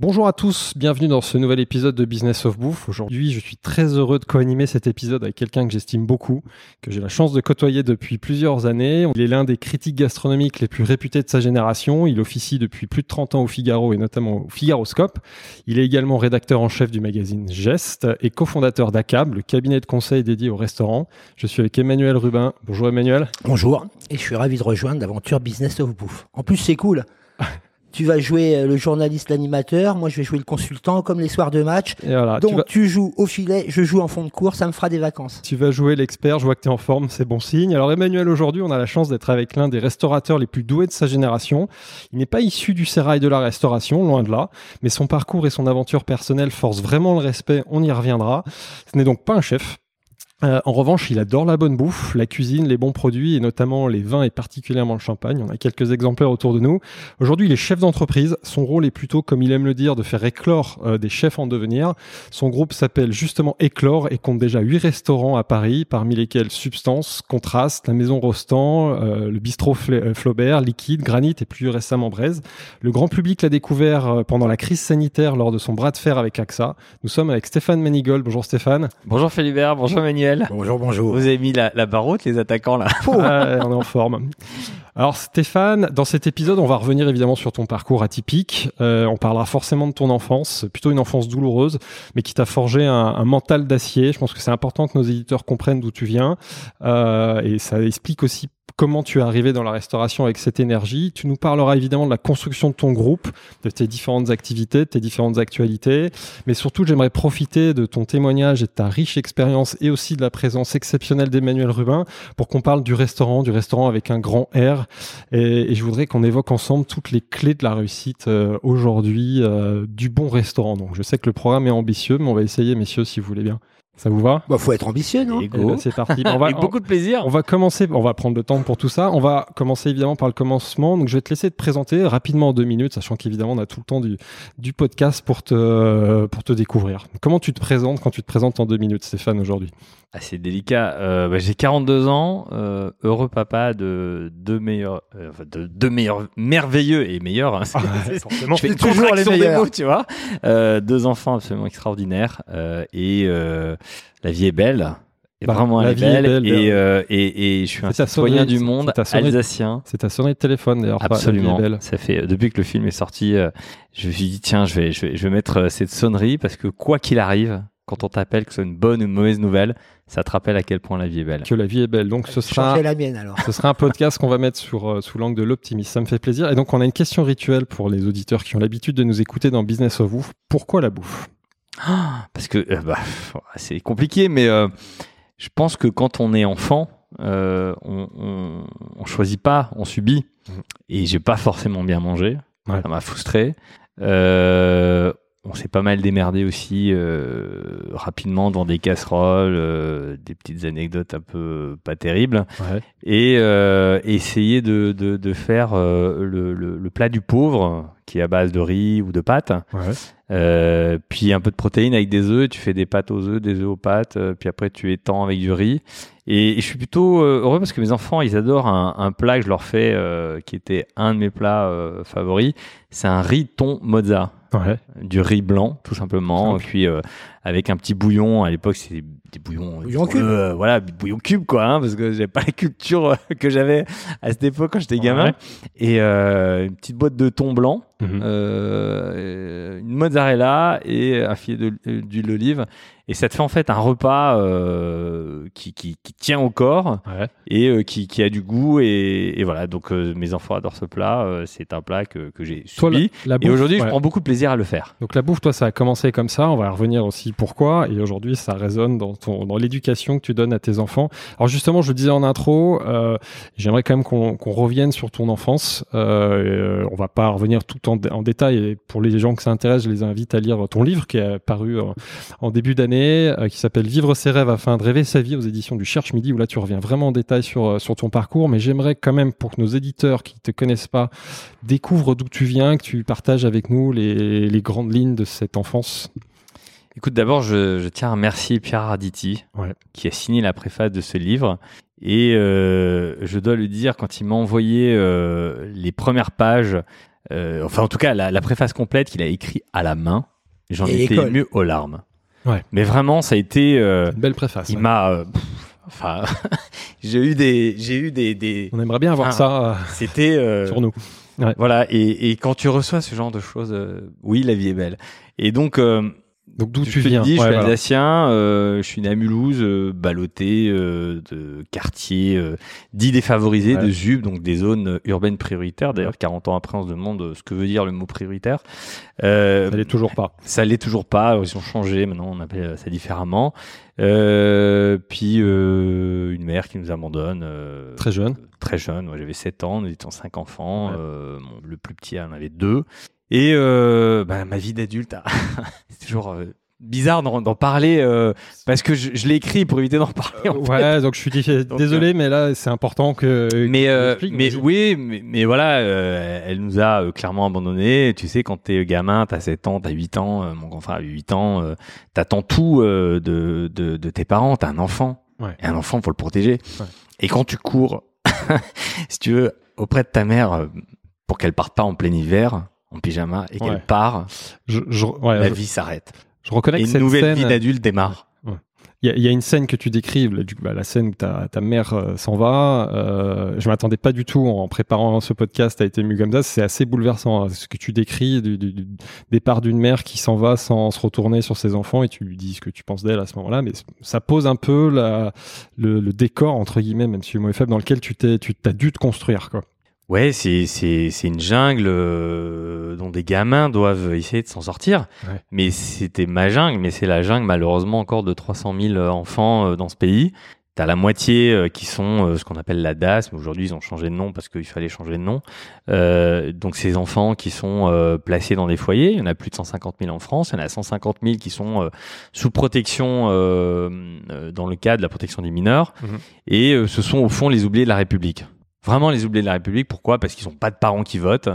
Bonjour à tous, bienvenue dans ce nouvel épisode de Business of Bouffe. Aujourd'hui, je suis très heureux de co-animer cet épisode avec quelqu'un que j'estime beaucoup, que j'ai la chance de côtoyer depuis plusieurs années. Il est l'un des critiques gastronomiques les plus réputés de sa génération. Il officie depuis plus de 30 ans au Figaro et notamment au Figaroscope. Il est également rédacteur en chef du magazine Geste et cofondateur d'ACAB, le cabinet de conseil dédié au restaurant. Je suis avec Emmanuel Rubin. Bonjour Emmanuel. Bonjour, et je suis ravi de rejoindre l'aventure Business of Bouffe. En plus, c'est cool. tu vas jouer euh, le journaliste, l'animateur, moi je vais jouer le consultant, comme les soirs de match. Et voilà, Donc tu vas- tu, joues au filet, je joue en fond de cours, ça me fera des vacances. Tu vas jouer l'expert, je vois que tu es en forme, c'est bon signe. Alors Emmanuel, aujourd'hui, on a la chance d'être avec l'un des restaurateurs les plus doués de sa génération. Il n'est pas issu du sérail de la restauration, loin de là, mais son parcours et son aventure personnelle forcent vraiment le respect, on y reviendra. Ce n'est donc pas un chef. Euh, en revanche, il adore la bonne bouffe, la cuisine, les bons produits et notamment les vins et particulièrement le champagne. On a quelques exemplaires autour de nous. Aujourd'hui, il est chef d'entreprise. Son rôle est plutôt, comme il aime le dire, de faire éclore euh, des chefs en devenir. Son groupe s'appelle justement Éclore et compte déjà huit restaurants à Paris, parmi lesquels Substance, Contraste, la Maison Rostand, euh, le Bistrot Fla- Flaubert, Liquide, Granit et plus récemment Braise. Le grand public l'a découvert pendant la crise sanitaire lors de son bras de fer avec AXA. Nous sommes avec Stéphane Manigold. Bonjour Stéphane. Bonjour Philibert, bonjour Bonjour, bonjour. Vous avez mis la, la barre haute, les attaquants là. Ouais, on est en forme. Alors Stéphane, dans cet épisode, on va revenir évidemment sur ton parcours atypique. Euh, on parlera forcément de ton enfance, plutôt une enfance douloureuse, mais qui t'a forgé un, un mental d'acier. Je pense que c'est important que nos éditeurs comprennent d'où tu viens, Euh, et ça explique aussi comment tu es arrivé dans la restauration avec cette énergie. Tu nous parleras évidemment de la construction de ton groupe, de tes différentes activités, de tes différentes actualités, mais surtout j'aimerais profiter de ton témoignage et de ta riche expérience et aussi de la présence exceptionnelle d'Emmanuel Rubin pour qu'on parle du restaurant, du restaurant avec un grand R. Et, et je voudrais qu'on évoque ensemble toutes les clés de la réussite euh, aujourd'hui euh, du bon restaurant. Donc je sais que le programme est ambitieux, mais on va essayer, messieurs, si vous voulez bien. Ça vous va? Bah, faut être ambitieux, non? Eh ben, C'est parti. On va, Avec beaucoup de plaisir. on va commencer, on va prendre le temps pour tout ça. On va commencer évidemment par le commencement. Donc, je vais te laisser te présenter rapidement en deux minutes, sachant qu'évidemment, on a tout le temps du, du podcast pour te, pour te découvrir. Comment tu te présentes quand tu te présentes en deux minutes, Stéphane, aujourd'hui? Ah, c'est délicat. Euh, bah, J'ai 42 ans, euh, heureux papa de deux meilleurs, euh, de deux meilleurs, merveilleux et meilleurs. hein. Forcément. Je fais toujours les contraction des meilleurs. mots, tu vois. Euh, deux enfants absolument extraordinaires euh, et la vie est belle. Et Bah, vraiment, la elle vie est est belle. et, euh, et, et je suis un citoyen du monde sonnerie- alsacien. C'est ta sonnerie de téléphone d'ailleurs. Absolument. belle. Ça fait depuis que le film est sorti, euh, je me suis dit tiens, je vais, je vais, je vais mettre cette sonnerie parce que quoi qu'il arrive, quand on t'appelle que ce soit une bonne ou une mauvaise nouvelle, ça te rappelle à quel point la vie est belle. Que la vie est belle. Donc, ce sera, Changer la mienne alors. ce sera un podcast qu'on va mettre sur, euh, sous l'angle de l'optimisme. Ça me fait plaisir. Et donc, on a une question rituelle pour les auditeurs qui ont l'habitude de nous écouter dans Business of Bouffe. Pourquoi la bouffe? Parce que euh, bah, c'est compliqué, mais euh, je pense que quand on est enfant, euh, on, on, on choisit pas, on subit. Mhm. Et j'ai pas forcément bien mangé. Ouais. Ça m'a frustré. Euh, on s'est pas mal démerdé aussi euh, rapidement dans des casseroles, euh, des petites anecdotes un peu pas terribles, Ouais. et euh, essayer de, de, de faire le, le, le plat du pauvre, qui est à base de riz ou de pâtes, Ouais. puis un peu de protéines avec des œufs, tu fais des pâtes aux œufs, des œufs aux pâtes, puis après tu étends avec du riz. Et, et je suis plutôt heureux parce que mes enfants, ils adorent un, un plat que je leur fais, qui était un de mes plats favoris. C'est un riz thon mozza, Ouais. du riz blanc tout simplement, Simple. puis euh, avec un petit bouillon. À l'époque, c'était des bouillons, Bouillon euh, cube. euh, voilà, bouillon cube quoi, hein, parce que j'avais pas la culture euh, que j'avais à cette époque quand j'étais gamin. Ouais. Et euh, une petite boîte de thon blanc Mhm. une mozzarella et un filet d'huile d'olive. Et ça te fait en fait un repas euh, qui, qui, qui tient au corps Ouais. et euh, qui, qui a du goût. Et, et voilà, donc euh, mes enfants adorent ce plat. c'est un plat que, que j'ai la- subi. Et aujourd'hui, ouais. je prends beaucoup de plaisir à le faire. Donc la bouffe, toi, ça a commencé comme ça. On va revenir aussi pourquoi. Et aujourd'hui, ça résonne dans, ton, dans l'éducation que tu donnes à tes enfants. Alors justement, je le disais en intro, j'aimerais quand même qu'on, qu'on revienne sur ton enfance. On va pas revenir tout en, en, détail. Et pour les gens que ça intéresse, je les invite à lire ton livre qui est paru en début d'année, euh, qui s'appelle Vivre ses rêves afin de rêver sa vie aux éditions du Cherche Midi, où là tu reviens vraiment en détail sur, euh, sur ton parcours. Mais j'aimerais quand même, pour que nos éditeurs qui te connaissent pas découvrent d'où tu viens, que tu partages avec nous les, les grandes lignes de cette enfance. Écoute, d'abord, je, je, tiens à remercier Pierre Arditi, ouais. qui a signé la préface de ce livre. Et euh, je dois le dire, quand il m'a envoyé euh, les premières pages, euh, enfin en tout cas la, la préface complète qu'il a écrit à la main, j'en étais ému aux larmes. Ouais. Mais vraiment, ça a été euh, une belle préface. Il ouais. m'a, euh, enfin, j'ai eu des, j'ai eu des, des, On aimerait bien avoir enfin, ça c'était euh, sur nous. Ouais. Voilà. Et, et, quand tu reçois ce genre de choses, euh, oui, la vie est belle. Et donc. Euh, donc d'où tu viens dis, Je ouais, suis voilà. alsacien, euh, je suis né à Mulhouse, euh, ballotté euh, de quartiers euh, dits défavorisés, Ouais. de ZUB, donc des zones urbaines prioritaires. D'ailleurs, 40 ans après, on se demande euh, ce que veut dire le mot prioritaire. Euh, ça l'est toujours pas. Ça l'est toujours pas. Ils ont changé. Maintenant, on appelle ça différemment. Euh, puis euh, une mère qui nous abandonne. euh, Très jeune. Très jeune. Moi, j'avais 7 ans. Nous étions cinq enfants. Ouais. Euh, le plus petit en avait deux. Et euh, bah, ma vie d'adulte, a- c'est toujours euh, bizarre d'en parler euh, parce que je, je l'ai écrit pour éviter d'en parler. en fait. Ouais, donc je suis Donc, désolé, mais là c'est important que. Mais, que euh, mais oui, mais, mais voilà, euh, elle nous a euh, clairement abandonnés. Tu sais, quand t'es gamin, t'as 7 ans, t'as 8 ans, euh, mon grand frère a 8 ans, euh, t'attends tout euh, de, de, de tes parents, t'as un enfant. Ouais. Et un enfant, faut le protéger. Ouais. Et quand tu cours, si tu veux, auprès de ta mère, euh, pour qu'elle parte pas en plein hiver, en pyjama, et qu'elle Ouais. part, Je, je, ouais, la je- vie s'arrête. je reconnais Et que une cette nouvelle scène. vie d'adulte démarre. Il y, a- il y a une scène que tu décrives, là, du, bah, la scène où ta, ta mère euh, s'en va. Euh, je m'attendais pas du tout en préparant ce podcast à être ému comme ça. C'est assez bouleversant hein, ce que tu décris du, du- du départ d'une mère qui s'en va sans se retourner sur ses enfants et tu lui dis ce que tu penses d'elle à ce moment-là. Mais ça pose un peu la, le, le décor entre guillemets, même si le mot est faible, dans lequel tu t'es, tu t'as dû te construire quoi. Ouais, c'est c'est c'est une jungle euh, dont des gamins doivent essayer de s'en sortir. Ouais. Mais c'était ma jungle, mais c'est la jungle malheureusement encore de 300 000 enfants euh, dans ce pays. T'as la moitié euh, qui sont euh, ce qu'on appelle la DAS, mais aujourd'hui ils ont changé de nom parce qu'il fallait changer de nom. Euh, donc ces enfants qui sont euh, placés dans des foyers, il y en a plus de 150 000 en France, il y en a 150 000 qui sont euh, sous protection euh, euh, dans le cadre de la protection des mineurs, Mhm. et euh, ce sont au fond les oubliés de la République. Vraiment les oubliés de la République. Pourquoi? Parce qu'ils n'ont pas de parents qui votent.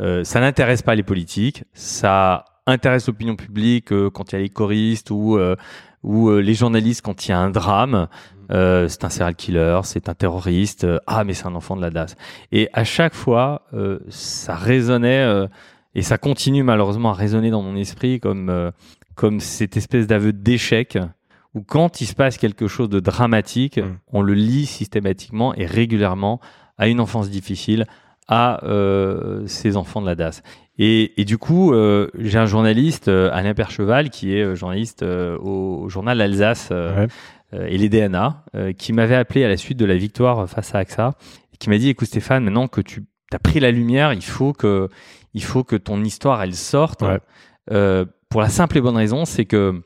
Euh, ça n'intéresse pas les politiques. Ça intéresse l'opinion publique euh, quand il y a les choristes ou, euh, ou les journalistes quand il y a un drame. C'est un serial killer, c'est un terroriste. ah, mais c'est un enfant de la DAS. Et à chaque fois, ça résonnait et ça continue malheureusement à résonner dans mon esprit comme, comme cette espèce d'aveu d'échec où quand il se passe quelque chose de dramatique, Mm. on le lit systématiquement et régulièrement à une enfance difficile, à euh, ces enfants de la DAS. Et, et du coup, euh, j'ai un journaliste, euh, Alain Percheval, qui est euh, journaliste euh, au, au journal Alsace euh, Ouais. euh, et les DNA, euh, qui m'avait appelé à la suite de la victoire face à AXA, et qui m'a dit, écoute Stéphane, maintenant que tu as pris la lumière, il faut que, il faut que ton histoire, elle sorte. Ouais. Euh, pour la simple et bonne raison, c'est que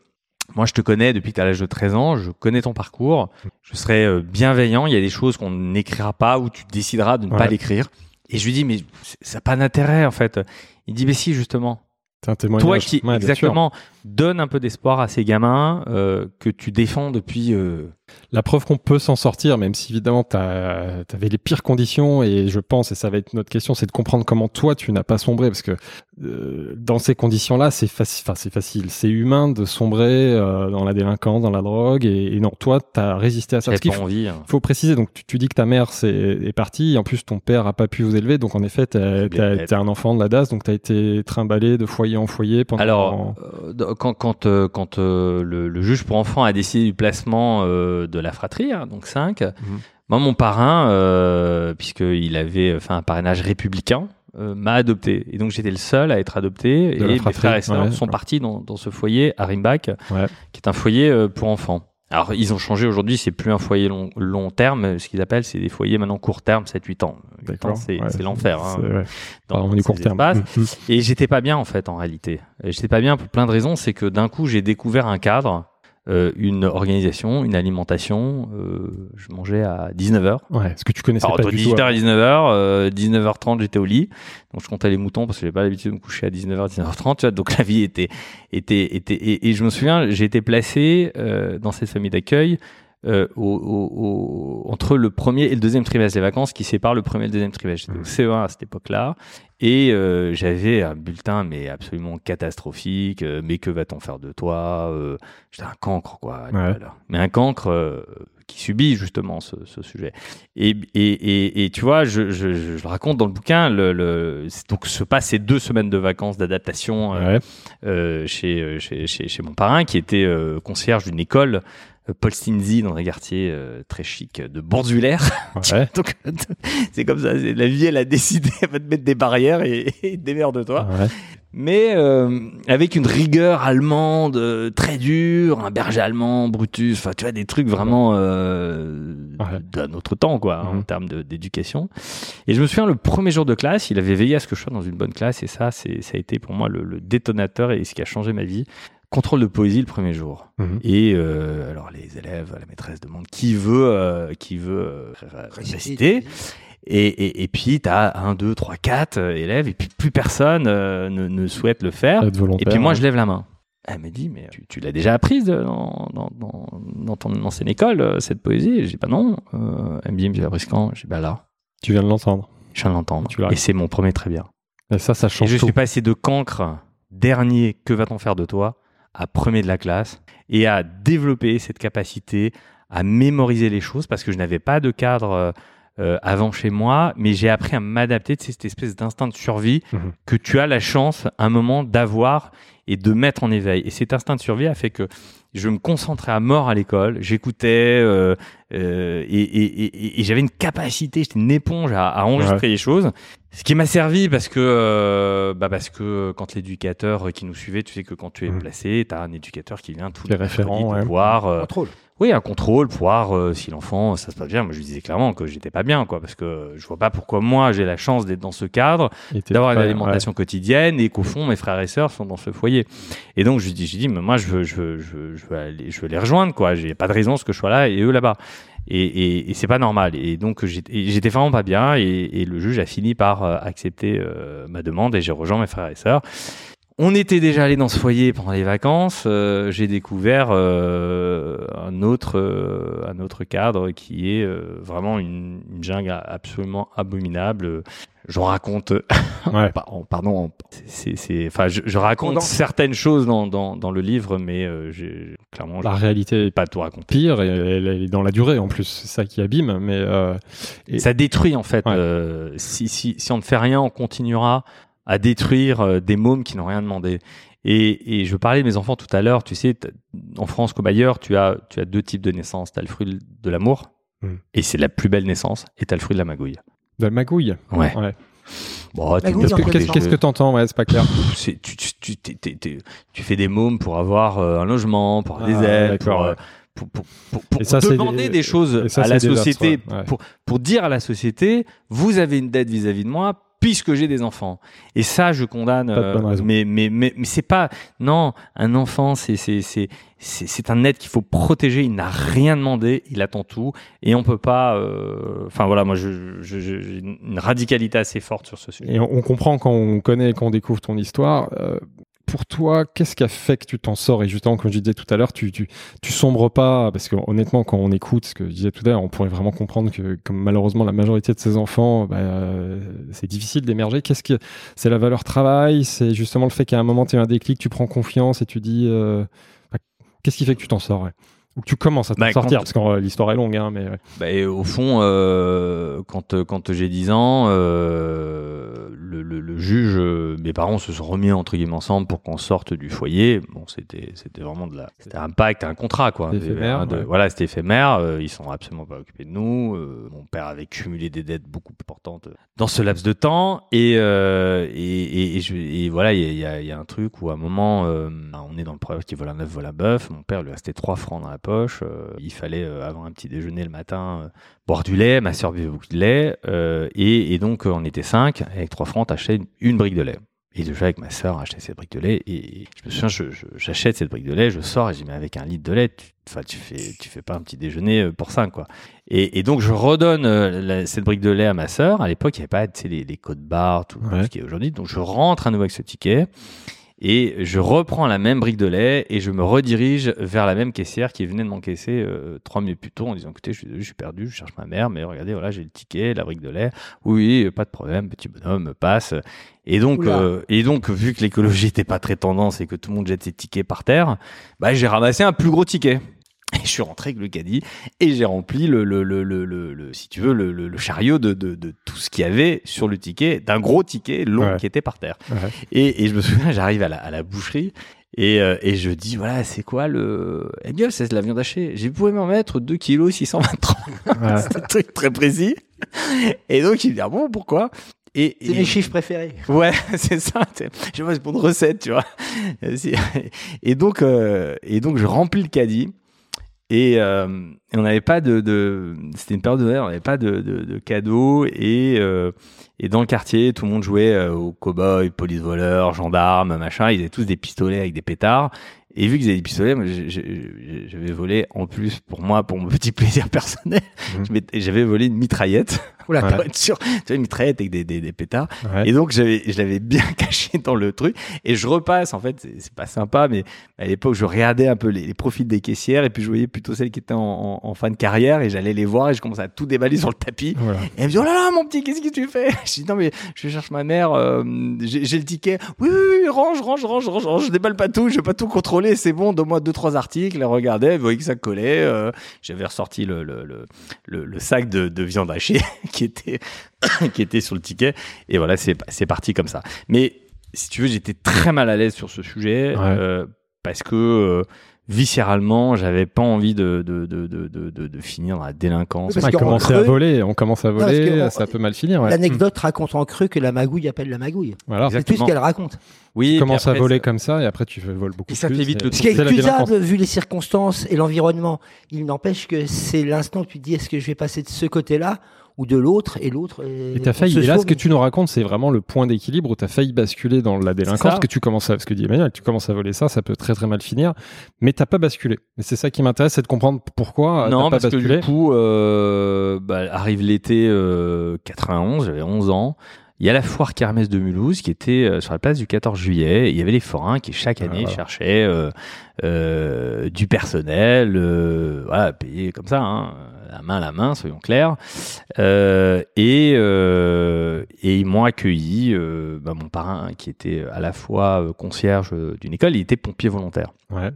moi, je te connais depuis que tu as l'âge de 13 ans, je connais ton parcours, je serai euh, bienveillant, il y a des choses qu'on n'écrira pas ou tu décideras de ne Ouais. pas l'écrire. Et je lui dis, mais ça n'a pas d'intérêt en fait. Il dit, mais si, justement. Un témoignage. Toi qui, Ouais, exactement, donne un peu d'espoir à ces gamins euh, que tu défends depuis. euh, La preuve qu'on peut s'en sortir, même si évidemment tu avais les pires conditions, et je pense, et ça va être notre question, c'est de comprendre comment toi tu n'as pas sombré, parce que euh, dans ces conditions-là, c'est facile, enfin c'est facile, c'est humain de sombrer dans la délinquance, dans la drogue, et, et non, toi tu as résisté à ça. Parce pas faut, envie. hein. faut préciser, donc tu, tu dis que ta mère c'est, est partie, et en plus ton père a pas pu vous élever, donc en effet bête. t'es un enfant de la DAS, donc tu as été trimballé de foyer en foyer pendant... Alors, quand, quand, euh, quand euh, le, le juge pour enfants a décidé du placement euh, de la fratrie, hein, donc 5, Mhm. moi, mon parrain, puisqu'il avait fait un parrainage républicain, m'a adopté. Et donc, j'étais le seul à être adopté. De et mes frères et sœurs ouais, sont partis dans, dans ce foyer à Rimbach, Ouais. qui est un foyer pour enfants. Alors, ils ont changé aujourd'hui, c'est plus un foyer long, long terme, ce qu'ils appellent, c'est des foyers maintenant court terme, 7-8 ans. 8 ans, c'est Ouais, l'enfer. hein, ouais. du ces court terme. espaces. Mhm. Et j'étais pas bien en fait en réalité. J'étais pas bien pour plein de raisons. C'est que d'un coup j'ai découvert un cadre, euh, une organisation, une alimentation. euh, je mangeais à 19h. Ouais, ce que tu connaissais Alors, pas entre du tout. 18h et 19h, euh, 19h30 j'étais au lit. Donc je comptais les moutons parce que j'avais pas l'habitude de me coucher à 19h, 19h30. Tu vois, donc la vie était était était et, et je me souviens, j'ai été placé euh, dans cette famille d'accueil. Euh, au, au- au- entre le premier et le deuxième trimestre des vacances qui séparent le premier et le deuxième trimestre. J'étais au CE1 à cette époque-là et euh, j'avais un bulletin mais absolument catastrophique. euh, mais que va-t-on faire de toi J'étais un cancre quoi. Ouais. Mais un cancre qui subit justement ce, ce sujet. Et, et, et, et tu vois, je, je, je, raconte dans le bouquin. Le, le, donc se passent ces deux semaines de vacances d'adaptation Ouais. euh, chez, chez, chez, chez mon parrain qui était euh, concierge d'une école. Euh, Paul Stinzy dans un quartier euh, très chic de Bordulaire. Ouais. Donc c'est comme ça, c'est- la vie elle a décidé elle va te mettre des barrières et, et démerde-toi Ouais. mais euh, avec une rigueur allemande euh, très dure, un berger allemand, Brutus, enfin tu vois des trucs vraiment euh, Ouais. d'un autre temps quoi en Mhm. termes d'éducation. Et je me souviens le premier jour de classe, il avait veillé à ce que je sois dans une bonne classe et ça c'est ça a été pour moi le, le détonateur et ce qui a changé ma vie. Contrôle de poésie le premier jour. Mhm. Et euh, alors les élèves, la maîtresse demande qui veut euh, qui veut euh, réciter. Et, et, et puis, tu as 1, 2, 3, 4 élèves, et puis plus personne euh, ne, ne souhaite le faire. Et puis moi, je lève la main. Elle me dit, mais tu, tu l'as déjà apprise dans, dans, dans, dans ton ancienne école, cette poésie? J'ai dit, bah non. Euh, elle me dit, mais tu l'as apprise quand J'ai dit, bah là, Tu viens de l'entendre. je viens de l'entendre. Et c'est mon premier très bien. Et ça, ça Et change je tout. suis passé de cancre, dernier, que va-t-on faire de toi, à premier de la classe, et à développer cette capacité à mémoriser les choses, parce que je n'avais pas de cadre euh, euh, avant chez moi, mais j'ai appris à m'adapter de cette espèce d'instinct de survie Mhm. que tu as la chance, à un moment, d'avoir et de mettre en éveil. Et cet instinct de survie a fait que je me concentrais à mort à l'école, j'écoutais euh, euh, et, et- et- et j'avais une capacité, j'étais une éponge à, à enregistrer les choses. Ce qui m'a servi parce que euh, bah parce que quand l'éducateur qui nous suivait, tu sais que quand tu es Mhm. placé, tu as un éducateur qui vient tout Qui est référent, ouais. voir euh, Contrôle. Oui, un contrôle pour voir euh, si l'enfant ça se passe bien. Moi, je lui disais clairement que j'étais pas bien, quoi, parce que je vois pas pourquoi moi j'ai la chance d'être dans ce cadre, d'avoir une alimentation quotidienne et qu'au fond mes frères et sœurs sont dans ce foyer. Et donc je lui dis, je lui dis, mais moi je veux, je veux, je veux, je veux aller, je veux les rejoindre, quoi. J'ai pas de raison ce que je sois là et eux là-bas. Et, et, et c'est pas normal. Et donc j'étais vraiment pas bien. Et, et le juge a fini par euh, accepter euh, ma demande et j'ai rejoint mes frères et sœurs. On était déjà allé dans ce foyer pendant les vacances. euh, j'ai découvert euh, un autre, euh, un autre cadre qui est euh, vraiment une, une jungle absolument abominable. J'en raconte Ouais. Pardon, c'est, c'est, enfin, je, je raconte certaines choses dans, dans, dans le livre, mais euh, j'ai, clairement, La je réalité est pas tout raconter. pire et elle elle est dans la durée en plus. C'est ça qui abîme. Mais euh, et- Ça détruit en fait. Ouais. euh, si, si, si on ne fait rien, on continuera à détruire euh, des mômes qui n'ont rien demandé. Et, et je parlais de mes enfants tout à l'heure. Tu sais, en France comme ailleurs, tu as, tu as deux types de naissance. Tu as le fruit de l'amour, Mm. et c'est la plus belle naissance, et tu as le fruit de la magouille. de la magouille? Ouais. Ouais. Bon, Qu'est-ce que- Qu'est-ce que t'entends? Ouais, c'est pas clair. c'est- tu, tu, tu, t'es- t'es- t'es- tu fais des mômes pour avoir euh, un logement, pour avoir Ah, des aides, pour, euh, ouais. pour, pour, pour, pour Et ça, c'est demander des- des, choses ça, à la société, ouais. Pour, pour dire à la société, vous avez une dette vis-à-vis de moi puisque j'ai des enfants. Et ça, je condamne. Pas de bonne euh, mais mais mais, mais c'est pas non un enfant, c'est c'est c'est c'est c'est un être qu'il faut protéger. Il n'a rien demandé, il attend tout, et on peut pas. euh, Enfin voilà, moi je j'ai une radicalité assez forte sur ce sujet. Et on, on comprend quand on connaît, quand on découvre ton histoire. euh, pour toi, qu'est-ce qui a fait que tu t'en sors? Et justement, comme je disais tout à l'heure, tu, tu, tu sombres pas, parce que honnêtement, quand on écoute ce que je disais tout à l'heure, on pourrait vraiment comprendre que, comme malheureusement la majorité de ces enfants, bah, c'est difficile d'émerger. Qu'est-ce que c'est la valeur travail? C'est justement le fait qu'à un moment, tu as un déclic, tu prends confiance et tu dis, euh, bah, qu'est-ce qui fait que tu t'en sors Ou que tu commences à t'en Bah, quand- sortir, parce que euh, l'histoire est longue, hein, mais ouais. Bah, et au fond, euh, quand, euh, quand j'ai 10 ans, euh, le, le- le juge, mes parents se sont remis entre guillemets ensemble pour qu'on sorte du foyer. Bon, c'était c'était vraiment de la, c'était un pacte, un contrat quoi. C'était éphémère, De- ouais. Voilà, c'était éphémère. euh, ils sont absolument pas occupés de nous. euh, mon père avait cumulé des dettes beaucoup plus importantes dans ce laps de temps. Et euh, et, et, et je- et voilà, il y a, y a- y a un truc où à un moment, euh, on est dans le proverbe qui vole un œuf, vole un bœuf. Mon père lui restait 3 francs dans la poche. Euh, il fallait euh, avoir un petit déjeuner le matin, euh, boire du lait. Ma sœur buvait beaucoup de lait. et, et donc, on était cinq. Avec trois francs, t'achetais une, une brique de lait. Et déjà, avec ma sœur, acheter cette brique de lait. Et je me souviens, j'achète cette brique de lait, je sors et je dis, mais avec un litre de lait, tu, tu, fais, tu fais pas un petit déjeuner pour cinq, quoi. Et, et donc, je redonne euh, la- cette brique de lait à ma sœur. À l'époque, il n'y avait pas les, les codes barres, tout, ce qui est aujourd'hui. Donc, je rentre à nouveau avec ce ticket. Et je reprends la même brique de lait et je me redirige vers la même caissière qui venait de m'encaisser euh, trois minutes plus tôt en disant écoutez, je suis désolé, je suis perdu, je cherche ma mère, mais regardez, voilà, j'ai le ticket, la brique de lait. Oui, pas de problème, petit bonhomme, passe. Et donc, euh, et donc, vu que l'écologie n'était pas très tendance et que tout le monde jette ses tickets par terre, bah, j'ai ramassé un plus gros ticket. Je suis rentré avec le caddie et j'ai rempli le, le, le, le, le- le- si tu veux, le, le, le chariot de, de, de tout ce qu'il y avait sur le ticket, d'un gros ticket long Ouais. qui était par terre. Ouais. Et, et je me souviens, j'arrive à la, à la boucherie et, euh, et je dis, voilà, c'est quoi le. Eh bien, c'est de la viande hachée. J'ai pu m'en mettre 2 kilos 623. Ouais. c'est un truc très précis. Et donc, il me dit, ah bon, pourquoi? Et, C'est et- mes chiffres préférés. Ouais, c'est ça. Je sais pas, c'est pour une recette, tu vois. Et donc, euh, et donc, je remplis le caddie. Et, euh, et on n'avait pas de, de c'était une période de Noël, on n'avait pas de, de, de cadeaux et euh, et dans le quartier tout le monde jouait euh, aux cow-boys, police voleurs, gendarmes, machin. Ils avaient tous des pistolets avec des pétards. Et vu qu'ils avaient des pistolets, moi, j'avais volé en plus pour moi, pour mon petit plaisir personnel, m'étais- j'avais volé une mitraillette. Oula, Ouais. Pour être sûr, tu vois, une mitraillette avec des, des, des pétards. Ouais. Et donc, je l'avais bien caché dans le truc. Et je repasse, en fait, c'est, pas sympa, mais à l'époque, je regardais un peu les, les profils des caissières et puis je voyais plutôt celles qui étaient en, en, en fin de carrière et j'allais les voir et je commençais à tout déballer sur le tapis. Voilà. Et elle me dit, oh là là, mon petit, qu'est-ce que tu fais? Je dis, non, mais je cherche ma mère, euh, j'ai, le ticket. Oui, oui, oui, range, range, range, range, range, je déballe pas tout, je vais pas tout contrôler, c'est bon, donne-moi deux, trois articles. Elle regardait, elle voyait que ça collait, euh, j'avais ressorti le, le, le, le, le sac de, de viande hachée qui était, qui était sur le ticket. Et voilà, c'est, c'est parti comme ça. Mais si tu veux, j'étais très mal à l'aise sur ce sujet Ouais. euh, parce que euh, viscéralement, j'avais pas envie de, de, de, de, de, de- de finir dans la délinquance. Parce Ouais, qu'en commencer à creux- voler, on commence à voler, on- ça peut mal finir. Ouais. L'anecdote raconte en creux que la magouille appelle la magouille. Voilà. C'est tout ce qu'elle raconte. Oui, Tu commences à voler ça- comme ça et après tu voles beaucoup Et ça plus. fait vite et- le Ce qui est excusable vu les circonstances et l'environnement. Il n'empêche que c'est l'instant où tu te dis est-ce que je vais passer de ce côté-là ou de l'autre et l'autre. Et t'as failli, et là, sauve. ce que tu nous racontes, c'est vraiment le point d'équilibre où t'as failli basculer dans la délinquance, que tu commences à, ce que dit Emmanuel, tu commences à voler ça, ça peut très très mal finir, mais t'as pas basculé. Et c'est ça qui m'intéresse, c'est de comprendre pourquoi euh, non, t'as pas parce basculé. que du coup, euh, bah, arrive l'été euh, 91, j'avais 11 ans. Il y a la foire Kermesse de Mulhouse qui était euh, sur la place du 14 juillet. Et il y avait les forains qui chaque Ah, année voilà. cherchaient euh, euh, du personnel, euh, voilà, payé comme ça, hein, la main à la main, soyons clairs. Euh, et, euh, et ils m'ont accueilli, euh, bah, mon parrain qui était à la fois concierge d'une école, il était pompier volontaire. Ouais.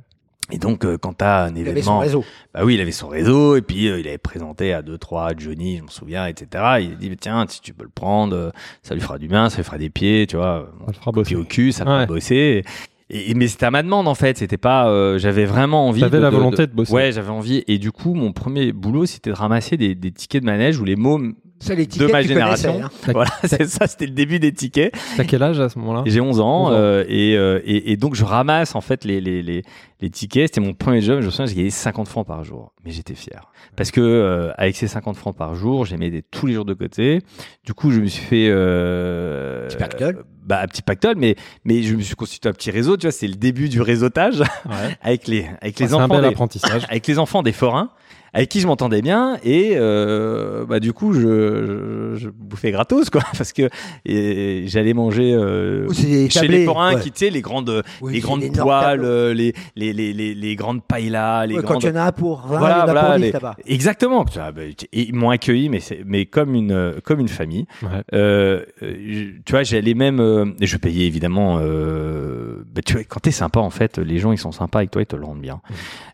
Et donc, euh, quand t'as un Il avait son événement, réseau. bah oui, il avait son réseau et puis euh, il avait présenté à deux trois Johnny, je me souviens, etc. Il a dit tiens, si tu peux le prendre, euh, ça lui fera du bien, ça lui fera des pieds, tu vois, Ça le fera bosser. au cul, ça fera Ouais. bosser. Et, et- mais c'était à ma demande en fait, c'était pas, euh, j'avais vraiment envie. T'avais de- la de- volonté de bosser. Ouais, j'avais envie. Et du coup, mon premier boulot, c'était de ramasser des, des tickets de manège où les mômes de tickets, ma génération. hein. Voilà, c'est ça, c'était le début des tickets. T'as quel âge à ce moment-là? J'ai 11 ans, 11 ans. euh, et, euh, et, et donc je ramasse en fait les, les, les, les tickets. C'était mon premier job. Je me souviens, j'ai gagné 50 francs par jour, mais j'étais fier parce que euh, avec ces 50 francs par jour, j'ai mis des tous les jours de côté. Du coup, je me suis fait euh, Petit pactole. bah un petit pactole, mais mais je me suis constitué un petit réseau. Tu vois, c'est le début du réseautage Ouais. avec les avec les C'est un enfants bel des, apprentissage. avec les enfants des forains avec qui je m'entendais bien et euh, bah du coup je, je, je bouffais gratos quoi parce que et j'allais manger euh, chez les forains ouais. qui tu sais les grandes Oui, les grandes poêles euh, les, les les les les grandes paillas les Ouais, Quand grandes il y en a un pour 20, voilà, voilà, pour 10 les- là-bas. exactement Tu vois, bah, et ils m'ont accueilli mais c'est mais comme une comme une famille Ouais. euh, je- tu vois, j'allais même, euh, je payais évidemment. Euh, bah, tu vois, quand t'es sympa, en fait, les gens ils sont sympas avec toi, ils te le rendent bien.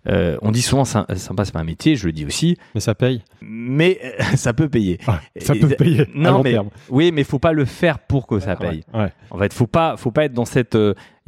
Euh, on dit souvent sy- sympa, c'est pas un métier, je le dis aussi, Mais ça paye. mais euh, ça peut payer. Ouais, ça peut payer à Non, long mais terme. oui, mais faut pas le faire pour que ça paye. Ouais. ouais. En fait, faut pas, faut pas être dans cette.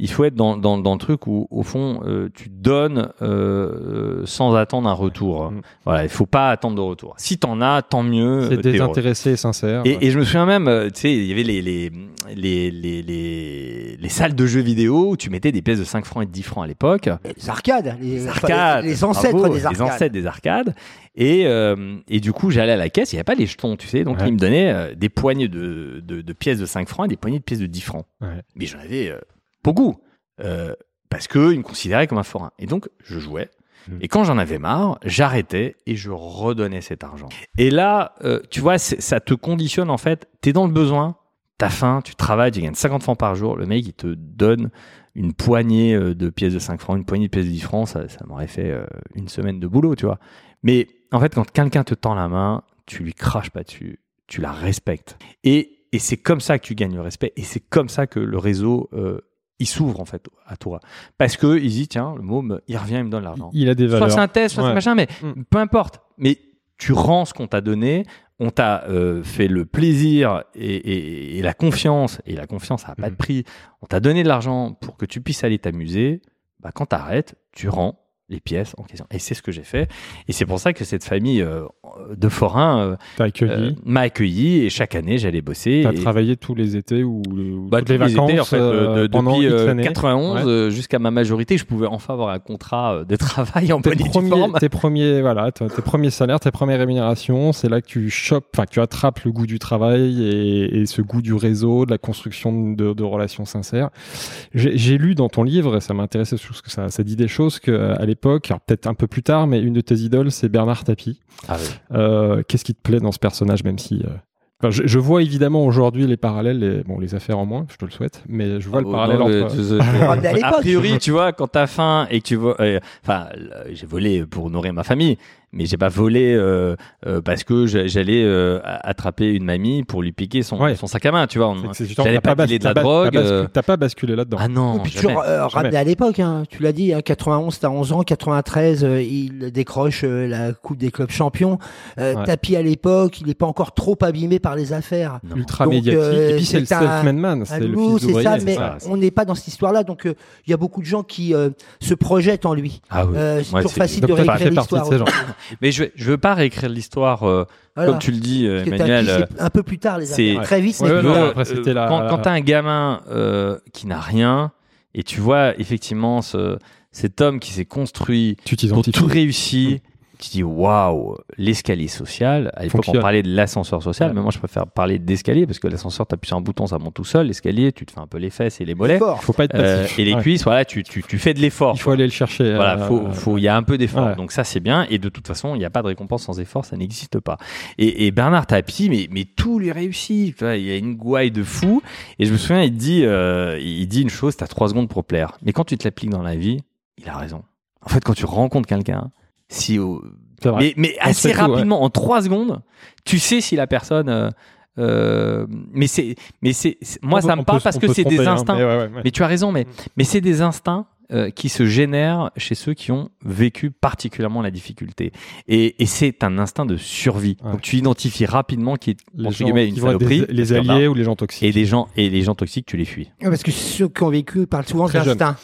Il faut être dans, dans, dans le truc où, au fond, euh, tu donnes euh, euh, sans attendre un retour. Mm. Voilà, il faut pas attendre de retour. Si t'en as, tant mieux. C'est désintéressé et sincère. Et, et je me souviens même, tu sais, il y avait les, les, les, les, les, les salles de jeux vidéo où tu mettais des pièces de 5 francs et de 10 francs à l'époque. Les arcades, les, Les arcades. les ancêtres bravo, des arcades. Les ancêtres des arcades. Et, euh, et du coup, j'allais à la caisse, il n'y avait pas les jetons, tu sais. Donc, Ouais. ils me donnaient euh, des poignées de, de, de pièces de 5 francs et des poignées de pièces de 10 francs. Ouais. Mais j'en avais euh, beaucoup. Euh, parce qu'ils me considéraient comme un forain. Et donc, je jouais. Mhm. Et quand j'en avais marre, j'arrêtais et je redonnais cet argent. Et là, euh, tu vois, ça te conditionne en fait. T'es dans le besoin, t'as faim, tu travailles, tu gagnes 50 francs par jour. Le mec, il te donne une poignée euh, de pièces de 5 francs, une poignée de pièces de 10 francs. Ça, ça m'aurait fait euh, une semaine de boulot, tu vois. Mais en fait, quand quelqu'un te tend la main, tu lui craches pas dessus, tu la respectes. Et, et c'est comme ça que tu gagnes le respect. Et c'est comme ça que le réseau, euh, il s'ouvre en fait à toi. Parce que il dit, tiens, le môme, il revient, il me donne l'argent. Il a des Soit valeurs. c'est un test, soit c'est machin, mais Mm. peu importe. Mais tu rends ce qu'on t'a donné, on t'a euh, fait le plaisir et, et- et la confiance, et la confiance, ça n'a pas Mm. de prix. On t'a donné de l'argent pour que tu puisses aller t'amuser. Bah, quand t'arrêtes, tu rends les pièces en question. Et c'est ce que j'ai fait. Et c'est pour ça que cette famille euh, de forains euh, euh, m'a accueilli et chaque année j'allais bosser. T'as et- travaillé tous les étés ou, ou bah, toutes tous les les vacances étés, en fait, de- depuis X euh, années? 91 Ouais. euh, jusqu'à ma majorité, je pouvais enfin avoir un contrat de travail en bonne forme. tes premiers, voilà, tes premiers salaires, tes premières rémunérations, c'est là que tu chopes, enfin que tu attrapes le goût du travail et, et ce goût du réseau, de la construction de, de relations sincères. J'ai lu dans ton livre, et ça m'intéressait parce que ça, ça dit des choses que à l'époque, peut-être un peu plus tard, mais une de tes idoles, c'est Bernard Tapie. Ah oui. Euh, Qu'est-ce qui te plaît dans ce personnage, même si euh, enfin, je, je vois évidemment aujourd'hui les parallèles, les, bon, les affaires en moins, je te le souhaite, mais je vois le Oh, parallèle non, entre. je- à a priori, tu vois, quand t'as faim et que tu vois, euh, enfin, euh, j'ai volé pour nourrir ma famille, mais j'ai pas volé euh, euh, parce que j'a- j'allais euh, a- attraper une mamie pour lui piquer son, Ouais. son sac à main, tu vois. J'allais pas piler de la bas- drogue. T'as euh, t'as pas basculé là-dedans. Ah non, Et puis jamais. euh, ramené à l'époque, hein, tu l'as dit, hein, 91, t'as 11 ans, 93, euh, il décroche euh, la Coupe des clubs champions. Euh, Ouais. Tapis à l'époque, il n'est pas encore trop abîmé par les affaires. Non. ultra Donc, médiatique. euh, et puis c'est le c'est un- self-made man, Un c'est le fils c'est ça, mais on n'est pas dans cette histoire-là, donc il y a beaucoup de gens qui euh, se projettent en lui. Ah oui. Euh, c'est toujours facile de tu réécrire fais partie de l'histoire. Mais je, je veux pas réécrire l'histoire euh, Voilà. comme tu le dis, euh, Parce Emmanuel. Euh, un peu plus tard les c'est- affaires. Très vite, Ouais, mais ouais, plus non, tard. après, c'était la- quand, quand t'as un gamin euh, qui n'a rien et tu vois effectivement ce, cet homme qui s'est construit Tu pour tout réussir, tu dis waouh, l'escalier social. À l'époque, on parlait de l'ascenseur social, Ouais. mais moi je préfère parler d'escalier parce que l'ascenseur, tu appuies sur un bouton, ça monte tout seul. L'escalier, tu te fais un peu les fesses et les mollets. Fort. Faut pas être Euh, passif. et les Ouais. cuisses, voilà, tu, tu, tu fais de l'effort. Il faut aller le chercher. Voilà, euh, faut, faut, il y a un peu d'effort. ouais. Donc ça, c'est bien. Et de toute façon, il n'y a pas de récompense sans effort, ça n'existe pas. Et, et Bernard Tapie, mais, mais tout lui réussit. Tu vois, il y a une gouaille de fou. Et je me souviens, il dit, euh, il dit une chose, t'as trois secondes pour plaire. Mais quand tu te l'appliques dans la vie, il a raison. En fait, quand tu rencontres quelqu'un, si au- mais, assez sait tout, ouais. rapidement, en trois secondes, tu sais si la personne. euh, euh, mais c'est, mais c'est, moi, On peut- ça me parle peut- parce que c'est des hein, instincts. mais ouais, ouais, ouais. Mais tu as raison, mais, Mm. mais c'est des instincts euh, qui se génèrent chez ceux qui ont vécu particulièrement la difficulté. Et, et c'est un instinct de survie. Ouais. Donc tu identifies rapidement qui est Les entre gens guillemets, qui une saloperie, des- les alliés ou les gens toxiques. et des gens et les gens toxiques, tu les fuis. Ouais, Parce que ceux qui ont vécu parlent souvent d'instinct.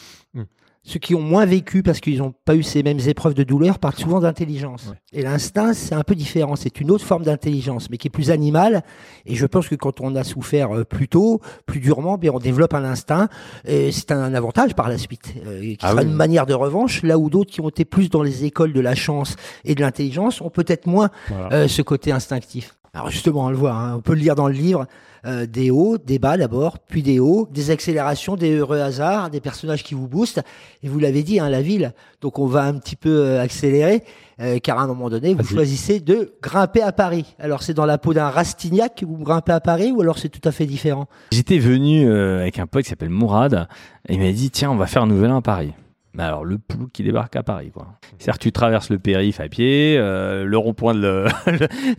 Ceux qui ont moins vécu parce qu'ils n'ont pas eu ces mêmes épreuves de douleur parlent souvent d'intelligence. Ouais. Et l'instinct, c'est un peu différent. C'est une autre forme d'intelligence, mais qui est plus animale. Et je pense que quand on a souffert euh, plus tôt, plus durement, bien, on développe un instinct. Et c'est un avantage par la suite, euh, qui Ah sera oui. une manière de revanche. Là où d'autres qui ont été plus dans les écoles de la chance et de l'intelligence ont peut-être moins Voilà. euh, ce côté instinctif. Alors justement, on le voit, hein, on peut le lire dans le livre, euh, des hauts, des bas d'abord, puis des hauts, des accélérations, des heureux hasards, des personnages qui vous boostent. Et vous l'avez dit, hein, la ville, donc on va un petit peu euh, accélérer, euh, car à un moment donné, vous Vas-y. choisissez de grimper à Paris. Alors c'est dans la peau d'un Rastignac que vous grimpez à Paris, ou alors c'est tout à fait différent? J'étais venu euh, avec un pote qui s'appelle Mourad et il m'a dit tiens on va faire un nouvel an à Paris. Mais alors le plou qui débarque à Paris quoi. C'est-à-dire que tu traverses le périph à pied, euh, le rond-point de, le-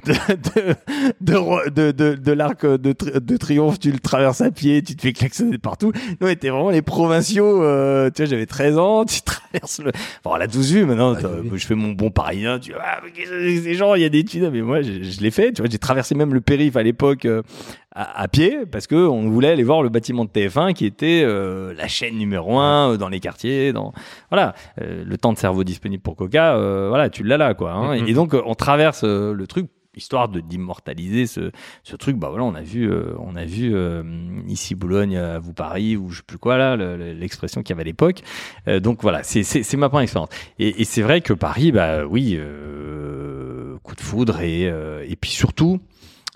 de, de, de, l'arc de, tri- de triomphe, tu le traverses à pied, tu te fais klaxonner partout. Nous on était vraiment les provinciaux, euh, tu vois j'avais 13 ans, tu traverses le... Bon on l'a tous vu maintenant, Ah, oui. je fais mon bon parisien, tu vois, ah, mais qu'est-ce que c'est que ces gens, il y a des tunnels, mais moi je, je l'ai fait, tu vois j'ai traversé même le périph à l'époque euh, à, à pied parce que on voulait aller voir le bâtiment de TF1 qui était euh, la chaîne numéro un euh, dans les quartiers. Dans voilà, euh, le temps de cerveau disponible pour Coca, euh, voilà, tu l'as là quoi. hein. Mhm. Et donc euh, on traverse euh, le truc histoire de d'immortaliser ce, ce truc. Bah voilà, on a vu, euh, on a vu euh, ici Boulogne, à vous Paris ou je sais plus quoi là, le- le- l'expression qu'il y avait à l'époque. Euh, donc voilà, c'est c'est c'est ma première expérience. Et, et c'est vrai que Paris, bah oui, euh, coup de foudre et euh, et puis surtout,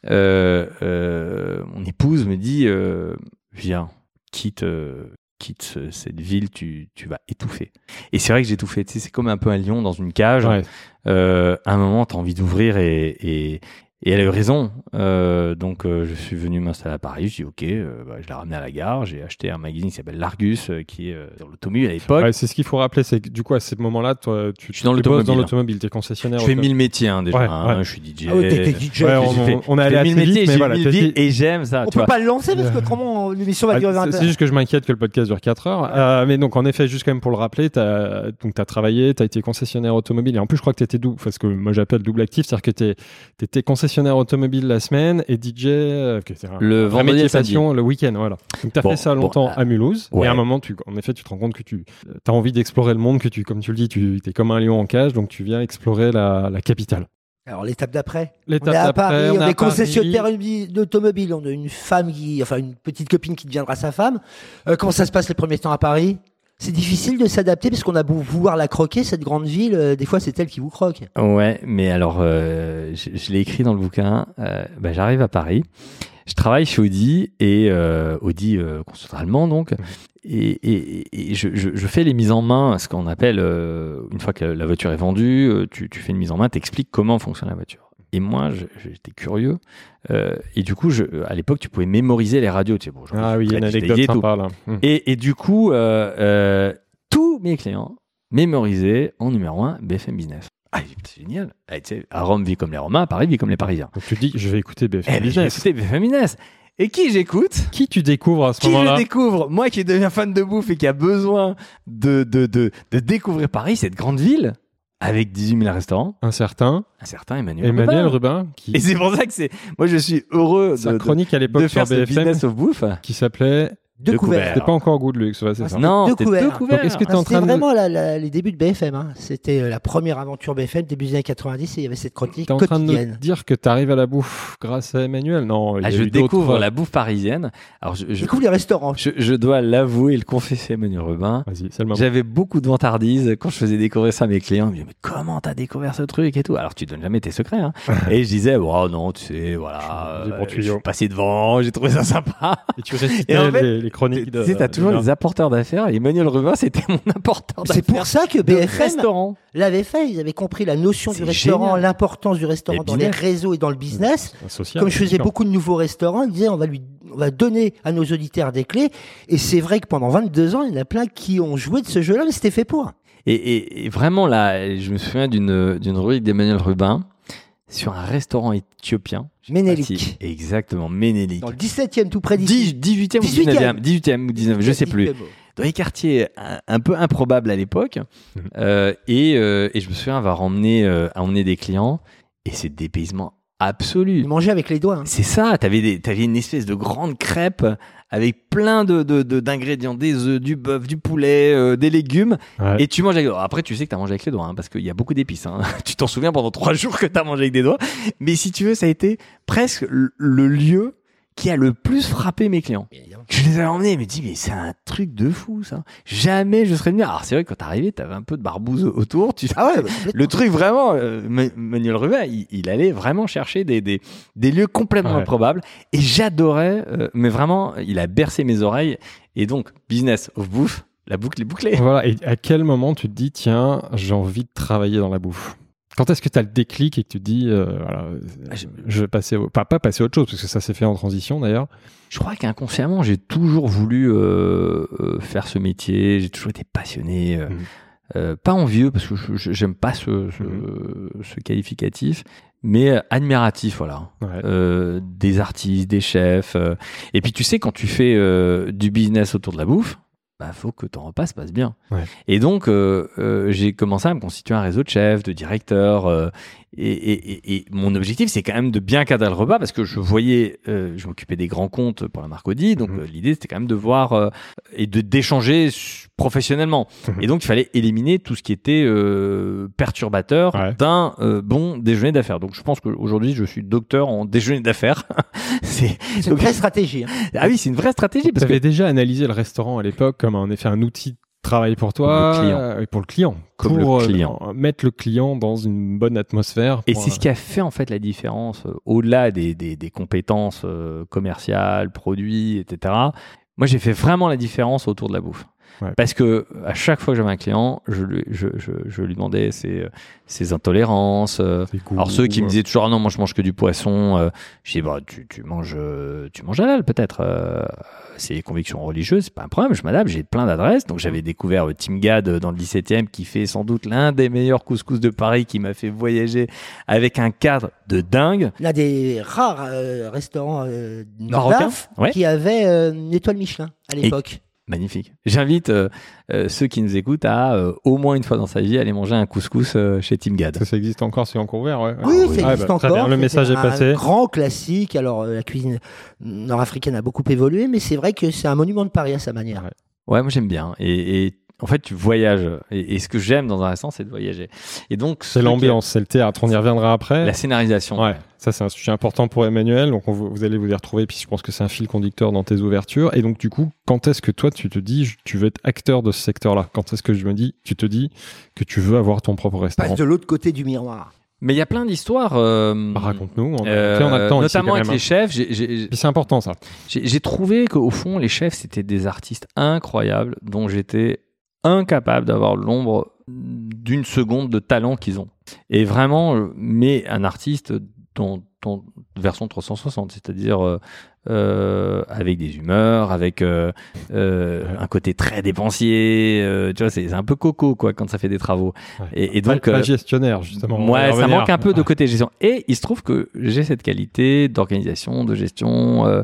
mon épouse me dit, euh, viens, quitte. euh, quitte ce- cette ville, tu, tu vas étouffer. Et c'est vrai que. Tu sais, c'est comme un peu un lion dans une cage. Ouais. Euh, à un moment, tu as envie d'ouvrir et, et, et elle a eu raison. Euh, donc, euh, je suis venu m'installer à Paris. Je dis, OK, euh, bah, je l'ai ramené à la gare. J'ai acheté un magazine qui s'appelle L'Argus, euh, qui est euh, sur l'automobile à l'époque. Ouais, c'est ce qu'il faut rappeler, c'est que du coup, à ce moment-là, toi, tu, Je suis dans tu bosses l'automobile. dans l'automobile, t'es concessionnaire. je fais mille métiers hein, déjà. Ouais, hein. ouais. Je suis DJ. Ah ouais, t'es- t'es DJ. Ouais, on, fait- on est allé assez mille métiers, mais j'ai voilà. mille t'as vies dit- et j'aime ça. On tu peut vois. pas le lancer parce que autrement l'émission va Ah, durer 20 c'est heures. c'est juste que je m'inquiète que le podcast dure 4 heures. Mais donc, en effet, juste quand même pour le rappeler, tu as, travaillé, tu as été concessionnaire automobile. Et en plus, je crois que tu étais double, parce que moi j'appelle double actif, c'est-à-dire que tu étais concessionnaire automobile la semaine et DJ euh, un- Le vendredi métier et samedi. passion le week-end. Voilà. Donc, tu as Bon, fait ça longtemps euh, à Mulhouse. ouais. Et à un moment, tu, en effet, tu te rends compte que tu as envie d'explorer le monde, que tu, comme tu le dis, tu es comme un lion en cage, donc tu viens explorer la, la capitale. Alors l'étape d'après? On est à Paris, on, on est concessionnaire d'automobile. On a une femme qui, enfin une petite copine qui deviendra sa femme. Euh, comment ça se passe les premiers temps à Paris? C'est difficile de s'adapter parce qu'on a beau vouloir la croquer cette grande ville, euh, des fois c'est elle qui vous croque. Ouais, mais alors, euh, je, je l'ai écrit dans le bouquin. euh, bah, J'arrive à Paris. Je travaille chez Audi et euh, Audi euh, constructeur allemand donc. Et, et, et je, je, je fais les mises en main, ce qu'on appelle euh, une fois que la voiture est vendue, tu, tu fais une mise en main, t'expliques comment fonctionne la voiture. Et moi, je- j'étais curieux. euh, et du coup, je, à l'époque, tu pouvais mémoriser les radios. Tu sais, bon, je- Ah oui, il y a une anecdote sympa là. Hmm. Et, et du coup, euh, euh, tous mes clients mémorisaient en numéro un BFM Business. Ah, c'est génial. Ah, tu sais, à Rome vit comme les Romains, à Paris vit comme les Parisiens. Donc tu dis, je vais écouter BFM Eh ben, Business. écouté BFM Business. Et qui j'écoute? Qui tu découvres à ce Qui je moment-là? découvre? Moi qui deviens fan de bouffe et qui a besoin de, de, de, de découvrir Paris, cette grande ville, avec 18 000 restaurants, Un certain un certain Emmanuel, Emmanuel Rubin. Rubin, qui Et c'est pour ça que c'est. Moi, je suis heureux sa de, de, chronique à l'époque de sur BFM business of bouffe. qui s'appelait Deux Deux couverts. C'était pas encore Good Luxe, ouais, c'est Ah, ça. Non, Deux c'était couverts. deux Donc, couverts. Donc, est-ce que tu es Ah, en C'était train de vraiment la- la- les débuts de BFM. hein. C'était euh, la première aventure BFM, début des années 90, et il y avait cette chronique T'es en train de nous dire que tu arrives à la bouffe grâce à Emmanuel? Non, il y Ah, a je eu d'autres- découvre la bouffe parisienne. Alors, je, je, Découvre les restaurants. je, je dois l'avouer et le confesser, Emmanuel Rubin. Vas-y, c'est le moment. J'avais beaucoup de vantardise quand je faisais découvrir ça à mes clients. Ils me disaient, mais comment t'as découvert ce truc et tout? Alors, tu donnes jamais tes secrets. Hein. et je disais, oh non, tu sais, voilà. Euh, je suis passé devant, j'ai trouvé ça sympa. Et tu les chroniques de. tu sais, t'as toujours de- les apporteurs d'affaires. Et Emmanuel Rubin, c'était mon apporteur d'affaires. C'est pour ça que BFM restaurant. l'avait fait. Ils avaient compris la notion du restaurant, l'importance du restaurant Et dans les business. réseaux et dans le business. social, Comme je faisais bien beaucoup de nouveaux restaurants, ils disaient on va lui, on va donner à nos auditeurs des clés. Et c'est vrai que pendant 22 ans, il y en a plein qui ont joué de ce jeu-là, mais c'était fait pour. Et, et- et vraiment, là, je me souviens d'une d'une rubrique d'Emmanuel Rubin sur un restaurant éthiopien. Si- Exactement, Ménélique. Dans le 17e, tout près d'ici. 18e ou 19e 18e ou 19e, je sais plus. Dans les quartiers un, un peu improbables à l'époque. Mhm. Euh, et, euh, et je me souviens avoir emmené, euh, emmené des clients et c'est dépaysement absolu. Ils mangeaient avec les doigts. hein. C'est ça, t'avais des, t'avais une espèce de grande crêpe avec plein de, de, de- d'ingrédients, des œufs, du bœuf, du poulet, euh, des légumes, Ouais. et tu manges avec les doigts. Après, tu sais que t'as mangé avec les doigts, hein, parce qu'il y a beaucoup d'épices. Hein. tu t'en souviens pendant trois jours que t'as mangé avec des doigts. Mais si tu veux, ça a été presque le lieu qui a le plus frappé mes clients. Je les avais emmenés, mais dis, mais c'est un truc de fou, ça. Jamais je serais venu. Alors, c'est vrai que quand t'arrivais, t'avais un peu de barbouze autour. Tu... Ah ouais, bah. Le truc vraiment, euh, Ma- Manuel Rubin, il, il allait vraiment chercher des, des, des lieux complètement Ouais. improbables. Et j'adorais, euh, mais vraiment, il a bercé mes oreilles. Et donc, business of bouffe, la boucle est bouclée. Voilà, et à quel moment tu te dis, tiens, j'ai envie de travailler dans la bouffe? Quand est-ce que tu as le déclic et que tu dis, euh, voilà, Ah, je vais passer, au... pas, pas passer à autre chose, parce que ça s'est fait en transition d'ailleurs. Je crois qu'inconsciemment, j'ai toujours voulu euh, euh, faire ce métier. J'ai toujours été passionné. euh, Mhm. euh, pas envieux, parce que j'aime pas ce, ce, Mhm. ce qualificatif, mais euh, admiratif, voilà. Ouais. Euh, des artistes, des chefs. euh. Et puis tu sais, quand tu fais euh, du business autour de la bouffe, bah faut que ton repas se passe bien. Ouais. Et donc euh, euh, j'ai commencé à me constituer un réseau de chefs, de directeurs, euh, et, et, et, et mon objectif, c'est quand même de bien cadrer le repas parce que je voyais, euh, je m'occupais des grands comptes pour la marque Audi, donc Mhm. euh, l'idée c'était quand même de voir euh, et de d'échanger professionnellement. Mhm. Et donc il fallait éliminer tout ce qui était euh, perturbateur Ouais. d'un euh, bon déjeuner d'affaires. Donc je pense qu'aujourd'hui je suis docteur en déjeuner d'affaires. c'est une donc- vraie stratégie. hein. ah oui, c'est une vraie stratégie parce que déjà analysé le restaurant à l'époque comme en effet un outil de travail pour toi, Pour le client. euh, et pour le client, Comme pour le euh, client. euh, mettre le client dans une bonne atmosphère. Et c'est ce qui a fait en fait la différence euh, au-delà des, des, des compétences commerciales, produits, etc. Moi, j'ai fait vraiment la différence autour de la bouffe. Ouais. Parce que à chaque fois que j'avais un client, je lui, je, je, je lui demandais ses, ses intolérances. alors ceux qui me disaient toujours ah non moi je mange que du poisson, je dis bah tu, tu manges tu manges halal peut-être. C'est les convictions religieuses, c'est pas un problème, je m'adapte, j'ai plein d'adresses. Donc j'avais découvert euh, Tim Gad euh, dans le 17e qui fait sans doute l'un des meilleurs couscous de Paris qui m'a fait voyager avec un cadre de dingue. L'un des rares euh, restaurants euh, Marocains, ouais. qui avait euh, une étoile Michelin à l'époque. Magnifique. J'invite euh, euh, ceux qui nous écoutent à euh, au moins une fois dans sa vie aller manger un couscous euh, chez Tim Gad. Ça, ça existe encore, c'est encore ouvert, ouais. Oui, Ah, ça ouais, existe bah, très encore. bien, le message est passé. Un grand classique. Alors, euh, la cuisine nord-africaine a beaucoup évolué, mais c'est vrai que c'est un monument de Paris à sa manière. Ouais. Ouais, moi j'aime bien. Et, et en fait, tu voyages. Et, et ce que j'aime dans un restaurant, c'est de voyager. Et donc, C'est l'ambiance, c'est le théâtre. On y reviendra après. la scénarisation. Ouais, ça c'est un sujet important pour Emmanuel, donc on, vous vous allez vous y retrouver, puis je pense que c'est un fil conducteur dans tes ouvertures. Et donc du coup, quand est-ce que toi tu te dis, tu veux être acteur de ce secteur-là? Quand est-ce que je me dis, tu te dis que tu veux avoir ton propre restaurant? Passe de l'autre côté du miroir. Mais il y a plein d'histoires. euh, Bah, Raconte-nous, on a, euh, on a temps notamment avec les hein. chefs. j'ai- j'ai- Puis c'est important ça. J'ai j'ai trouvé qu'au fond, les chefs, c'était des artistes incroyables dont j'étais incapable d'avoir l'ombre d'une seconde de talent qu'ils ont. Et vraiment, euh, mais un artiste dans, dans version 360, c'est-à-dire euh, euh, avec des humeurs, avec euh, un côté très dépensier. tu vois, c'est un peu coco quoi quand ça fait des travaux. Ouais. Et, et Pas- donc, pas, euh, gestionnaire justement. Ouais, ça manque un peu de côté gestion. Et il se trouve que j'ai cette qualité d'organisation, de gestion,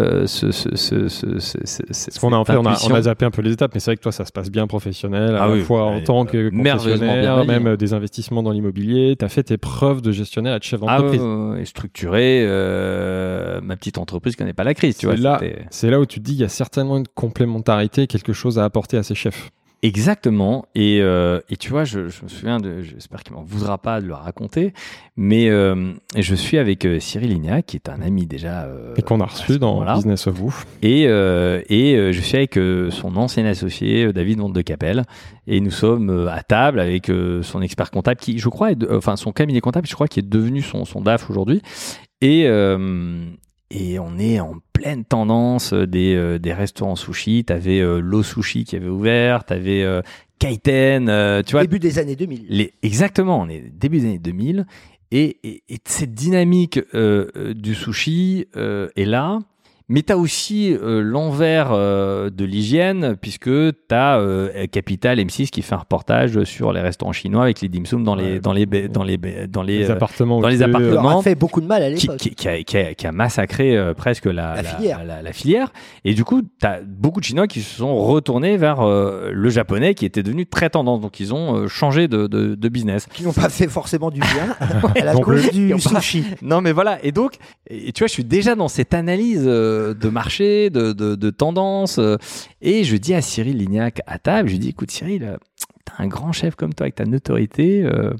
euh, ce, qu'on a en fait, on a, on a zappé un peu les étapes, mais c'est vrai que toi, ça se passe bien professionnel, à Ah la oui, fois en tant que euh, merveilleusement réglé. même euh, des investissements dans l'immobilier. Tu as fait tes preuves de gestionnaire et de chef Ah, d'entreprise. ouais, et structuré, euh, ma petite entreprise connaît pas la crise, tu vois. C'est là, c'était- c'est là où tu te dis il y a certainement une complémentarité, quelque chose à apporter à ces chefs. Exactement. Et, euh, et tu vois, je, je me souviens de, j'espère qu'il m'en voudra pas de le raconter, mais euh, je suis avec euh, Cyril Lignac, qui est un ami déjà. Et qu'on a reçu dans. Business of Bouffe. Et, et je suis avec son ancien associé, David Vente de Capelle, et nous sommes à table avec son expert comptable, qui, je crois, est de- enfin son cabinet comptable, je crois, qui est devenu son, son DAF aujourd'hui. Et, et on est en pleine tendance euh, des, euh, des restaurants sushi. T'avais euh, l'eau sushi qui avait ouvert, t'avais euh, Kaiten, euh, tu vois, Début des années 2000. les, exactement, on est début des années 2000 et, et, et cette dynamique du sushi euh, est là. Mais tu as aussi euh, l'envers euh, de l'hygiène, puisque tu as Capital M6 qui fait un reportage sur les restaurants chinois avec les dim sum dans les dans les dans les ba- dans les, Les euh, appartements. dans les appartements. Fait beaucoup de mal à qui, l'époque. qui, qui a, qui a- qui a massacré euh, presque la, La filière. la, la filière. Et du coup, tu as beaucoup de Chinois qui se sont retournés vers euh, le japonais qui était devenu très tendance. Donc, ils ont euh, changé de, de, de business. Qui n'ont pas fait forcément du bien à la Non cause Ils du sushi. Non, mais voilà. Et donc, et tu vois, je suis déjà dans cette analyse de marché, de, de, de tendance. euh, et je dis à Cyril Lignac à table, je lui dis, écoute Cyril, euh, t'as un grand chef comme toi avec ta notoriété. euh,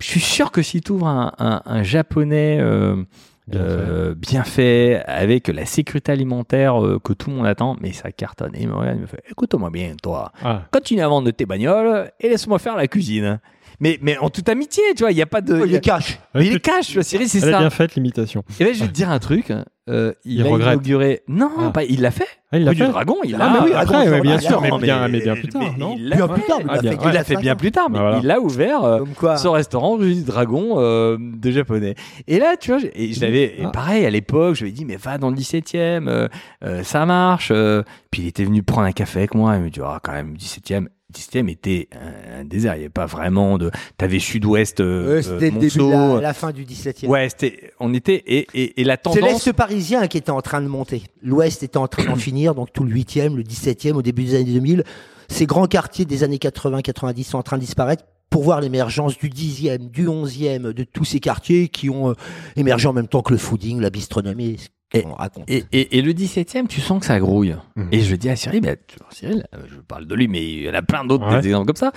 je suis sûr que si tu ouvres un, un, un japonais euh, Bien euh, bien fait, avec la sécurité alimentaire que tout le monde attend, mais ça cartonne. Et il me regarde, il me fait, écoute-moi bien, toi Ah, continue à vendre tes bagnoles et laisse-moi faire la cuisine. Mais, mais en toute amitié, tu vois, il n'y a pas de. Oh, il il cache. Mais il est cash, tu vois, Cyril, c'est elle ça. a bien fait l'imitation. Et ben, je vais te dire un truc. euh, il, Il a regrette. inauguré. Non, Ah. pas, il l'a fait. Ah, il l'a Rue du fait. Dragon, il Ah, l'a. mais oui, après, Dragon, bien sûr, mais bien, mais bien plus tard, non il l'a fait. plus tard, mais il Ah, l'a bien. fait Il bien plus tard, mais voilà. il a ouvert euh, quoi. son restaurant rue du Dragon euh, de japonais. Et là, tu vois, je- et je l'avais, Ah. pareil, à l'époque, je lui ai dit, mais va dans le 17e, euh, euh, ça marche. euh. Puis il était venu prendre un café avec moi, il me dit, ah, quand même, 17e. 17e était un, désert, il n'y avait pas vraiment de. T'avais Sud-Ouest, euh, C'était euh, la, la fin du 17e. Ouais, c'était, on était, et, et, et la C'est tendance. l'Est parisien qui était en train de monter. L'Ouest était en train d'en finir, donc tout le 8e, le 17e, au début des années 2000. Ces grands quartiers des années 80-90 sont en train de disparaître pour voir l'émergence du 10e, du 11e, de tous ces quartiers qui ont euh, émergé en même temps que le fooding, la bistronomie, Et- qu'on raconte. Et, et, et le 17e, tu sens que ça grouille. Mhm. Et je dis à Cyril, bah, tu vois, Cyril, euh, je parle de lui, mais il y en a plein d'autres Ouais. des exemples comme ça.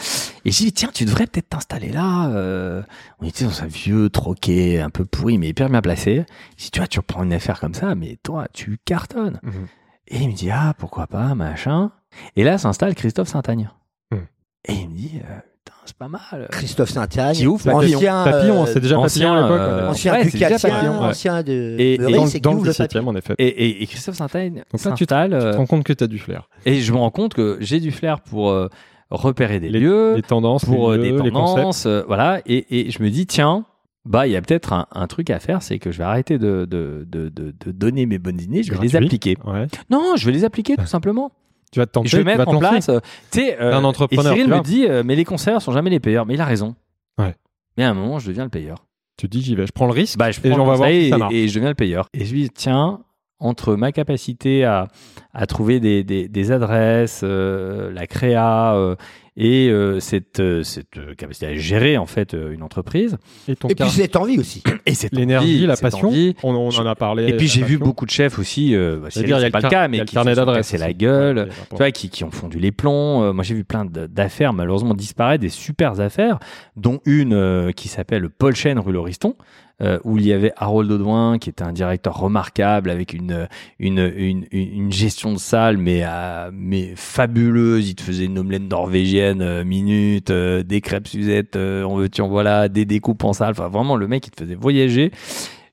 Et je dis, tiens, tu devrais peut-être t'installer là. euh, on était dans un vieux troquet, un peu pourri, mais hyper bien placé. Si tu vois, tu reprends une affaire comme ça, mais toi, tu cartonnes. Mhm. Et il me dit, ah, pourquoi pas, machin. Et là s'installe Christophe Saint-Agne. Mhm. Et il me dit, euh, c'est pas mal. Christophe Saint-Agne, Qui ouvre Papillon, ancien, Papillon, euh, c'est déjà ancien, Papillon à l'époque. euh, ancien Ouais, c'est Papillon, ouais. ancien de Et- et dans, c'est dans le ouvre le 17 e Papillon. en effet. Et, et, et Christophe Saint-Agne Donc là, tu. Tu te euh, rends compte que tu as du flair. et je me rends compte que j'ai du flair pour euh, repérer des Les- lieux, Les tendances, pour euh, les, des lieux, les concepts. tendances, euh, voilà. Et, et je me dis, tiens, bah, il y a peut-être un, un truc à faire, c'est que je vais arrêter de, de, de, de, donner mes bonnes idées, je vais les Gratuit. appliquer. Ouais. Non, je vais les appliquer tout simplement. Tu vas te tenter, Et je vais tu vas mettre en place. euh, Tu sais, euh, Un entrepreneur, Et Cyril me dit, euh, mais les concerts sont jamais les payeurs. Mais il a raison. Ouais. Mais à un moment, je deviens le payeur. Tu te dis, j'y vais, je prends le risque. Bah, je et prends on le va voir conseil si ça et- marche. et, je deviens le payeur. Et je lui dis, tiens, entre ma capacité à, à trouver des, des, des adresses, euh, la créa euh, et euh, cette, euh, cette euh, capacité à gérer en fait euh, une entreprise Et ton Et puis cette envie aussi. et cette l'énergie, envie, la cette passion. envie. On, en a parlé. Et puis j'ai vu beaucoup de chefs aussi, euh, bah, C'est-à-dire, Cyril, il y a c'est pas le cas, mais qui cassés la gueule, Ouais, tu ouais, vois, qui, qui ont fondu les plombs. Euh, moi, j'ai vu plein d'affaires malheureusement disparaître, des super affaires, dont une euh, qui s'appelle Paul Chen rue Lauriston, euh, où il y avait Harold Audouin, qui était un directeur remarquable avec une une, une, une, gestion de salle, mais euh, mais fabuleuse. Il te faisait une omelette norvégienne euh, minute, des crêpes Suzette, on veut tu en voilà, des découpes en salle. Enfin, vraiment, le mec, il te faisait voyager.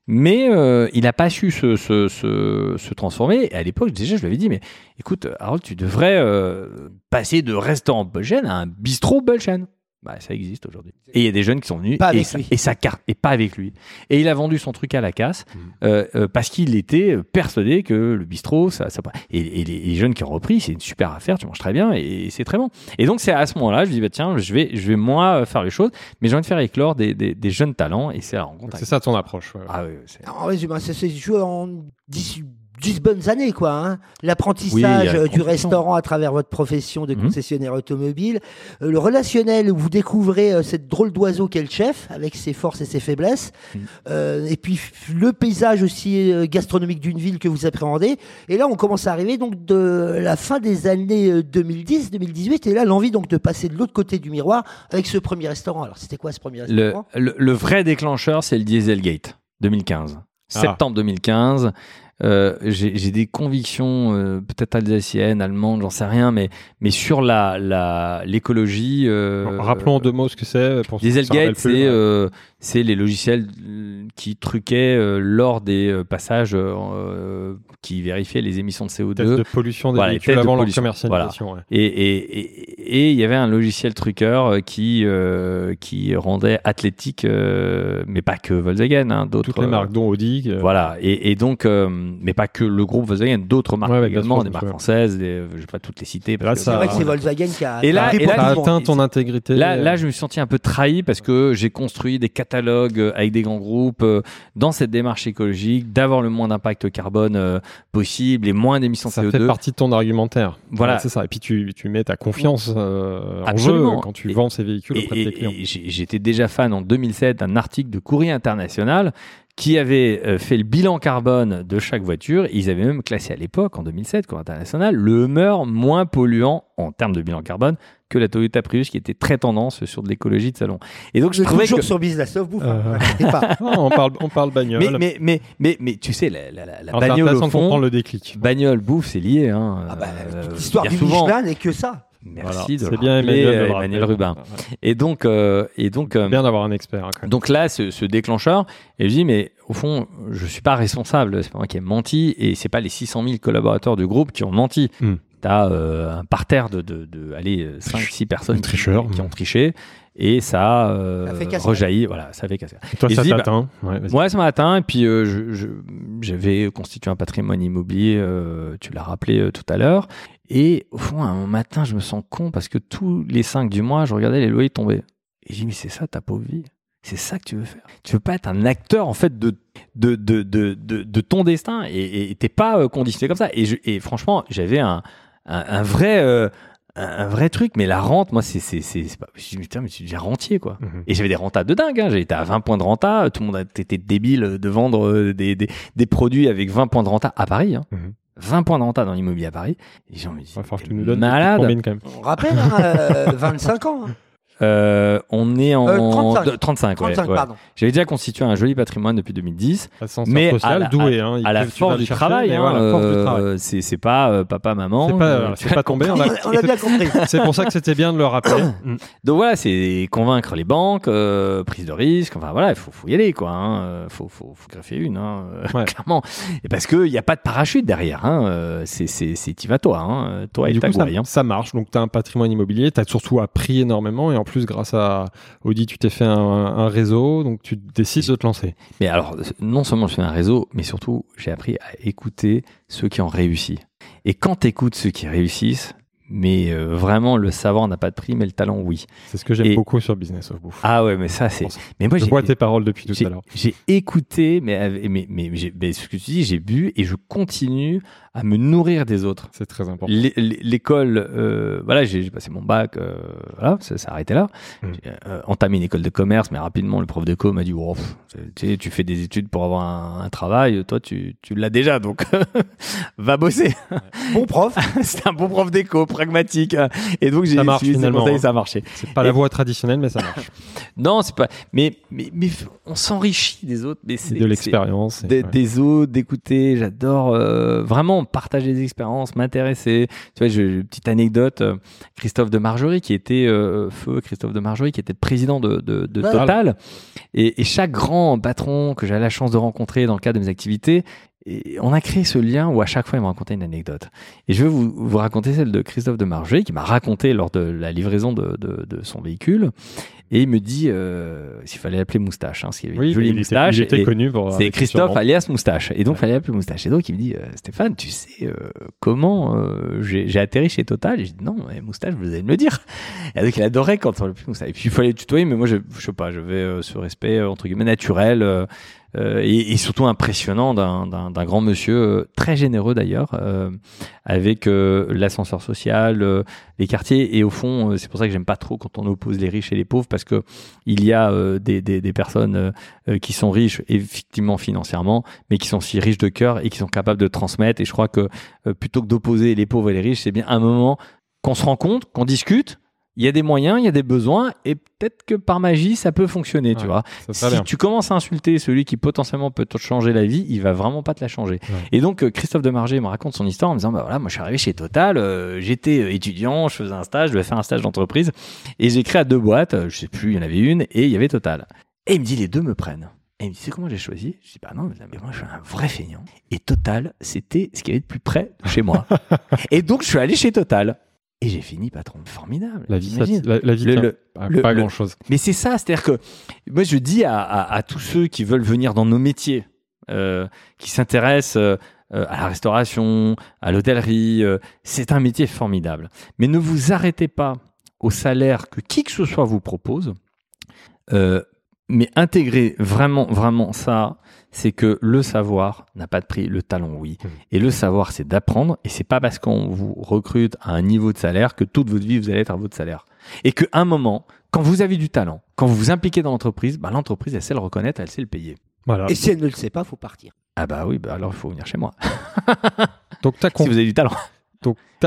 Mais il n'a pas su se, se, se, transformer. Et à l'époque, déjà, je lui avais dit, mais écoute, Harold, tu devrais passer de restaurant Bolchen à un bistrot Bolchen. Bah, ça existe aujourd'hui. Et il y a des jeunes qui sont venus Pas et, lui. et carte et pas avec lui. Et il a vendu son truc à la casse Mhm. euh, euh, parce qu'il était persuadé que le bistrot, ça, ça et, et les, les jeunes qui ont repris, c'est une super affaire, tu manges très bien et, c'est très bon. Et donc c'est à ce moment-là, je me dis bah tiens, je vais, je vais moi faire les choses, mais j'ai envie de faire éclore des, des, des jeunes talents et c'est la rencontre. C'est ça ton approche. ouais. Ah oui, c'est- En résumé, ça s'est joué en 10, 10 bonnes années, quoi. hein. L'apprentissage euh, du restaurant à travers votre profession de Mhm. concessionnaire automobile, euh, le relationnel où vous découvrez euh, cette drôle d'oiseau qu'est le chef, avec ses forces et ses faiblesses. Euh, et puis le paysage aussi euh, gastronomique d'une ville que vous appréhendez. Et là, on commence à arriver donc de la fin des années euh, 2010, 2018, et là, l'envie donc de passer de l'autre côté du miroir avec ce premier restaurant. Alors, c'était quoi ce premier le, restaurant? le, le vrai déclencheur, c'est le Dieselgate 2015. Ah. Septembre 2015. Euh, j'ai des convictions euh, peut-être alsaciennes, allemandes, j'en sais rien, mais mais sur la la l'écologie. Euh, Rappelons en deux mots ce que c'est. Dieselgate, c'est euh, c'est les logiciels qui truquaient lors des passages qui vérifiaient les émissions de CO2. Tests de pollution des Voilà, les véhicules de avant leur pollution. commercialisation. ouais. Et et- et- et il y avait un logiciel truqueur euh, qui euh, qui rendait athlétique, euh, mais pas que Volkswagen, hein, d'autres Toutes les euh, marques, dont Audi. euh, voilà, et, et donc, euh, mais pas que le groupe Volkswagen, d'autres marques Ouais, également, sûr, des marques françaises, des, je vais pas toutes les citer. parce Là, que- ça- C'est vrai que c'est. Volkswagen qui a. Et là- atteint ton intégrité. Là, euh, là, je me suis senti un peu trahi parce que j'ai construit des catalogues euh, avec des grands groupes euh, dans cette démarche écologique, d'avoir le moins d'impact carbone euh, possible et moins d'émissions de ça fait CO2. partie de ton argumentaire. Voilà. Ouais, c'est ça. Et puis tu, tu mets ta confiance euh, en jeu quand tu Et- vends ces véhicules auprès de tes clients. j'étais déjà fan en 2007 d'un article de Courrier International qui avait euh, fait le bilan carbone de chaque voiture. Ils avaient même classé à l'époque, en 2007, Courrier International, le Hummer moins polluant en termes de bilan carbone que la Toyota Prius qui était très tendance sur de l'écologie de salon. Et donc je trouvais toujours que... sur Business of Bouffe. hein, Euh. pas. Non, on parle, on parle bagnole. Mais, mais, mais, mais, mais tu sais, la, la, la, bagnole au fond, le déclic. bagnole, bouffe, c'est lié. Hein, Ah bah, Euh, L'histoire bien du souvent. Michelin n'est que ça. Merci Voilà. de C'est bien Emmanuel, euh, Rubin. Ouais. Et donc, euh, et donc, euh, Bien d'avoir un expert. hein, quand même. Donc là, ce, ce déclencheur, et je dis, mais au fond, je suis pas responsable, c'est pas moi qui ai menti, et c'est pas les 600 000 collaborateurs du groupe qui ont menti. Hmm. T'as euh, un parterre de, de, de allez, 5, 6 personnes qui, tricheurs. qui ont triché, et ça a euh, Ça fait casser. rejailli, voilà, ça fait casser. Et toi, Et ça bah. Ouais, vas-y. Moi, ce matin, et puis euh, je- je- j'avais constitué un patrimoine immobilier, euh, tu l'as rappelé euh, tout à l'heure, et au fond, un matin, je me sens con parce que tous les 5 du mois, je regardais les loyers tomber. Et j'ai dit, mais c'est ça ta pauvre vie c'est ça que tu veux faire. Tu veux pas être un acteur en fait de de de de de, ton destin et t'es pas euh, conditionné comme ça. Et, je, et franchement, j'avais un, un un vrai euh, un, vrai truc. Mais la rente, moi, c'est, c'est, c'est, pas. Je me dis, putain, mais tu deviens rentier, quoi. Mhm. Et j'avais des rentas de dingue. Hein. J'étais à 20 points de renta. Tout le monde était débile de vendre euh, des, des, des produits avec 20 points de renta à Paris. Hein. Mhm. 20 points de renta dans l'immobilier à Paris. Et tu t'es nous donnes malade. quand même. On rappelle, hein, euh, 25 ans. hein. Euh, on est en Euh, 35. de- 35, ouais, 35, ouais. pardon. J'avais déjà constitué un joli patrimoine depuis 2010. Ascenseur Mais social, à la- doué. hein. Il à la force du travail, hein, voilà, euh, travail. c'est pas euh, papa maman. C'est pas, c'est pas tombé. on a- On a bien compris. C'est pour ça que c'était bien de le rappeler. Mm. Donc voilà, c'est convaincre les banques, euh, prise de risque. Enfin voilà, il faut, faut y aller quoi. Hein. Faut, faut, faut greffer une, hein, euh, Ouais. clairement. Et parce que il y a pas de parachute derrière. Hein. C'est t'y vas toi, hein. toi Et et, du ta coup, hein. ça marche. Donc, tu as un patrimoine immobilier. Tu as surtout appris énormément. Et en plus, grâce à Audi, tu t'es fait un, un réseau. Donc, tu décides de te lancer. Mais alors, non seulement je fais un réseau, mais surtout j'ai appris à écouter ceux qui ont réussi. Et quand tu écoutes ceux qui réussissent, mais euh, vraiment le savoir n'a pas de prix, mais le talent oui. C'est ce que j'aime Et- beaucoup sur Business of Bouffe. Ah ouais, mais ça c'est. Mais moi Je vois tes paroles depuis tout à l'heure. j'ai écouté, mais, mais, mais, mais ce que tu dis, j'ai bu et je continue à me nourrir des autres. C'est très important. L'é- l'é- L'école, euh, voilà, j'ai passé mon bac, euh, voilà, ça s'est arrêté là. Mm. J'ai entamé une école de commerce, mais rapidement, le prof de co m'a dit oh, pff, tu, fais des études pour avoir un, un travail, toi, tu, tu l'as déjà, donc va bosser. Bon prof. C'est un bon prof d'éco, pragmatique. Et donc, j'ai suivi ses finalement, conseils, hein. ça a marché. C'est pas Et- la voie traditionnelle, mais ça marche. Non, c'est pas. Mais, mais, mais on s'enrichit des autres. Mais c'est de l'expérience. et- des, ouais. des autres, d'écouter. J'adore euh, vraiment partager des expériences, m'intéresser. Tu vois, j'ai une petite anecdote. euh, Christophe de Margerie, qui était euh, feu Christophe de Margerie, qui était le président de, de, de Ouais. Total. Et, et chaque grand patron que j'ai la chance de rencontrer dans le cadre de mes activités, et on a créé ce lien où à chaque fois il me racontait une anecdote. Et je vais vous, vous raconter celle de Christophe de Margerie, qui m'a raconté lors de la livraison de, de, de son véhicule. Et il me dit euh, s'il fallait l'appeler moustache, hein, avait Oui, une jolie il était, moustache. il était connu pour. c'est Christophe alias Moustache. Et donc, Ouais. fallait appeler Moustache. Et donc, il me dit, euh, Stéphane, tu sais euh, comment euh, j'ai atterri chez Total? Et je dis, non, mais Moustache, vous allez me le dire. Et donc, il adorait quand on l'appelait Moustache. Et puis, il fallait tutoyer, mais moi, je, je sais pas, je vais euh, ce respect, euh, entre guillemets, naturel. Euh, et, surtout impressionnant d'un- grand monsieur, euh, très généreux d'ailleurs, euh, avec l'ascenseur social, les quartiers. Et au fond, c'est pour ça que j'aime pas trop quand on oppose les riches et les pauvres, parce que il y a des, des, des personnes qui sont riches, effectivement financièrement, mais qui sont aussi riches de cœur et qui sont capables de transmettre. Et je crois que plutôt que d'opposer les pauvres et les riches, c'est bien un moment qu'on se rencontre, qu'on discute. Il y a des moyens, il y a des besoins, et peut-être que par magie, ça peut fonctionner, tu vois. Si bien. tu commences à insulter celui qui potentiellement peut te changer la vie, il va vraiment pas te la changer. Ouais. Et donc euh, Christophe Demarger me raconte son histoire en me disant bah voilà, moi je suis arrivé chez Total, euh, j'étais euh, étudiant, je faisais un stage, je devais faire un stage d'entreprise et j'ai créé à deux boîtes, je sais plus, il y en avait une et il y avait Total. Et il me dit les deux me prennent. Et il me dit c'est comment j'ai choisi? Je dis bah non, mais moi je suis un vrai feignant. Et Total, c'était ce qui avait de plus près de chez moi. et donc je suis allé chez Total. Et j'ai fini patron. Formidable. La vie, ça- la, la vie Le- pas, le- pas le- grand chose. mais c'est ça, c'est-à-dire que moi je dis à, à- à tous ceux qui veulent venir dans nos métiers, euh, qui s'intéressent euh, euh, à la restauration, à l'hôtellerie, euh, c'est un métier formidable. Mais ne vous arrêtez pas au salaire que qui que ce soit vous propose, mais intégrez vraiment, vraiment ça, c'est que le savoir n'a pas de prix, le talent oui. Mmh. Et le savoir, c'est d'apprendre, et c'est pas parce qu'on vous recrute à un niveau de salaire que toute votre vie vous allez être à votre salaire. Et qu'à un moment, quand vous avez du talent, quand vous vous impliquez dans l'entreprise, bah, l'entreprise, elle sait le reconnaître, elle sait le payer. Voilà. Et si elle ne le sait pas, faut partir. Ah bah oui, bah alors il faut venir chez moi. Donc, tu as, Si vous avez du talent,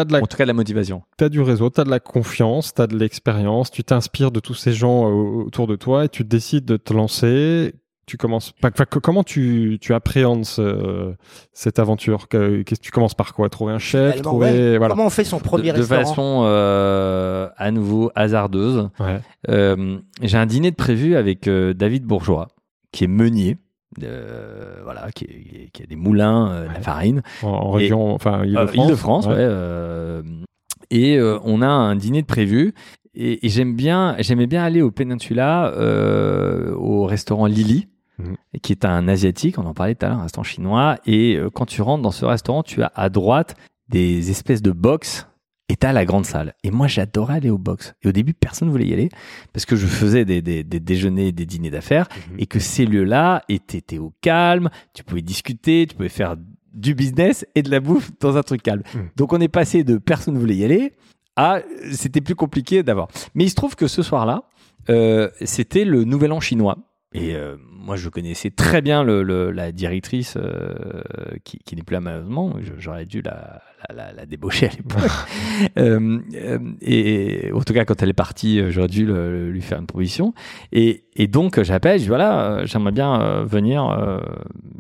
de la en tout cas de la motivation. T'as du réseau, t'as de la confiance, t'as de l'expérience, tu t'inspires de tous ces gens euh, autour de toi et tu décides de te lancer. Tu commences. enfin, comment tu, tu appréhendes ce- cette aventure? Que- Tu commences par quoi? Trouver un chef Trouver ouais. voilà. Comment on fait son premier de, de restaurant? façon euh, à nouveau hasardeuse. Ouais. Euh, J'ai un dîner de prévu avec euh, David Bourgeois, qui est meunier. euh, voilà, qui, est- qui a des moulins, euh, de la farine. En, en Et- région, enfin Euh, Île-de-France. Île-de-France, ouais. ouais. euh, et euh, on a un dîner de prévu. Et, et j'aime bien, j'aimais bien aller au Peninsula, euh, au restaurant Lily, Mhm. qui est un asiatique. On en parlait tout à l'heure, un restaurant chinois. Et euh, quand tu rentres dans ce restaurant, tu as à droite des espèces de box. Et t'as la grande salle. Et moi, j'adorais aller au box. Et au début, personne ne voulait y aller parce que je faisais des, des, des déjeuners, des dîners d'affaires Mhm. et que ces lieux-là étaient au calme, tu pouvais discuter, tu pouvais faire du business et de la bouffe dans un truc calme. Mm. Donc on est passé de personne ne voulait y aller Ah, c'était plus compliqué d'avoir. Mais il se trouve que ce soir-là, euh, c'était le Nouvel An chinois. Et euh, moi, je connaissais très bien le, le- la directrice euh, qui, qui n'est plus là malheureusement. J'aurais dû la, la, la- la débaucher à l'époque. Euh, euh, et en tout cas, quand elle est partie, euh, j'aurais dû le- lui faire une proposition. Et, et donc, j'appelle, je dis voilà, euh, j'aimerais bien venir. euh,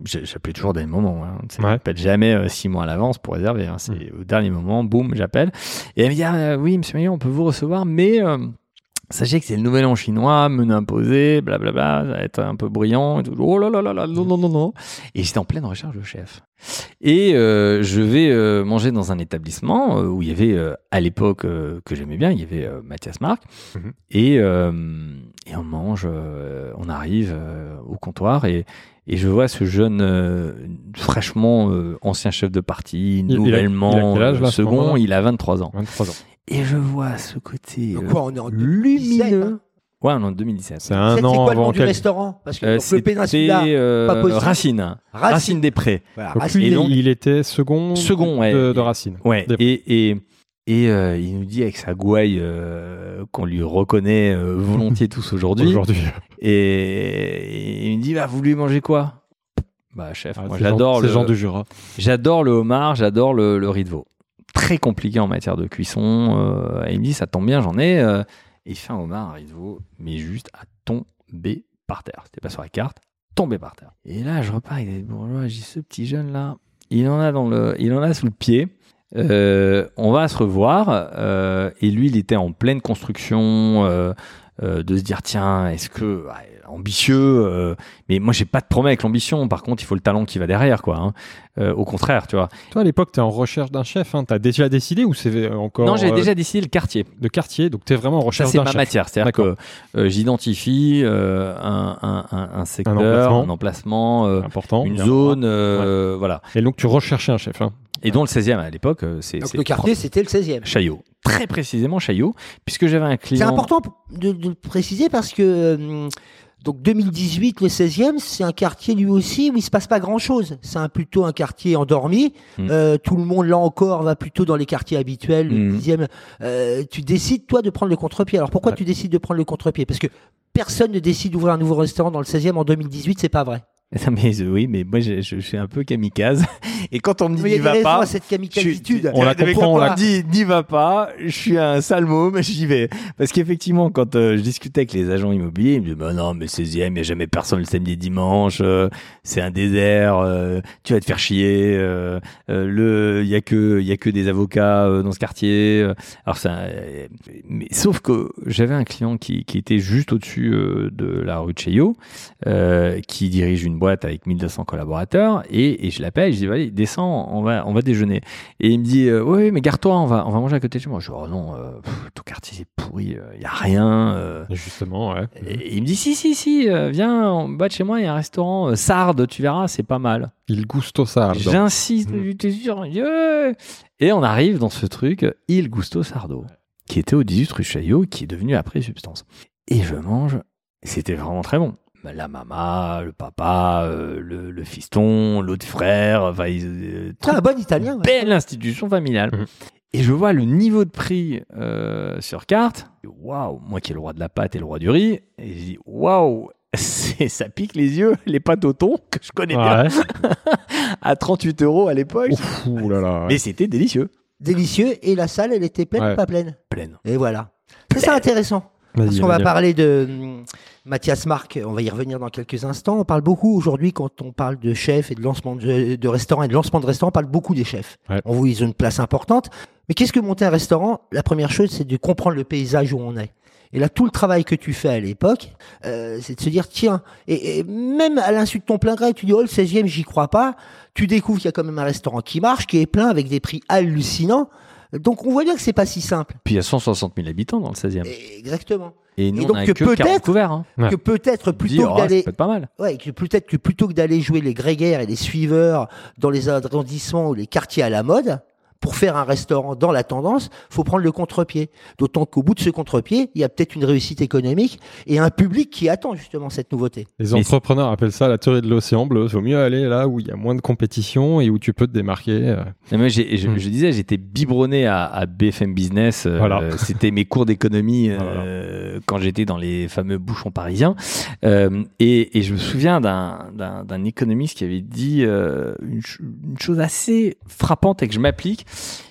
J'appelais toujours au dernier moment. Hein. Ouais. J'appelle jamais six mois à l'avance pour réserver. hein. C'est au dernier moment, boum, j'appelle. Et elle me dit ah, oui, monsieur Meillon, on peut vous recevoir, mais. Sachez que c'est le nouvel an chinois, menu imposé, blablabla, ça va être un peu brillant et tout. Oh là là là là, non, non, non, non. Et j'étais en pleine recherche de chef. Et euh, je vais euh, manger dans un établissement euh, où il y avait, euh, à l'époque euh, que j'aimais bien, il y avait euh, Mathias Marc. Mhm. et, euh, et on mange, euh, on arrive au comptoir et, et je vois ce jeune, euh, fraîchement euh, ancien chef de parti, il a- nouvellement il a âge, là, second, il a 23 ans. 23 ans. Et je vois ce côté Donc euh, quoi, on est en 2017, lumineux. hein Ouais, on est en 2017. C'est un C'est an quoi le avant nom du quel- restaurant Parce que Euh, donc, le C'était Péninsula, euh, pas possible. Racine. Racine. des Prés. voilà, Donc Racine. lui, Et donc- il était second, Second, ouais. de, de Racine. Ouais. Des- Et, et, et euh, il nous dit avec sa gouaille euh, qu'on lui reconnaît euh, volontiers tous aujourd'hui. Aujourd'hui. Et, et il me dit bah, Vous voulez manger quoi? Bah, chef, Ah, moi j'adore le, C'est Jean du Jura. j'adore le homard, j'adore le, le riz de veau. Très compliqué en matière de cuisson. euh, et il me dit Ça tombe bien, j'en ai. euh, et il fait un homard, mais juste à tomber par terre. C'était pas sur la carte, tomber par terre. Et là, je repars avec des bourgeois. Dis Ce petit jeune là, il en a, il en a sous le pied. Euh, on va se revoir. et lui, il était en pleine construction. Euh, de se dire tiens est-ce que ouais, ambitieux euh, mais moi j'ai pas de problème avec l'ambition par contre il faut le talent qui va derrière quoi hein. Euh, au contraire tu vois Toi, à l'époque, tu es en recherche d'un chef. Hein. Tu as déjà décidé ou c'est encore non j'ai euh, déjà décidé le quartier de quartier Donc, tu es vraiment en recherche c'est d'un ma chef. matière c'est à dire que D'accord. euh, j'identifie euh, un, un, un, un secteur emplacement. un emplacement euh, Important. une zone euh, voilà Et donc, tu recherchais un chef. Hein. et dont le 16e à l'époque c'est Donc c'est le quartier, c'était le 16e. Chaillot très précisément Chaillot puisque j'avais un C'est client important de, de le préciser parce que euh, donc 2018, le 16e, c'est un quartier lui aussi où il se passe pas grand-chose. C'est un, plutôt un quartier endormi. Mm. Euh, tout le monde, là encore, va plutôt dans les quartiers habituels. Le Mm. 10e, euh, tu décides, toi, de prendre le contre-pied. Alors pourquoi Ouais. tu décides de prendre le contre-pied? Parce que personne ne décide d'ouvrir un nouveau restaurant dans le 16e en 2018, c'est pas vrai. Non, mais, euh, oui mais moi je, je suis un peu kamikaze et quand on me dit n'y va pas cette kamikazitude. On la Mais comprend, on la- me dit n'y va pas, je suis un sale mot, mais j'y vais. Parce qu'effectivement, quand euh, je discutais avec les agents immobiliers, ils me disaient bah non, mais 16e, il n'y a jamais personne le samedi et dimanche, euh, c'est un désert, euh, tu vas te faire chier, euh, euh, le, il y a que, il y a que des avocats euh, dans ce quartier. Alors ça, euh, mais sauf que j'avais un client qui, qui était juste au-dessus euh, de la rue de Chaillot, euh, qui dirige une boîte avec 1200 collaborateurs, et, et je l'appelle, je dis allez, descends, on va, on va déjeuner. Et il me dit euh, oui, mais garde-toi, on va, on va manger à côté de chez moi. Je dis oh non, euh, pff, ton quartier c'est pourri, il y a rien. euh. Justement, ouais. Et il me dit si, si, si, euh, viens en bas de chez moi, il y a un restaurant euh, Sardes, tu verras, c'est pas mal. Il gusto sardo. J'insiste, Mm. t'es sûr Ouais. Et on arrive dans ce truc, Il Gusto Sardo, qui était au 18 rue Chaillot, qui est devenu après Substance. Et je mange, c'était vraiment très bon. La maman, le papa, euh, le, le fiston, l'autre frère, enfin, ils, euh, un bon italien. ouais. belle institution familiale. Mhm. Et je vois le niveau de prix euh, sur carte. Waouh, moi qui est le roi de la pâte et le roi du riz. Et je dis waouh, ça pique les yeux, les pâtes au thon que je connais bien Ouais. à 38 euros à l'époque. Là. Mais c'était délicieux. Délicieux. Et la salle, elle était pleine Ouais. ou pas pleine? Pleine. Et voilà. C'est ça intéressant. Parce qu'on va parler de Mathias Marc, on va y revenir dans quelques instants. On parle beaucoup aujourd'hui, quand on parle de chefs et de lancement de, de restaurants et de lancement de restaurants, on parle beaucoup des chefs. Ouais. On vous ils ont une place importante. Mais qu'est-ce que monter un restaurant? La première chose, c'est de comprendre le paysage où on est. Et là, tout le travail que tu fais à l'époque, euh, c'est de se dire, tiens, et, et même à l'insu de ton plein gré, tu dis, oh, le 16e, j'y crois pas. Tu découvres qu'il y a quand même un restaurant qui marche, qui est plein, avec des prix hallucinants. Donc, on voit bien que c'est pas si simple. Puis il y a 160 000 habitants dans le 16e. Et- exactement. Et nous, et on donc a que que 40 peut-être- couverts. Hein. Ouais. Que peut-être On plutôt oh, que ça d'aller peut être pas mal. Ouais, que peut-être que plutôt que d'aller jouer les grégaires et les suiveurs dans les arrondissements ou les quartiers à la mode, pour faire un restaurant dans la tendance, faut prendre le contre-pied. D'autant qu'au bout de ce contre-pied, il y a peut-être une réussite économique et un public qui attend justement cette nouveauté. Les entrepreneurs appellent ça la théorie de l'océan bleu. Il vaut mieux aller là où il y a moins de compétition et où tu peux te démarquer. euh. Non, mais j'ai- je, Hmm. je disais, j'étais biberonné à, à BFM Business. euh. C'était mes cours d'économie euh, quand j'étais dans les fameux bouchons parisiens. Euh, et, et je me souviens d'un- économiste qui avait dit euh, une, ch- une chose assez frappante et que je m'applique.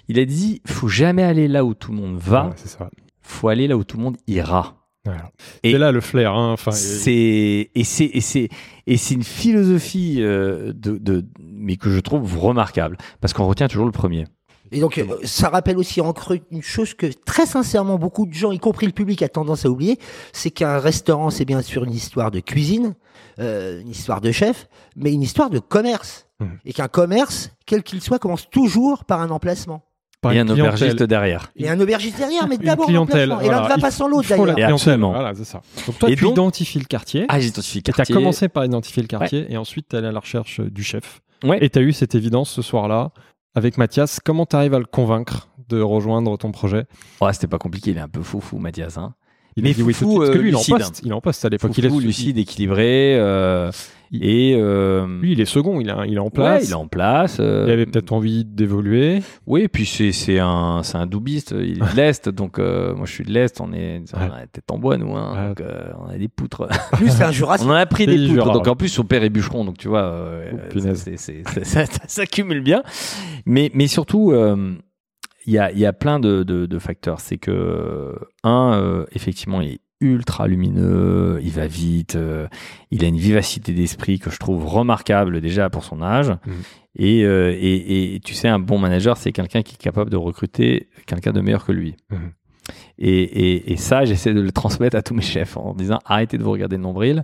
Il a dit, faut jamais aller là où tout le monde va, c'est ça. faut aller là où tout le monde ira. Voilà. Et- C'est là le flair. Hein. Enfin, C'est et c'est et c'est et c'est une philosophie euh, de, de mais que je trouve remarquable parce qu'on retient toujours le premier. Et donc, euh, ça rappelle aussi en creux une chose que très sincèrement beaucoup de gens, y compris le public, a tendance à oublier, c'est qu'un restaurant, c'est bien sûr une histoire de cuisine, euh, une histoire de chef, mais une histoire de commerce. Mhm. Et qu'un commerce, quel qu'il soit, commence toujours par un emplacement. par et un clientèle. aubergiste derrière. Et un aubergiste derrière, mais d'abord un clientèle, emplacement. Et l'un ne voilà. va pas Il sans l'autre Il faut la d'ailleurs. Clientèle. absolument. Voilà, c'est ça. Donc toi, Et tu donc- identifies le quartier. Ah, j'identifie et tu as quartier. commencé par identifier le quartier et ensuite tu es allé à la recherche euh, du chef. Ouais. Et tu as eu cette évidence ce soir-là avec Mathias. Comment tu arrives à le convaincre de rejoindre ton projet? Oh, c'était pas compliqué, il est un peu fou fou Mathias hein. Il Mais a dit oui foufou, tout de suite, parce que euh, lui, il est en lucide. poste. Il est en poste à l'époque. Il est lucide, équilibré euh, Il- et euh, Lui, il est second. Il, est- il est en ouais, place. il est en place. euh, Il avait peut-être envie d'évoluer. Oui, et puis c'est c'est un c'est un doubiste, il est de l'est, donc euh, moi je suis de l'est, on est on a tête en bois nous, hein, Ouais. donc euh, on a des poutres. Plus, c'est un jurassique. on en a pris des poutres, jura. donc en plus son père est bûcheron, donc tu vois, euh, Oh, punaise. c'est- c'est- c'est- ça, ça s'accumule bien. Mais mais surtout. euh, il y a, il y a plein de, de, de facteurs. C'est que, un, euh, effectivement, il est ultra lumineux, il va vite, euh, il a une vivacité d'esprit que je trouve remarquable déjà pour son âge. Et, euh, et, et tu sais, un bon manager, c'est quelqu'un qui est capable de recruter quelqu'un de meilleur que lui. Mhm. Et, et, ça, j'essaie de le transmettre à tous mes chefs en disant arrêtez de vous regarder le nombril,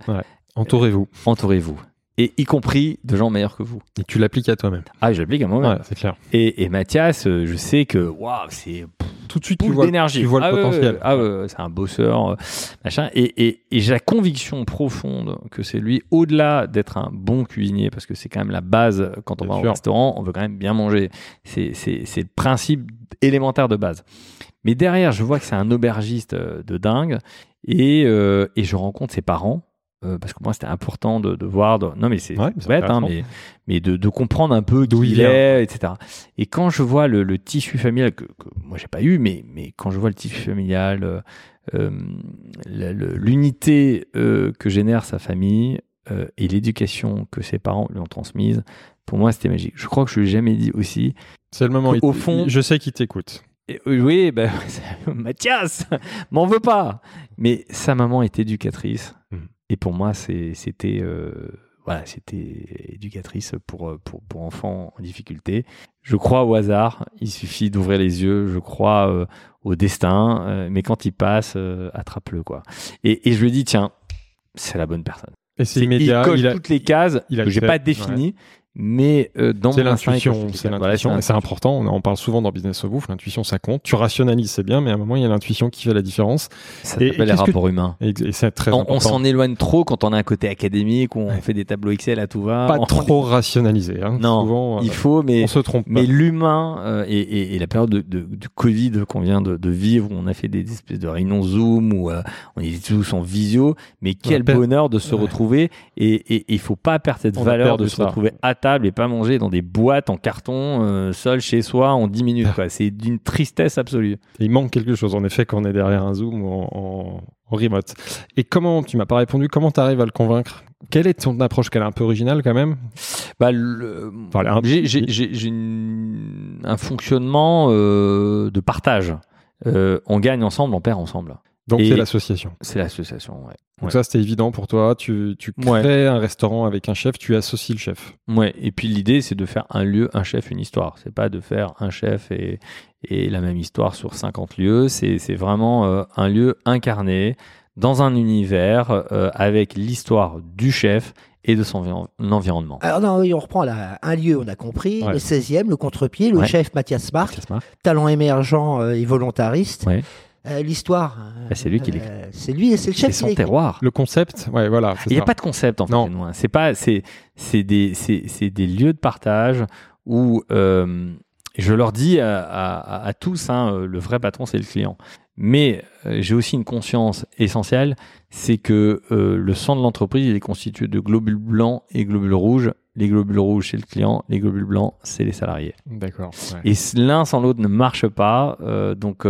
Entourez-vous. entourez-vous. Et y compris de gens meilleurs que vous. Et tu l'appliques à toi-même. Ah, je l'applique à moi-même. Ouais, c'est clair. Et, et Mathias, euh, je sais que waouh, c'est Tout de suite, tu vois, tu vois le Ah potentiel. Ah c'est un bosseur, euh, machin. Et, et, et j'ai la conviction profonde que c'est lui, au-delà d'être un bon cuisinier, parce que c'est quand même la base quand on Bien va sûr. au restaurant, on veut quand même bien manger. C'est, c'est, c'est le principe élémentaire de base. Mais derrière, je vois que c'est un aubergiste euh, de dingue, et, euh, et je rencontre ses parents. Euh, parce que moi c'était important de, de voir de- non mais c'est Ouais, bête hein, mais mais de, de comprendre un peu D'où il est etc et quand je vois le, le tissu familial que, que moi j'ai pas eu mais mais quand je vois le tissu familial euh, euh, l'unité euh, que génère sa famille et l'éducation que ses parents lui ont transmise pour moi c'était magique je crois que je lui ai jamais dit aussi C'est le moment. Au fond- je sais qu'il t'écoute. Oui ben Mathias m'en veux pas mais sa maman est éducatrice. Et pour moi c'était euh, voilà c'était éducatrice pour, euh, pour pour enfants en difficulté. Je crois au hasard il suffit d'ouvrir les yeux je crois euh, au destin euh, mais quand il passe attrape-le quoi. Et, et je lui dis tiens c'est la bonne personne. Et c'est immédiat. il coche il a- toutes les cases il a que j'ai pas définies mais euh, dans C'est l'intuition, c'est. Voilà, l'intuition, et c'est important. On en parle souvent dans Business of Bouffe. L'intuition, ça compte. Tu rationalises, c'est bien, mais à un moment, il y a l'intuition qui fait la différence. ça Et- et s'appelle les que- rapports humains Et, et c'est très on, on important. s'en éloigne trop quand on a un côté académique où on Ouais. fait des tableaux Excel à tout va pas On- trop rationalisé. Hein. Non, Souvent, euh, il faut mais on se trompe Mais pas. l'humain euh, et, et- et la période de, Covid qu'on vient de, de vivre, où on a fait des espèces de réunions Zoom, où euh, on était tous en visio, mais quel bonheur de se Ouais. retrouver. Et il faut pas perdre cette On valeur de se retrouver à table et pas manger dans des boîtes en carton, euh, seul chez soi en 10 minutes. quoi. C'est d'une tristesse absolue. Il manque quelque chose, en effet, quand on est derrière un Zoom ou en, en- en remote. Et comment, tu m'as pas répondu, comment tu arrives à le convaincre? Quelle est ton approche? Qu'elle est un peu originale quand même? Bah, le- Enfin, un- j'ai j'ai- j'ai- j'ai une- un fonctionnement euh, de partage. Euh, on gagne ensemble, on perd ensemble. Donc c'est l'association. C'est l'association, ouais. Donc Ouais. ça, c'était évident pour toi. Tu, tu crées Ouais. un restaurant avec un chef, tu associes le chef. Ouais, et puis l'idée c'est de faire un lieu, un chef, une histoire. C'est pas de faire un chef et, et la même histoire sur 50 lieux. C'est c'est vraiment euh, un lieu incarné dans un univers euh, avec l'histoire du chef et de son envi- environnement. Alors non, oui, on reprend là, un lieu, on a compris, Ouais. le 16e, le contre-pied, le Ouais. chef Mathias Marc, talent émergent euh, et volontariste. Euh, L'histoire. Bah, c'est lui qui l'écrit. euh, C'est lui, c'est le C'est chef qui son l'écrit. terroir. Le concept, ouais, voilà. c'est Il n'y a pas de concept en fait. Non. C'est pas, c'est, c'est des, c'est, c'est des lieux de partage où euh, je leur dis à, à- à tous, hein, le vrai patron, c'est le client. Mais euh, j'ai aussi une conscience essentielle, c'est que euh, le sang de l'entreprise, il est constitué de globules blancs et globules rouges. Les globules rouges, c'est le client. Les globules blancs, c'est les salariés. D'accord. ouais. Et l'un sans l'autre ne marche pas. euh, donc,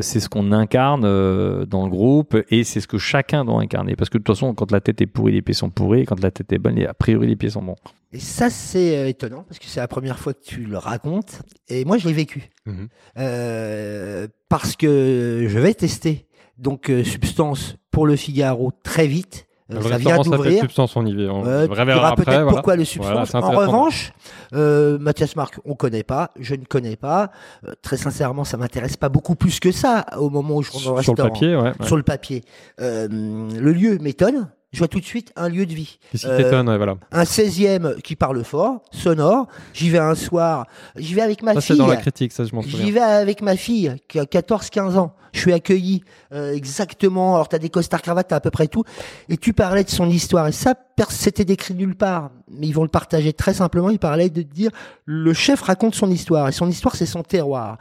c'est ce qu'on incarne euh, dans le groupe et c'est ce que chacun doit incarner. Parce que de toute façon, quand la tête est pourrie, les pieds sont pourris. Quand la tête est bonne, les- a priori, les pieds sont bons. Et ça, c'est euh, étonnant parce que c'est la première fois que tu le racontes. Et moi, je l'ai vécu. Mhm. Euh, parce que je vais tester donc euh, substance pour le Figaro très vite. Euh, Le ça vient restaurant d'ouvrir. Substance, on y va. On Euh, après. peut-être voilà. pourquoi le Voilà, substance. c'est en revanche, euh, Mathias Marc, on connaît pas, je ne connais pas. Euh, très sincèrement, ça m'intéresse pas beaucoup plus que ça au moment où je rentre au sur le restaurant. papier, ouais. ouais. Sur le papier. Euh, le lieu m'étonne. Je vois tout de suite un lieu de vie. Qu'est-ce qui Euh, t'étonne, ouais, voilà. Un 16e qui parle fort, sonore. J'y vais un soir. J'y vais avec ma Ça, c'est fille. dans la critique, ça, je m'en J'y souviens. vais avec ma fille qui a 14-15 ans. Je suis accueilli euh, exactement. Alors, tu as des costards cravates, t'as à peu près tout. Et tu parlais de son histoire. Et ça, c'était décrit nulle part. Mais ils vont le partager très simplement. Il parlait de dire le chef raconte son histoire. Et son histoire, c'est son terroir.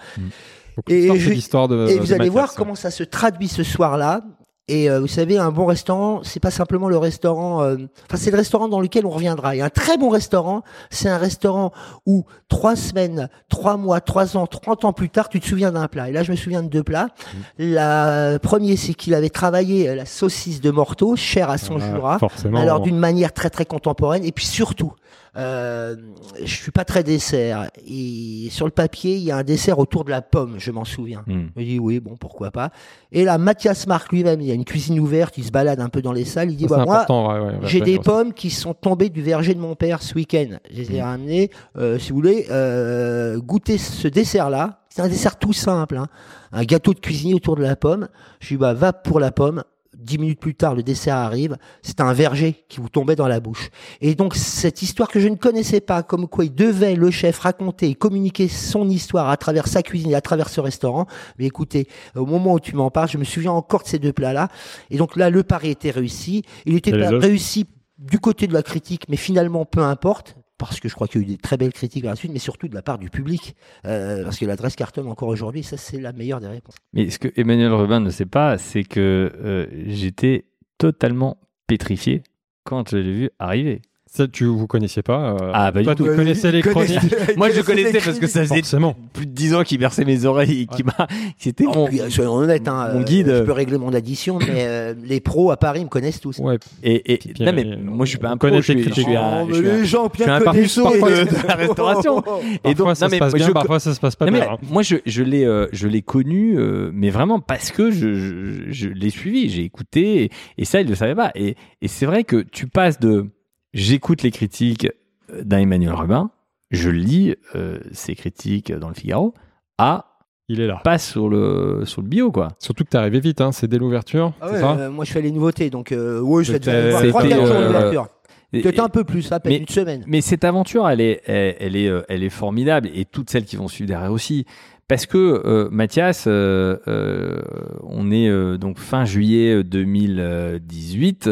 Beaucoup et d'histoires, je- c'est l'histoire de. Et de vous allez voir comment ça se traduit ce soir-là. Et euh, vous savez, un bon restaurant, c'est pas simplement le restaurant. euh, Enfin, c'est le restaurant dans lequel on reviendra. Et un très bon restaurant, c'est un restaurant où trois semaines, trois mois, trois ans, trente ans plus tard, tu te souviens d'un plat. Et là, je me souviens de deux plats. La premier, c'est qu'il avait travaillé euh, la saucisse de Morteau, chère à son Voilà, Jura. Alors d'une manière très très contemporaine et puis surtout, euh, je suis pas très dessert. Et sur le papier, il y a un dessert autour de la pomme, je m'en souviens. Hmm. Je dis oui, bon, pourquoi pas. Et là, Mathias Marc lui-même, il y a une cuisine ouverte, il se balade un peu dans les salles, il dit bah, moi, ouais, ouais, j'ai des pommes qui sont tombées du verger de mon père ce week-end. Je les ai ramenées, euh, si vous voulez, euh, goûter ce dessert-là. C'est un dessert tout simple, hein. un gâteau de cuisinier autour de la pomme. Je lui dis bah va pour la pomme. Dix minutes plus tard, le dessert arrive. C'est un verger qui vous tombait dans la bouche. Et donc cette histoire que je ne connaissais pas, comme quoi il devait le chef raconter et communiquer son histoire à travers sa cuisine et à travers ce restaurant. Mais écoutez, au moment où tu m'en parles, je me souviens encore de ces deux plats-là. Et donc là, le pari était réussi. Il était réussi du côté de la critique, mais finalement, peu importe. Parce que je crois qu'il y a eu des très belles critiques par la suite, mais surtout de la part du public. Euh, parce que l'adresse cartonne encore aujourd'hui, ça c'est la meilleure des réponses. Mais ce que Emmanuel Rubin ne sait pas, c'est que euh, j'étais totalement pétrifié quand je l'ai vu arriver. Ça, tu vous connaissiez pas euh, Ah, toi, du tu tout. connaissais les chroniques. Moi, je connaissais parce que ça faisait Forcément. plus de 10 ans qu'il berçait mes oreilles et qui m'a. C'était Oh, mon. puis, soyons honnêtes, hein, mon euh, guide. Je peux régler mon addition, mais euh, les pros à Paris me connaissent tous. Ouais, Et, et- non, mais euh, moi, je suis pas un pro. Je suis, je suis critiques. un- Oh, je suis un- les gens je suis bien un connaisseurs parfum de, de la restauration. Et donc, parfois ça se passe bien, parfois ça se passe pas bien. hein. moi, je, je l'ai, euh, je l'ai connu, euh, mais vraiment parce que je, je, l'ai suivi, j'ai écouté, et, ça, il ne le savait pas. Et, et c'est vrai que tu passes de j'écoute les critiques d'un Emmanuel Rubin, je lis euh, ses critiques dans le Figaro, à Il est là. passe sur le, sur le bio, quoi. Surtout que t'es arrivé vite, hein, c'est dès l'ouverture. Ah c'est ouais, ça euh, moi je fais les nouveautés, donc euh, ouais, je c'était, 3-4 jours euh, d'ouverture. Peut-être un peu plus, à peine mais- une semaine. Mais cette aventure, elle est, elle, elle est, euh, elle est formidable et toutes celles qui vont suivre derrière aussi. Parce que euh, Mathias, euh, euh, on est euh, donc fin juillet 2018,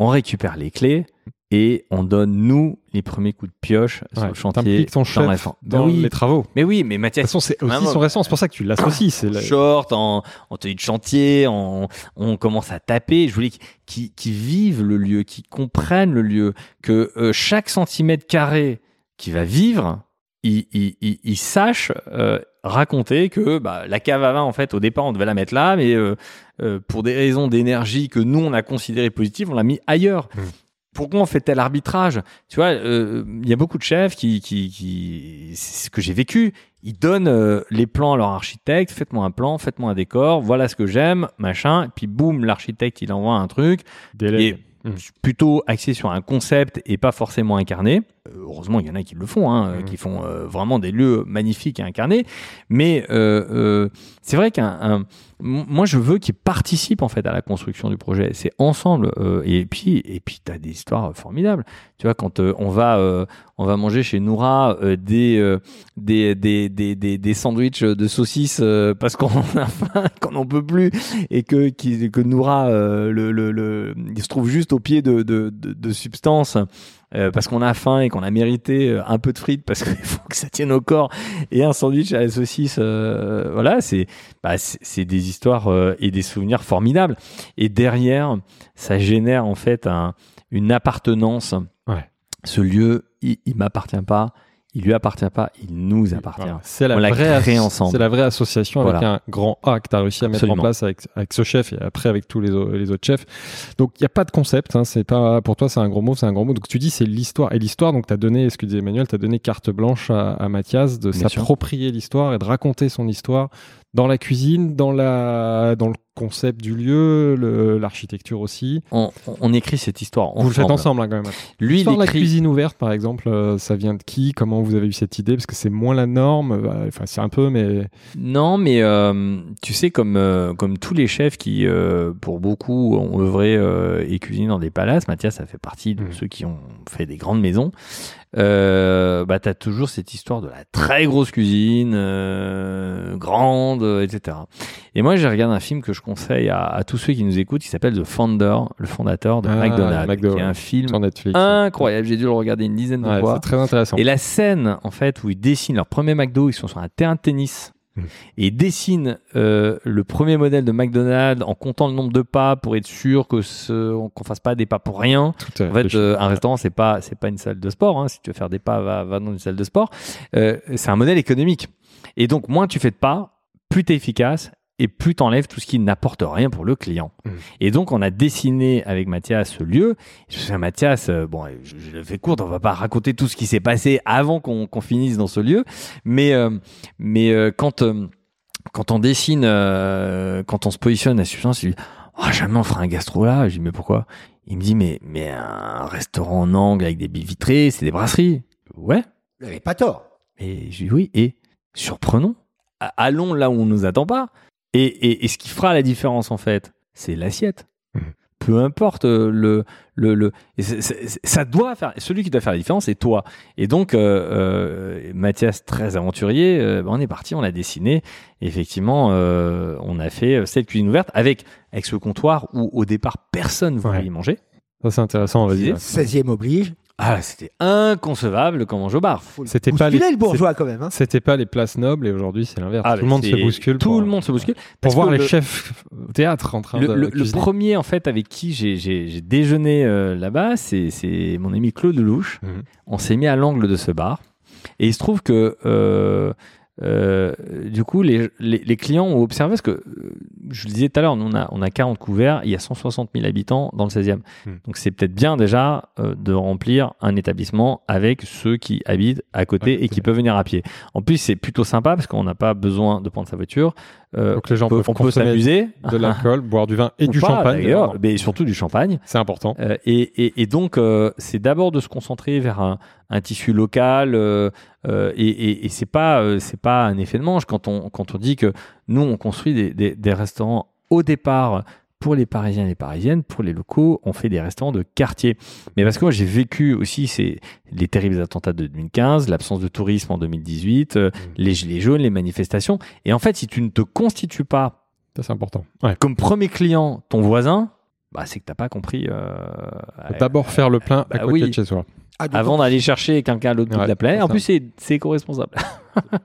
on récupère les clés et on donne nous les premiers coups de pioche sur Ouais, le chantier ton dans chef la fin. dans oui, les travaux. mais oui, mais De toute Mathias, façon, c'est aussi son restaurant, c'est pour ça que tu l'associes. C'est la- short, en, en tenue de chantier, on, on commence à taper. Je voulais qu'ils vivent le lieu, qu'ils comprennent le lieu, que euh, chaque centimètre carré qui va vivre, il, il, il, il sache euh, raconter que bah, la cave à vin, en fait, au départ, on devait la mettre là, mais euh, pour des raisons d'énergie que nous, on a considérées positives, on l'a mis ailleurs. Mmh. Pourquoi on fait tel arbitrage? Tu vois, euh, il y a beaucoup de chefs qui, qui, qui c'est ce que j'ai vécu, ils donnent euh, les plans à leur architecte, faites-moi un plan, faites-moi un décor, voilà ce que j'aime, machin, et puis boum, l'architecte il envoie un truc, Délai. et plutôt axé sur un concept et pas forcément incarné. Heureusement, il y en a qui le font, hein, euh, qui font euh, vraiment des lieux magnifiques à incarner. Mais euh, c'est vrai qu'un moi, je veux qu'ils participent en fait à la construction du projet. C'est ensemble. euh, et puis, et puis, t'as des histoires formidables. Tu vois, quand euh, on va, on va manger chez Noura des, des, des, des, des, des sandwichs de saucisses parce qu'on a faim, qu'on n'en peut plus, et que, qui, que Noura le, le, le, il se trouve juste au pied de, de, de, de substances. Euh, parce qu'on a faim et qu'on a mérité euh, un peu de frites parce qu'il faut que ça tienne au corps. Et un sandwich à la saucisse euh, voilà c'est bah, c'est des histoires et des souvenirs formidables. Et derrière ça génère en fait un, une appartenance. Ouais. ce lieu il, il m'appartient pas il lui appartient pas il nous appartient Voilà. C'est la, On vraie créé ensemble. C'est la vraie association avec Voilà. un grand A que tu as réussi à mettre en place avec, avec ce chef et après avec tous les, au- les autres chefs. Donc il n'y a pas de concept. Hein, c'est pas pour toi c'est un gros mot, c'est un gros mot. Donc tu dis c'est l'histoire et l'histoire. Donc tu as donné, ce que disait Emmanuel, tu as donné carte blanche à, à Mathias de s'approprier l'histoire et de raconter son histoire dans la cuisine, dans la dans le concept du lieu, l'architecture aussi. on, on écrit cette histoire Vous le faites ensemble. ensemble hein, quand même. lui il de la écrit cuisine ouverte, par exemple, euh, ça vient de qui Comment vous avez eu cette idée Parce que c'est moins la norme. euh, Enfin, c'est un peu, mais Non, mais euh, tu sais, comme, euh, comme tous les chefs qui, pour beaucoup, ont œuvré et cuisiné dans des palaces, Mathias, ça fait partie de Mhm. ceux qui ont fait des grandes maisons. Euh, bah, tu as toujours cette histoire de la très grosse cuisine, euh, grande, euh, etc. Et moi, j'ai regardé un film que je conseille à, à tous ceux qui nous écoutent, qui s'appelle The Founder, le fondateur de Ah, McDonald's, McDo, qui est ouais. un film sur Netflix. incroyable. J'ai dû le regarder une dizaine de Ouais, fois. c'est très intéressant. Et la scène, en fait, où ils dessinent leur premier McDo, ils sont sur un terrain de tennis. Et ils dessinent euh, le premier modèle de McDonald's en comptant le nombre de pas pour être sûr que ce, qu'on fasse pas des pas pour rien. Tout En fait, euh, un restaurant, c'est pas, c'est pas une salle de sport. Hein. Si tu veux faire des pas, va, va dans une salle de sport. Euh, c'est un modèle économique. Et donc, moins tu fais de pas, plus tu es efficace et plus tu enlèves tout ce qui n'apporte rien pour le client. Mm. Et donc, on a dessiné avec Mathias ce lieu. Je me souviens, Mathias, euh, bon, je, je le fais courte, on va pas raconter tout ce qui s'est passé avant qu'on finisse dans ce lieu. Mais, euh, mais euh, quand, euh, quand on dessine, euh, quand on se positionne à substance, il dit oh, jamais on fera un gastro là. Je dis mais pourquoi? Il me dit mais, mais un restaurant en angle avec des baies vitrées, c'est des brasseries. Ouais. Vous n'avez pas tort. Et je dis oui. Et surprenons. Allons là où on nous attend pas. Et, et, et ce qui fera la différence en fait, c'est l'assiette. Mhm. Peu importe euh, le le, le et c'est- c'est- ça doit faire celui qui doit faire la différence c'est toi et donc euh, euh, Mathias très aventurier euh, ben, on est parti on l'a dessiné effectivement euh, on a fait cette cuisine ouverte avec avec ce comptoir où au départ personne ne voulait Ouais. y manger Ça, c'est intéressant, vas-y. Disais- ouais. 16e oblige. Ah c'était inconcevable comme manger au bar Faut le C'était pas les- le bourgeois quand même. Hein. C'était pas les places nobles et aujourd'hui c'est l'inverse. Ah, tout le monde se bouscule. tout pour, le monde se bouscule Pour voir les le- chefs au théâtre en train le, de le- le premier en fait avec qui j'ai- déjeuné euh, là-bas, c'est c'est mon ami Claude Lelouch. Mhm. On s'est mis à l'angle de ce bar et il se trouve que euh, euh, du coup les, les, les clients ont observé parce que euh, je le disais tout à l'heure, nous, on a, on a 40 couverts, il y a 160 000 habitants dans le 16e. Mhm. Donc c'est peut-être bien déjà euh, de remplir un établissement avec ceux qui habitent à côté À et côté. qui peuvent venir à pied. En plus c'est plutôt sympa parce qu'on n'a pas besoin de prendre sa voiture. Euh, Donc les gens on peut, peuvent on peut s'amuser. de l'alcool, boire du vin et Ou du pas, champagne. d'ailleurs, mais surtout du champagne. C'est important. Euh, et, et- et donc, euh, c'est d'abord de se concentrer vers un, un tissu local. et et, c'est pas, c'est pas un effet de manche quand on, quand on dit que nous, on construit des, des- des restaurants au départ pour les Parisiens et les Parisiennes, pour les locaux, on fait des restaurants de quartier. Mais parce que moi, j'ai vécu aussi les terribles attentats de 2015, l'absence de tourisme en 2018, euh, les gilets jaunes, les manifestations. Et en fait, si tu ne te constitues pas Ça, c'est important. Ouais. comme premier client ton voisin, bah, c'est que t'as pas compris. euh, D'abord faire le plein à bah côté oui. de chez soi. Ah, avant d'aller chercher quelqu'un à l'autre bout Ouais, de la planète. En plus, c'est c'est éco-responsable.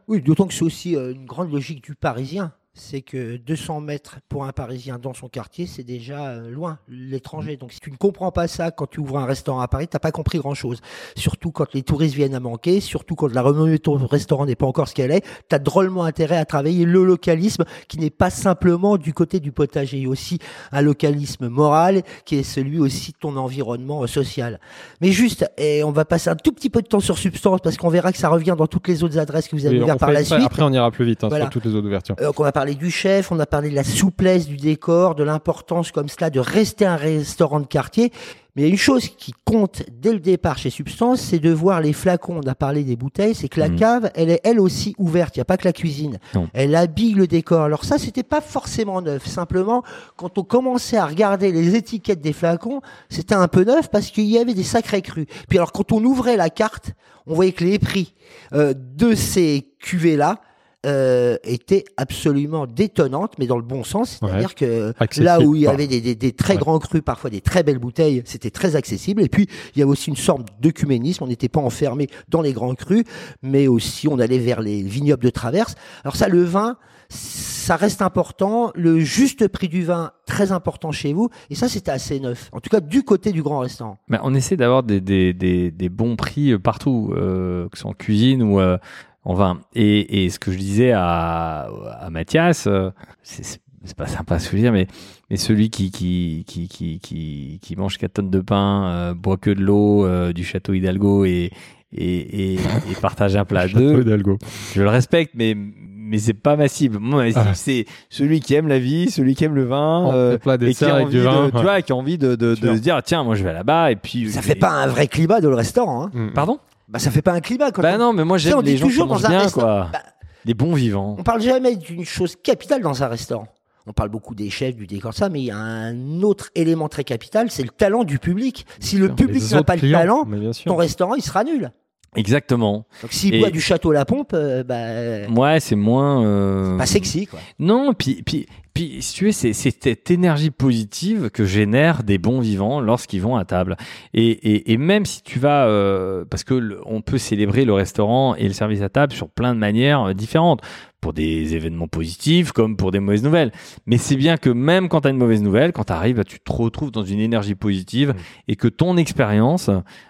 Oui, d'autant que c'est aussi euh, une grande logique du Parisien. C'est que 200 mètres pour un Parisien dans son quartier, c'est déjà euh, loin, l'étranger. Donc si tu ne comprends pas ça quand tu ouvres un restaurant à Paris, t'as pas compris grand-chose. Surtout quand les touristes viennent à manquer, surtout quand la renommée de ton restaurant n'est pas encore ce qu'elle est, tu as drôlement intérêt à travailler le localisme qui n'est pas simplement du côté du potager, il y a aussi un localisme moral qui est celui aussi de ton environnement euh, social. Mais juste, et on va passer un tout petit peu de temps sur Substance parce qu'on verra que ça revient dans toutes les autres adresses que vous avez on ouvertes par la exprès. suite. Après, on ira plus vite hein, Voilà. sur toutes les autres ouvertures. Euh, parlé du chef, on a parlé de la souplesse du décor, de l'importance comme cela de rester un restaurant de quartier. Mais il y a une chose qui compte dès le départ chez Substance, c'est de voir les flacons. On a parlé des bouteilles, c'est que la Mhm. cave, elle est elle aussi ouverte. Il n'y a pas que la cuisine. Non. Elle habille le décor. Alors ça, c'était pas forcément neuf. Simplement, quand on commençait à regarder les étiquettes des flacons, c'était un peu neuf parce qu'il y avait des sacrés crus. Puis alors, quand on ouvrait la carte, on voyait que les prix euh, de ces cuvées-là euh, étaient absolument détonnantes, mais dans le bon sens. C'est-à-dire que Accessible, là où il y avait des, des- des très Ouais. grands crus, parfois des très belles bouteilles, c'était très accessible. Et puis, il y avait aussi une sorte d'œcuménisme. On n'était pas enfermé dans les grands crus, mais aussi on allait vers les vignobles de traverse. Alors ça, le vin, ça reste important. Le juste prix du vin, très important chez vous. Et ça, c'était assez neuf. En tout cas, du côté du grand restaurant. Mais on essaie d'avoir des, des, des, des bons prix euh, partout, euh, que ce soit en cuisine ou euh, en vin. Et, et ce que je disais à, à Mathias, euh, c'est- c'est pas sympa je veux dire, mais, mais celui qui, qui, qui, qui, qui, qui mange 4 tonnes de pain, euh, boit que de l'eau euh, du château Hidalgo et, et, et, et partage un plat à deux, Hidalgo. je le respecte, mais, mais c'est pas ma cible. Moi, ma cible, Ah. c'est celui qui aime la vie, celui qui aime le vin. Euh, plat et qui a envie, vin. de, tu ouais. vois, qui a envie de, de, de se dire tiens moi je vais là-bas et puis Ça fait vais- pas un vrai climat dans le restaurant. Hein. Mm. pardon? Bah, ça fait pas un climat. Quand bah on... non mais moi j'aime les gens qui mangent bien quoi Bah, les bons vivants On parle jamais d'une chose capitale dans un restaurant. On parle beaucoup des chefs, du décor, ça, mais il y a un autre élément très capital, c'est le talent du public. Si le public n'a pas le talent, ton restaurant, il sera nul. exactement Donc s'il boit du château La Pompe, euh, bah, moi c'est moins euh, pas sexy, quoi. non puis puis puis si tu veux c'est cette énergie positive que génèrent des bons vivants lorsqu'ils vont à table. Et, et, et même si tu vas euh, parce que le- on peut célébrer le restaurant et le service à table sur plein de manières euh, différentes. Pour des événements positifs comme pour des mauvaises nouvelles. Mais c'est bien que même quand tu as une mauvaise nouvelle quand tu arrives tu te retrouves dans une énergie positive Mm. et que ton expérience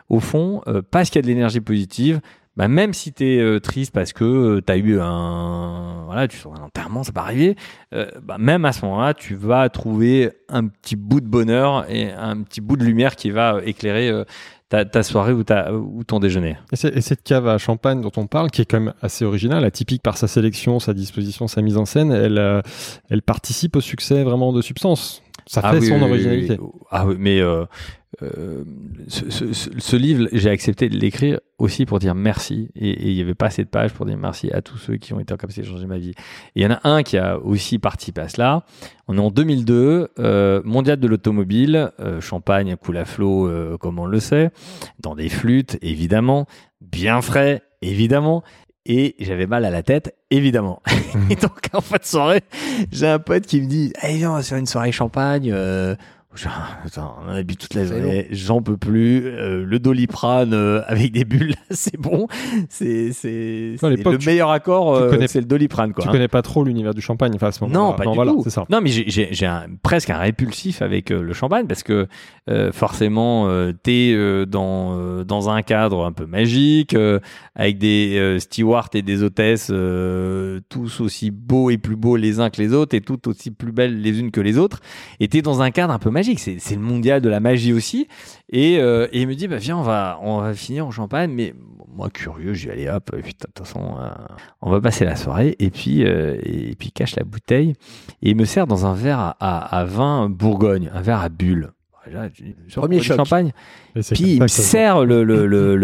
au fond euh, parce qu'il y a de l'énergie positive bah même si tu es triste parce que tu as eu un voilà tu sors un enterrement ça peut arriver euh, bah, même à ce moment-là tu vas trouver un petit bout de bonheur et un petit bout de lumière qui va euh, éclairer euh, ta, ta soirée ou, ta, ou ton déjeuner Et, cette cave à champagne dont on parle, qui est quand même assez originale, atypique par sa sélection, sa disposition, sa mise en scène, elle, euh, elle participe au succès vraiment de Substance. Ça fait oui, son oui, originalité. oui. Ah oui, mais euh, ce, livre, j'ai accepté de l'écrire aussi pour dire merci. Et il n'y avait pas assez de pages pour dire merci à tous ceux qui ont été en capacité de changer ma vie. Il y en a un qui a aussi participé à cela. On est en 2002, euh, mondial de l'automobile, euh, champagne coule à flot, euh, comme on le sait, dans des flûtes, évidemment, bien frais, évidemment. Et j'avais mal à la tête, évidemment. Et donc, en fin de soirée, j'ai un pote qui me dit Hey, viens, on va faire une soirée champagne. Attends, on bu toute la journée, j'en peux plus. Euh, le doliprane euh, avec des bulles, c'est bon. C'est Non, le tu- meilleur accord, tu euh, connais- c'est le doliprane. Quoi, Tu hein. connais pas trop l'univers du champagne, enfin à ce moment Non, pas du voilà, tout. Ça. Non, mais j'ai- presque un répulsif avec euh, le champagne parce que euh, forcément, euh, t'es euh, dans euh, dans un cadre un peu magique euh, avec des euh, stewards et des hôtesses euh, tous aussi beaux et plus beaux les uns que les autres et toutes aussi plus belles les unes que les autres. Et t'es dans un cadre un peu magique. C'est c'est le mondial de la magie aussi. Et, euh, et il me dit bah viens on va on va finir en champagne. Mais moi curieux j'ai allé hop et puis de toute façon euh, on va passer la soirée. Et puis euh, et puis cache la bouteille. Et il me sert dans un verre à, à, à vin Bourgogne un verre à bulles. Je Premier choc. champagne. Puis il me sert le, le, le,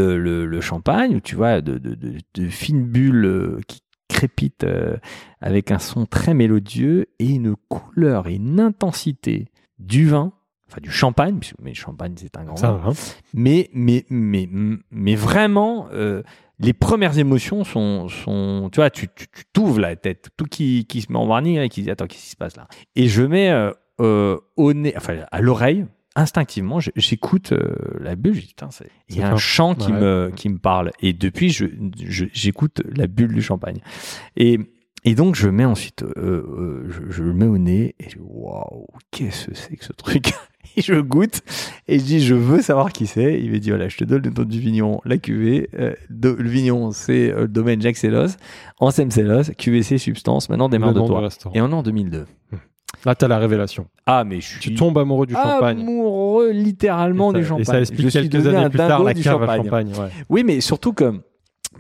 le, champagne, tu vois, de, de, de, de fines bulles qui crépitent euh, avec un son très mélodieux et une couleur et une intensité du vin, enfin du champagne, mais le champagne c'est un grand Ça, vin, hein. mais, mais, mais, mais vraiment, euh, les premières émotions sont, sont tu vois, tu, tu, tu t'ouvres la tête, tout qui, qui se met en warning et qui dit attends, qu'est-ce qui se passe là? Et je mets euh, euh, au nez, enfin à l'oreille, instinctivement, j'écoute euh, la bulle, je dis putain, c'est- il y a un chant qui, Ouais. me, qui me parle. Et depuis, je, je- j'écoute la bulle du champagne. Et, et donc, je mets ensuite, euh, euh, je, je le mets au nez et je dis waouh, qu'est-ce que c'est que ce truc? Et je goûte et je dis je veux savoir qui c'est. Il me dit voilà, je te donne le nom du vignon, la cuvée. Euh, le vignon, c'est le domaine Jacques Sellos, en Sellos, QVC Substance. Maintenant, démarre de toi. Et on est en 2002. Là, t'as la révélation. Ah, mais je suis Tu tombes amoureux du champagne. amoureux littéralement ça, du champagne. Et ça explique je quelques années plus tard la cave à champagne. champagne. ouais. Oui, mais surtout que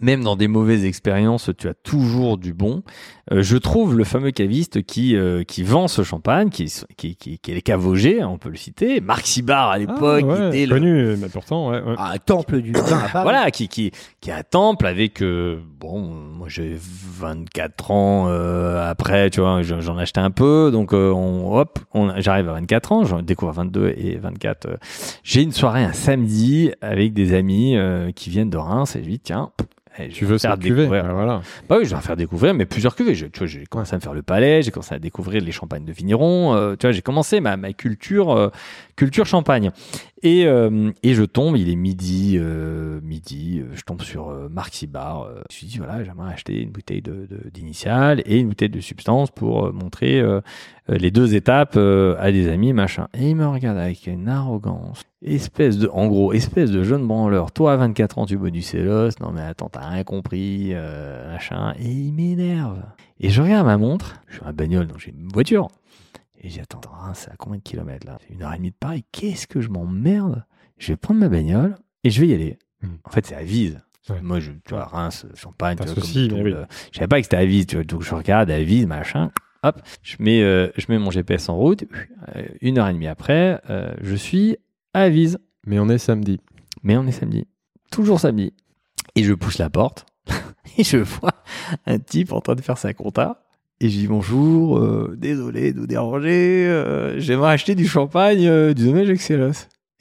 même dans des mauvaises expériences, tu as toujours du bon. Euh, je trouve le fameux caviste qui euh, qui vend ce champagne, qui qui qui, qui est les Cavogé, on peut le citer. Marc Sibard à l'époque, Ah, ouais, était le connu, mais pourtant, ouais, ouais. Un temple du vin voilà, qui, qui, qui est à Temple avec, euh, bon, moi j'ai 24 ans euh, après, tu vois, j'en j'en achetais un peu, donc euh, on, hop, on, j'arrive à 24 ans, j'en découvre 22 et 24. euh, j'ai une soirée un samedi avec des amis euh, qui viennent de Reims et je dis, tiens, je Tu veux faire découvrir. Ah, Voilà. Bah oui, je vais en faire découvrir, mais plusieurs cuvées. Je- tu vois, j'ai commencé à me faire le palais, j'ai commencé à découvrir les champagnes de vignerons. euh, tu vois, j'ai commencé ma, ma culture, euh, culture champagne. Et, euh, et je tombe, il est midi, euh, midi, euh, je tombe sur euh, Marc Sibard. euh, je me suis dit, voilà, j'aimerais acheter une bouteille de, de- d'initiale et une bouteille de substance pour euh, montrer les deux étapes à des amis, machin. Et il me regarde avec une arrogance. Espèce de, en gros, espèce de jeune branleur. Toi, à 24 ans, tu bois du Célos. Non, mais attends, t'as rien compris, machin. Et il m'énerve. Et je regarde ma montre. Je suis à bagnole, donc j'ai une voiture. Et j'ai attends, attends, c'est à combien de kilomètres là? Une heure et demie de Paris. Qu'est-ce que je m'emmerde? Je vais prendre ma bagnole et je vais y aller. Hmm. En fait, c'est à Vise. Ouais. Moi, je, tu vois, Reims, Champagne, Pas tu vois, souci, oui. je savais pas que c'était à Vise, tu vois, donc je regarde à Vise, machin. Hop, je mets, euh, je mets mon GPS en route. Euh, Une heure et demie après, euh, je suis à Vise. Mais on est samedi. Mais on est samedi. Toujours samedi. Et je pousse la porte. et je vois un type en train de faire sa compta. Et je dis bonjour, euh, désolé de vous déranger. euh, J'aimerais acheter du champagne euh, du domaine Excelos.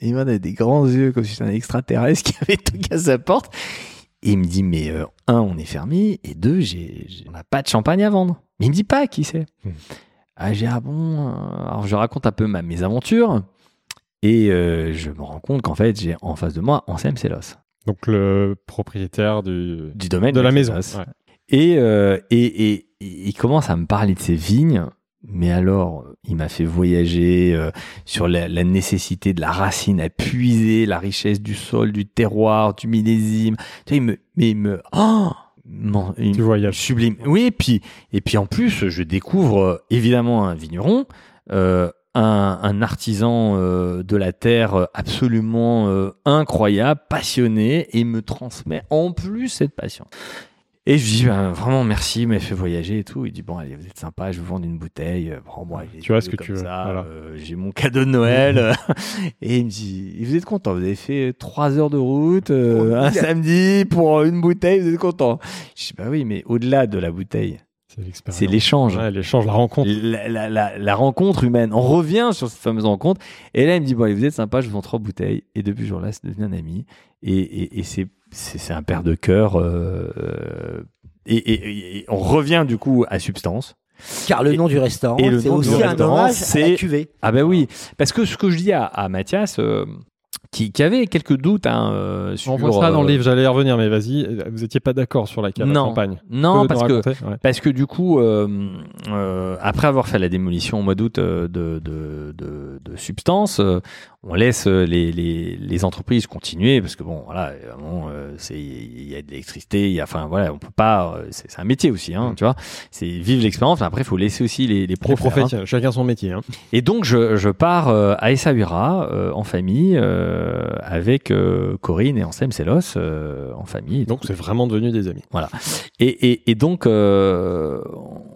Et il m'a donné des grands yeux comme si c'était un extraterrestre qui avait tout à sa porte. Et il me dit, mais un, on est fermé. Et deux, j'ai, j'ai- on n'a pas de champagne à vendre. Mais il me dit pas qui c'est? Hmm. Ah, j'ai ah bon. Alors je raconte un peu ma, mes aventures. Et je me rends compte qu'en fait, j'ai en face de moi Anselme Sélos, Donc le propriétaire du, du domaine de la maison. Ouais. Et, et il commence à me parler de ses vignes. Mais alors, il m'a fait voyager euh, sur la, la nécessité de la racine à puiser la richesse du sol, du terroir, du millésime. Tu vois, il me, mais il me, oh, il- Tu voyages. Sublime. Oui, et puis, et puis en plus, je découvre euh, évidemment un vigneron, euh, un, un artisan euh, de la terre absolument incroyable, passionné, et me transmet en plus cette passion. Et je lui dis ben, vraiment merci, il m'a fait voyager et tout. Il dit bon allez vous êtes sympa, je vous vends une bouteille. Euh, Bon, moi, Tu vois ce que tu veux, voilà. euh, j'ai mon cadeau de Noël. et il me dit vous êtes content, vous avez fait trois heures de route euh, un samedi pour une bouteille, vous êtes content. Je dis bah oui, mais au-delà de la bouteille, C'est l'échange. Ouais, l'échange, la rencontre. La, la- la- la rencontre humaine. On revient sur cette fameuse rencontre. Et là, il me dit, bon, allez, vous êtes sympa, je vous vends trois bouteilles. Et depuis ce jour-là, c'est devenu un ami. Et, et, et c'est, c'est, c'est un père de cœur. euh, et, et- et on revient du coup à Substance. Car le nom du restaurant, et le c'est nom du aussi un hommage à la cuvée. Ah ben oui, parce que ce que je dis à, à Mathias, euh, qui, qui avait quelques doutes hein, euh, sur... On voit ça dans le livre, j'allais y revenir, mais vas-y. Vous étiez pas d'accord sur la Non, campagne non, parce que que. Ouais. Parce que du coup, euh, euh, après avoir fait la démolition au mois d'août euh, de, de, de, de Substance, euh, on laisse euh, les, les, les entreprises continuer parce que bon, voilà, évidemment, euh, c'est il y a de l'électricité, il y a, enfin voilà, on peut pas, euh, c'est un métier aussi, hein, Mm. tu vois. C'est vivre l'expérience, mais après, il faut laisser aussi les, les Les pros faire, hein. chacun son métier. hein. et donc, je, je pars euh, à Essaouira euh, en famille euh, avec euh, Corinne et Anselme Sélos euh, en famille. Donc c'est vraiment devenu des amis. Et, et, et donc, euh,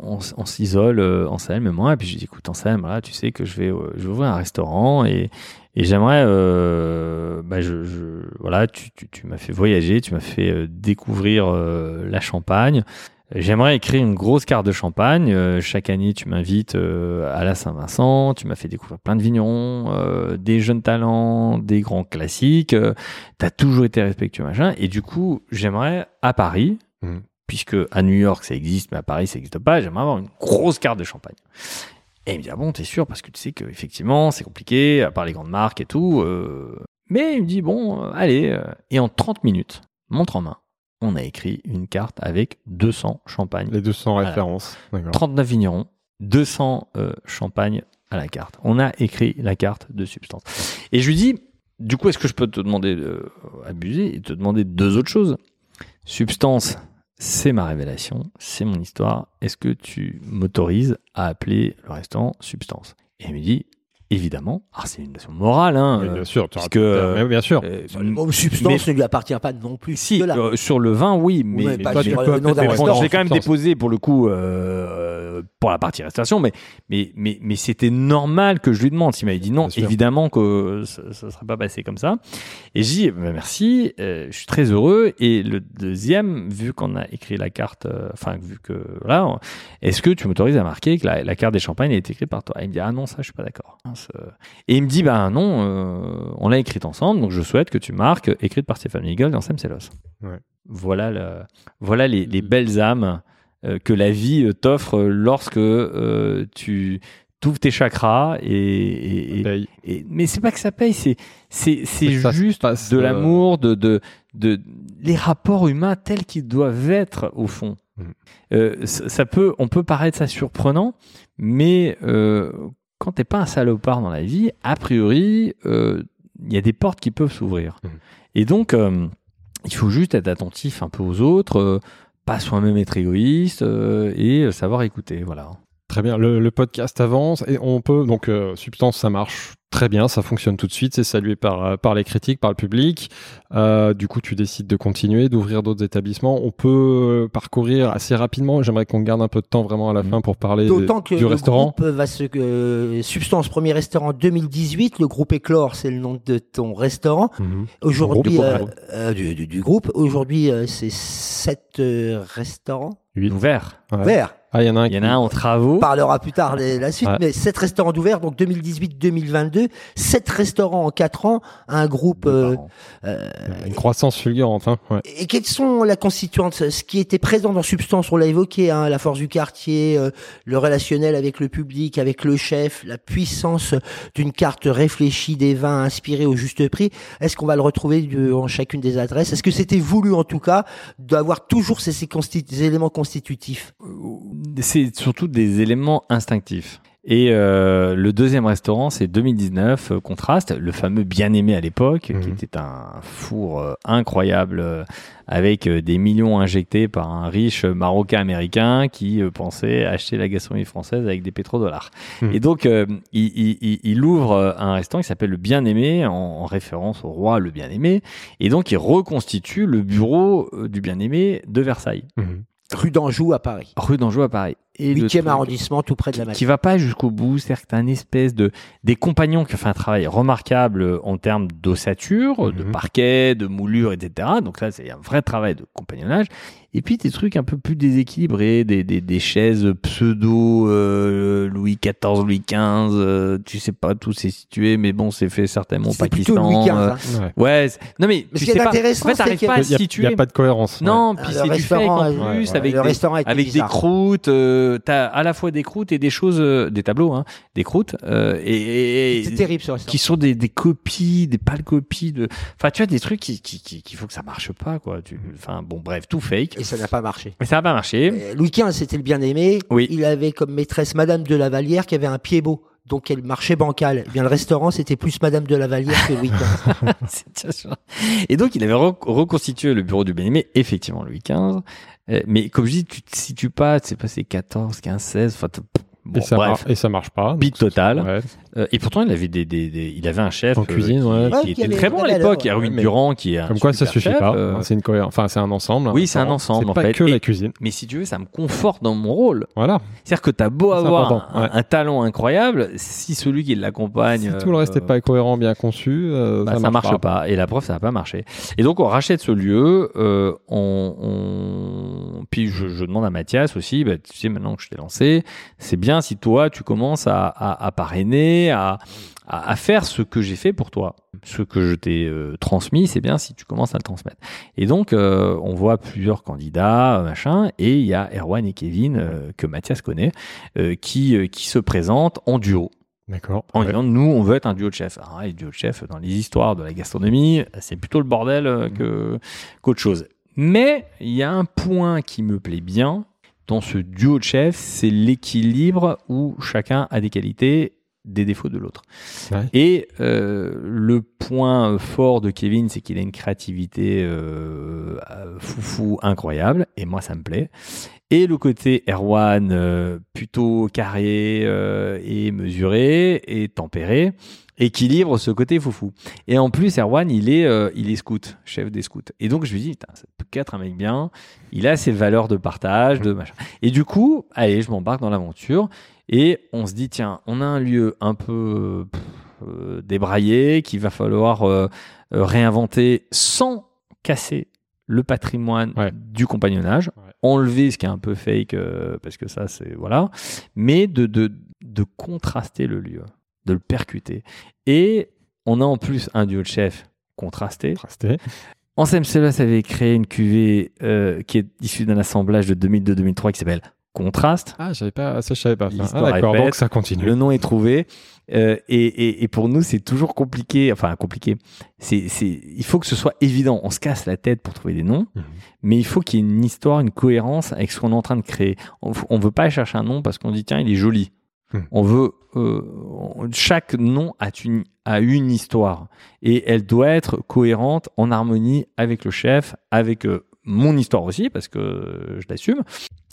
on, on s'isole, euh, Anselme et moi. Et puis je dis, écoute, Anselme, voilà, tu sais que je vais, euh, je vais ouvrir un restaurant et, et j'aimerais, euh, bah, je, je- voilà, tu, tu, tu m'as fait voyager, tu m'as fait euh, découvrir euh, la Champagne. J'aimerais écrire une grosse carte de Champagne. Euh, chaque année, tu m'invites euh, à la Saint-Vincent. Tu m'as fait découvrir plein de vignerons, euh, des jeunes talents, des grands classiques. Euh, T'as toujours été respectueux, machin. Et du coup, j'aimerais à Paris, Mhm. puisque à New York ça existe, mais à Paris ça n'existe pas. J'aimerais avoir une grosse carte de Champagne. Et il me dit ah bon, t'es sûr parce que tu sais que effectivement c'est compliqué, à part les grandes marques et tout. euh. Mais il me dit bon, euh, allez. euh. Et en 30 minutes, montre en main, on a écrit une carte avec 200 champagnes. Les 200 Voilà. références. D'accord. 39 vignerons, 200 euh, champagnes à la carte. On a écrit la carte de substance. Et je lui dis, du coup, est-ce que je peux te demander de abuser et te demander deux autres choses? Substance, c'est ma révélation, c'est mon histoire. Est-ce que tu m'autorises à appeler le restaurant Substance? Et il me dit, évidemment, alors c'est une leçon morale, hein, Oui, euh, bien sûr. auras- mais bien sûr. euh, Le mot substance ne lui appartient pas non plus. si, là. euh, sur le vin, oui, mais, Ouais, mais- pas mais- sur le nom j'ai quand même substance. déposé pour le coup euh, pour la partie restauration, mais mais mais mais c'était normal que je lui demande. S'il m'avait dit non, Bien évidemment que ça, ça serait pas passé comme ça. Et j'ai dit bah, merci, euh, je suis très heureux. Et le deuxième, vu qu'on a écrit la carte, euh, enfin vu que voilà, on- est-ce que tu m'autorises à marquer que la, la carte des champagnes a été écrite par toi? Il me dit ah non ça je suis pas d'accord. Euh. Et il me dit bah non, euh, on l'a écrite ensemble, donc je souhaite que tu marques écrite par Stéphane Miguel dans Sam. Ouais. Voilà le, voilà les, les belles âmes euh, que la vie t'offre lorsque euh, tu ouvres tes chakras et, mais c'est pas que ça paye c'est c'est juste passe, de l'amour de, de de les rapports humains tels qu'ils doivent être au fond. Euh, ça, ça peut on peut paraître ça surprenant mais euh, quand t'es pas un salopard dans la vie a priori euh, il y a des portes qui peuvent s'ouvrir. Mhm. et donc euh, il faut juste être attentif un peu aux autres euh, pas soi-même être égoïste euh, et savoir écouter voilà. Très bien, le, le podcast avance et on peut donc euh, substance ça marche très bien, ça fonctionne tout de suite, c'est salué par euh, par les critiques, par le public. Euh, du coup, tu décides de continuer, d'ouvrir d'autres établissements. On peut euh, parcourir assez rapidement. J'aimerais qu'on garde un peu de temps vraiment à la Mhm. fin pour parler D'autant que du le restaurant. groupe va se euh, Substance Premier Restaurant 2018, le groupe Éclore, c'est le nom de ton restaurant. Mhm. Aujourd'hui, euh, euh, du, du- du groupe. Aujourd'hui, euh, c'est sept euh, restaurants Huit. ouvert Ouais. ouverts. Ah, il y en a un. il y en qui- a un en travaux On parlera plus tard les- la suite, Ouais. mais sept restaurants ouverts, donc 2018-2022, sept restaurants en quatre ans, un groupe. euh, euh, Une croissance fulgurante. Hein. Ouais. et quelles sont la constituante Ce qui était présent dans Substance, on l'a évoqué, hein, la force du quartier, euh, le relationnel avec le public, avec le chef, la puissance d'une carte réfléchie des vins inspirés au juste prix. Est-ce qu'on va le retrouver dans chacune des adresses? Est-ce que c'était voulu en tout cas d'avoir toujours ces, ces consti- ces éléments constitutifs? C'est surtout des éléments instinctifs. Et euh, le deuxième restaurant, c'est 2019, euh, Contraste, le fameux bien-aimé à l'époque, Mhm. qui était un four euh, incroyable, euh, avec des millions injectés par un riche marocain américain qui pensait acheter la gastronomie française avec des pétrodollars. Mhm. Et donc, il, il- il- il ouvre un restaurant qui s'appelle le Bien-aimé, en, en référence au roi le Bien-aimé, et donc il reconstitue le bureau du Bien-aimé de Versailles, Mhm. Rue d'Anjou à Paris. rue d'Anjou à Paris. Et le 8e truc- arrondissement, tout près de la qui, qui va pas jusqu'au bout, c'est-à-dire que t'as un espèce de des compagnons qui ont fait un travail remarquable en termes d'ossature, de Mhm. parquet, de moulure, etc. Donc là, c'est un vrai travail de compagnonnage. Et puis des trucs un peu plus déséquilibrés, des, des, des chaises pseudo euh, Louis XIV, Louis XV, euh, tu sais pas tout c'est situé, mais bon, c'est fait certainement au Pakistan. Louis XV. euh, hein. Ouais. ouais, non mais tu ce qui est pas. En intéressant, fait, c'est t'arrives qu'il y a- pas à y a- il situer. y a pas de cohérence. ouais. Non, Ah, puis c'est du fake en euh, plus, ouais, avec des, avec des croûtes. euh, T'as à la fois des croûtes et des choses, euh, des tableaux, hein, des croûtes, euh, et, et- terrible ce restaurant. qui sont des, des copies, des pâles copies de. Enfin, tu as des trucs qui, qui, qui, qu'il faut que ça marche pas, quoi. Tu... Enfin, bon, bref, tout fake. Et ça n'a pas marché. Mais ça n'a pas marché. Euh, Louis XV, c'était le bien-aimé. Oui. Il avait comme maîtresse Madame de la Vallière qui avait un pied beau. Donc elle marchait bancal. Eh bien le restaurant, c'était plus Madame de la Vallière que Louis XV. C'est sûr. et donc, il avait re- reconstitué le bureau du bien-aimé, effectivement, Louis XV. Euh, mais comme je dis, tu te situes pas, c'est passé 14, 15, 16. Enfin, t- bon, et, ça bref. et ça marche pas. Pic total. Ouais. Euh, et pourtant, il avait des, des, des- il avait un chef En cuisine, qui, ouais. qui Ouais, qui était très bon à l'époque. Mais- Durand, qui est un Comme quoi, ça suffit chef, pas. euh, C'est une cohérence. Enfin, c'est un ensemble. Oui, c'est un ensemble, C'est en pas fait. que Et- la cuisine. Mais si tu veux, ça me conforte dans mon rôle. Voilà. C'est-à-dire que tu as beau avoir un, ouais. un talent incroyable, si celui qui l'accompagne. Si tout le reste n'est euh, pas cohérent, bien conçu, euh, bah, ça, marche pas. Et la preuve, ça n'a pas marché. Et donc, on rachète ce lieu. euh, on, on- Puis, je, je demande à Mathias aussi, bah, tu sais, maintenant que je t'ai lancé, c'est bien si toi, tu commences à, à- à parrainer, à, à, à faire ce que j'ai fait pour toi. Ce que je t'ai euh, transmis, c'est bien si tu commences à le transmettre. Et donc, euh, on voit plusieurs candidats, euh, machin, et il y a Erwan et Kevin, euh, que Mathias connaît, qui, qui se présentent en duo. D'accord. En Ouais. disant, nous, on veut être un duo de chefs. Alors, les duos de chefs, dans les histoires de la gastronomie, c'est plutôt le bordel euh, que, qu'autre chose. Mais il y a un point qui me plaît bien dans ce duo de chefs, c'est l'équilibre où chacun a des qualités des défauts de l'autre. Ouais. Et euh, le point fort de Kevin, c'est qu'il a une créativité euh, foufou incroyable, et moi ça me plaît. Et le côté Erwan, euh, plutôt carré et mesuré et tempéré, équilibre ce côté foufou. Et en plus, Erwan, il est, euh, il est scout, chef des scouts. Et donc je me dis, Putain, ça peut qu'être un mec bien. Il a ses valeurs de partage, de machin. Et du coup, allez, je m'embarque dans l'aventure. Et on se dit, tiens, on a un lieu un peu pff, euh, débraillé qu'il va falloir euh, réinventer sans casser le patrimoine Ouais. du compagnonnage, Ouais. enlever ce qui est un peu fake, parce que ça, c'est. Voilà. Mais de, de, de contraster le lieu, de le percuter. Et on a en plus un duo de chef contrasté. Contrasté. Ansem Selas avait créé une cuvée euh, qui est issue d'un assemblage de 2002-2003 qui s'appelle Contraste. Ah, j'avais pas, ça je savais pas. Ah, d'accord, donc ça continue. Le nom est trouvé. Euh, et, et- et pour nous, c'est toujours compliqué. Enfin, compliqué. C'est, c'est, il faut que ce soit évident. On se casse la tête pour trouver des noms, Mhm. mais il faut qu'il y ait une histoire, une cohérence avec ce qu'on est en train de créer. On ne veut pas chercher un nom parce qu'on dit tiens, il est joli. Mhm. On veut. euh, chaque nom a une, a une histoire et elle doit être cohérente, en harmonie avec le chef, avec euh, mon histoire aussi, parce que je l'assume.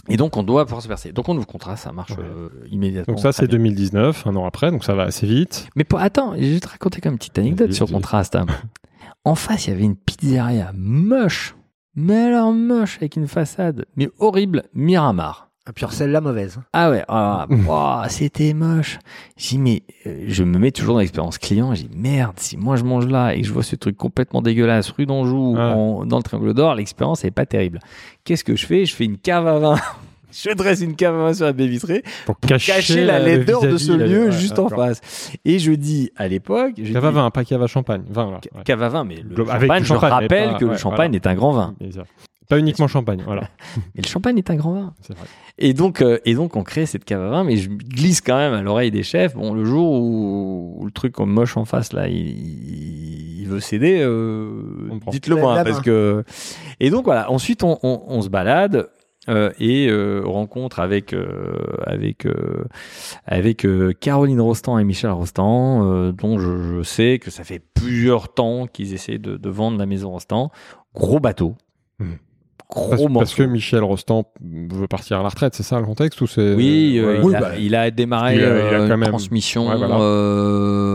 Et donc, on doit pouvoir se verser. Donc, on ouvre contrat, ça marche Ouais. euh, immédiatement. Donc ça, c'est bien. 2019, un an après, donc ça va assez vite. Mais pour, attends, je vais te raconter comme une petite anecdote sur vas-y. Contraste. hein. En face, il y avait une pizzeria moche, mais alors moche, avec une façade, mais horrible, Miramar. Ah, puis celle-là mauvaise. Ah ouais, ah, ouah, c'était moche. J'ai mais euh, je me mets toujours dans l'expérience client. J'ai merde, si moi je mange là et que je vois ce truc complètement dégueulasse, rue d'Anjou, en- dans le Triangle d'Or, l'expérience n'est pas terrible. Qu'est-ce que je fais? Je fais une cave à vin. je dresse une cave à vin sur la baie vitrée Pour pour cacher, cacher la euh, laideur de ce la- lieu ouais, juste en face. Et je dis, à l'époque, Cave à vin, pas cave à champagne. Vin, là. ouais. Cave à vin, mais le avec champagne, je rappelle pas- que le champagne voilà. est un grand vin. Pas uniquement champagne, voilà. Mais le champagne est un grand vin. C'est vrai. Et donc, euh, et donc, on crée cette cave à vin, mais je glisse quand même à l'oreille des chefs. Bon, le jour où, où le truc comme moche en face, là, il, veut céder, euh, dites-le moi. parce que... Et donc, voilà. Ensuite, on, on- on se balade. euh, et euh, rencontre avec euh, avec euh, avec euh, Caroline Rostand et Michel Rostand euh, dont je, je sais que ça fait plusieurs temps qu'ils essaient de, de vendre la maison Rostand gros bateau Mhm. Gros Parce, morceau parce que Michel Rostand veut partir à la retraite, c'est ça le contexte ou c'est Oui, euh, Ouais. il, Oui, a, il a démarré il a- il a euh, quand une même- transmission Ouais, voilà.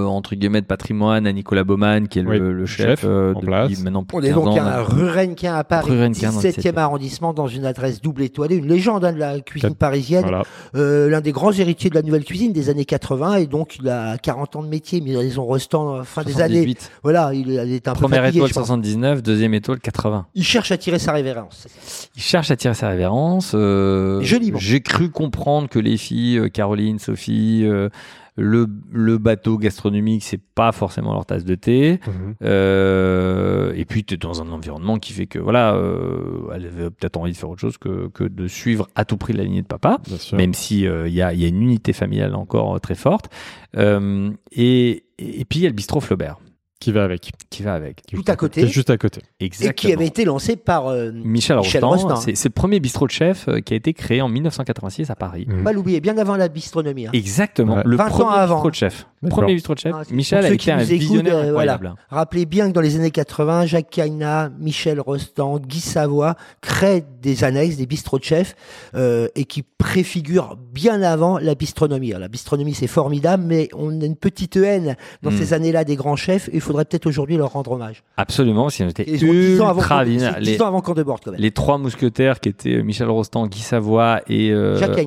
Euh, entre guillemets de patrimoine à Nicolas Baumann, qui est le, Oui, le chef, chef, euh, en depuis place. maintenant plus On est 15 donc ans. à rue Rennequin à Paris, Rue Rennequin, dans le 17e 17e. arrondissement, dans une adresse double étoilée, une légende hein, de la cuisine parisienne, Voilà. Euh, l'un des grands héritiers de la nouvelle cuisine des années 80, et donc il a 40 ans de métier, mais ils ont restant fin des années. 78. Voilà, il est, un peu Première fatigué, étoile je pense. 79, deuxième étoile 80. Il cherche à tirer sa révérence. Il cherche à tirer sa révérence. euh, Joliment. J'ai cru comprendre que les filles, euh, Caroline, Sophie, euh, le, le bateau gastronomique, c'est pas forcément leur tasse de thé. Mhm. Euh, et puis, tu es dans un environnement qui fait que, voilà, euh, elle avait peut-être envie de faire autre chose que, que de suivre à tout prix la lignée de papa. Même si euh, il y, a, y a une unité familiale encore euh, très forte. Euh, et, et puis il y a le bistrot Flaubert Qui va avec. qui va avec. Tout à côté. Qui est juste à côté. Et Exactement. qui avait été lancé par euh, Michel Michel Rostand, c'est le premier bistrot de chef euh, qui a été créé en 1986 à Paris. Pas l'oublier, bien avant la bistronomie. hein. Exactement, Ouais. le 20 ans premier avant. bistrot de chef. Premier bistrot de chef. Ah, c'est- Michel a été qui un visionnaire euh, voilà. incroyable. Rappelez bien que dans les années 80, Jacques Caïna, Michel Rostand, Guy Savoie créent des annexes, des bistrots de chefs, euh, et qui préfigurent bien avant la bistronomie. Alors, la bistronomie, c'est formidable, mais on a une petite haine dans Hmm. ces années-là des grands chefs. et Il faudrait peut-être aujourd'hui leur rendre hommage. Absolument, si on était Et ils ont 10 ans avant, ultra Les, 10 ans avant qu'on déborde, quand même. les trois mousquetaires qui étaient Michel Rostand, Guy Savoie et euh, Jacques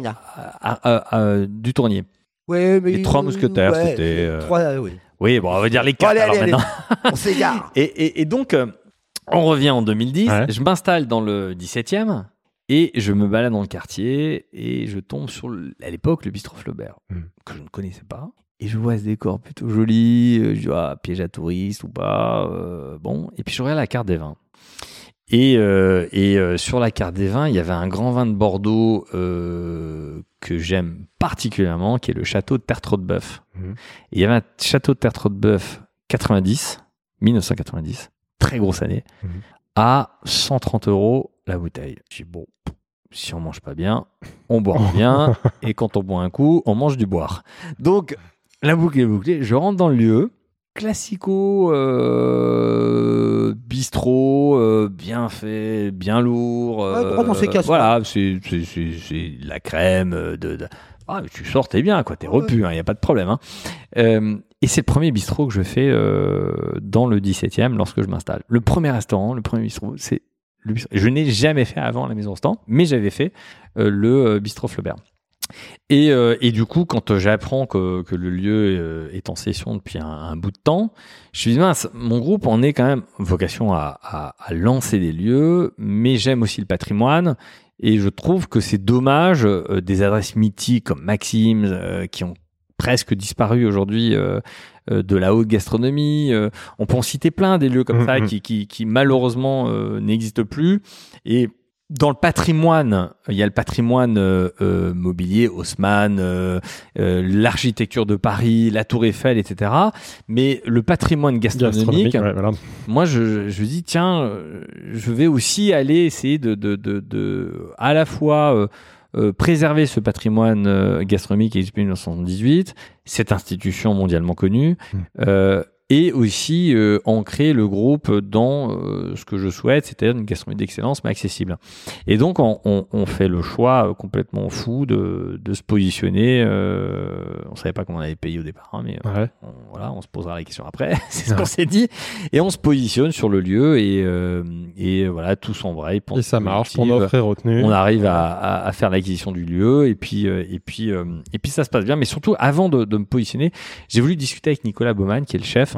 à- à- du Tournier. Ouais, mais les trois euh, mousquetaires, ouais, c'était, euh, Trois, euh, oui. Oui, bon, on va dire les quatre allez, alors allez, maintenant. On s'égare. Et, et- et donc, euh, on revient en 2010. Ouais. Je m'installe dans le 17e et je me balade dans le quartier et je tombe sur, le- à l'époque, le bistrot Flaubert, Mm. que je ne connaissais pas. Et je vois ce décor plutôt joli. euh, Je dis, ah, piège à touristes ou pas. euh, bon. Et puis, je regarde la carte des vins. Et, euh, et euh, sur la carte des vins, il y avait un grand vin de Bordeaux que j'aime particulièrement, qui est le château de Tertre de Bœuf. Mhm. Il y avait un château de Tertre de Bœuf 90, 1990, très grosse année, Mhm. à 130 euros la bouteille. Je dis, bon, si on mange pas bien, on boit bien, et quand on boit un coup, on mange du boire. Donc, La boucle est bouclée. Je rentre dans le lieu. Classico euh, bistrot, euh, bien fait, bien lourd. Ouais, dans ses casques. Voilà, c'est la crème. euh, De, de- Ah, mais tu sors, t'es bien, quoi. T'es repu, il n'y a pas de problème. hein. Euh, et c'est le premier bistrot que je fais euh, dans le 17e lorsque je m'installe. Le premier restaurant, le premier bistrot, c'est le bistrot. Je n'ai jamais fait avant la maison stand, mais j'avais fait euh, le euh, bistrot Flaubert. Et, euh, et du coup, quand euh, j'apprends que, que le lieu euh, est en session depuis un, un bout de temps, je me dis, mince, mon groupe en est quand même vocation à, à, à lancer des lieux, mais j'aime aussi le patrimoine. Et je trouve que c'est dommage euh, des adresses mythiques comme Maxime, euh, qui ont presque disparu aujourd'hui euh, euh, de la haute gastronomie. Euh, on peut en citer plein des lieux comme ça Mhm. qui, qui, qui malheureusement euh, n'existent plus. Et dans le patrimoine, il y a le patrimoine euh, euh, mobilier, Haussmann, euh, euh, l'architecture de Paris, la Tour Eiffel, etc. Mais le patrimoine gastronomique, ouais, voilà. moi, je, je dis, tiens, euh, je vais aussi aller essayer de, de, de, de à la fois préserver ce patrimoine gastronomique qui existe depuis 1978, cette institution mondialement connue, Mm. Euh, et aussi euh, ancrer le groupe dans euh, ce que je souhaite, c'est-à-dire une gastronomie d'excellence mais accessible. Et donc, on, on, on fait le choix euh, complètement fou de, de se positionner. Euh, on savait pas comment on allait payer au départ, hein, mais Ouais. on, voilà, on se posera la question après. c'est ce qu'on s'est dit. Et on se positionne sur le lieu et, euh, et voilà, tout s'embraye. Et ça marche, ton positive. offre est retenue. On arrive à, à- à faire l'acquisition du lieu et puis euh, et puis euh, et puis ça se passe bien. Mais surtout, avant de, de me positionner, j'ai voulu discuter avec Nicolas Baumann, qui est le chef,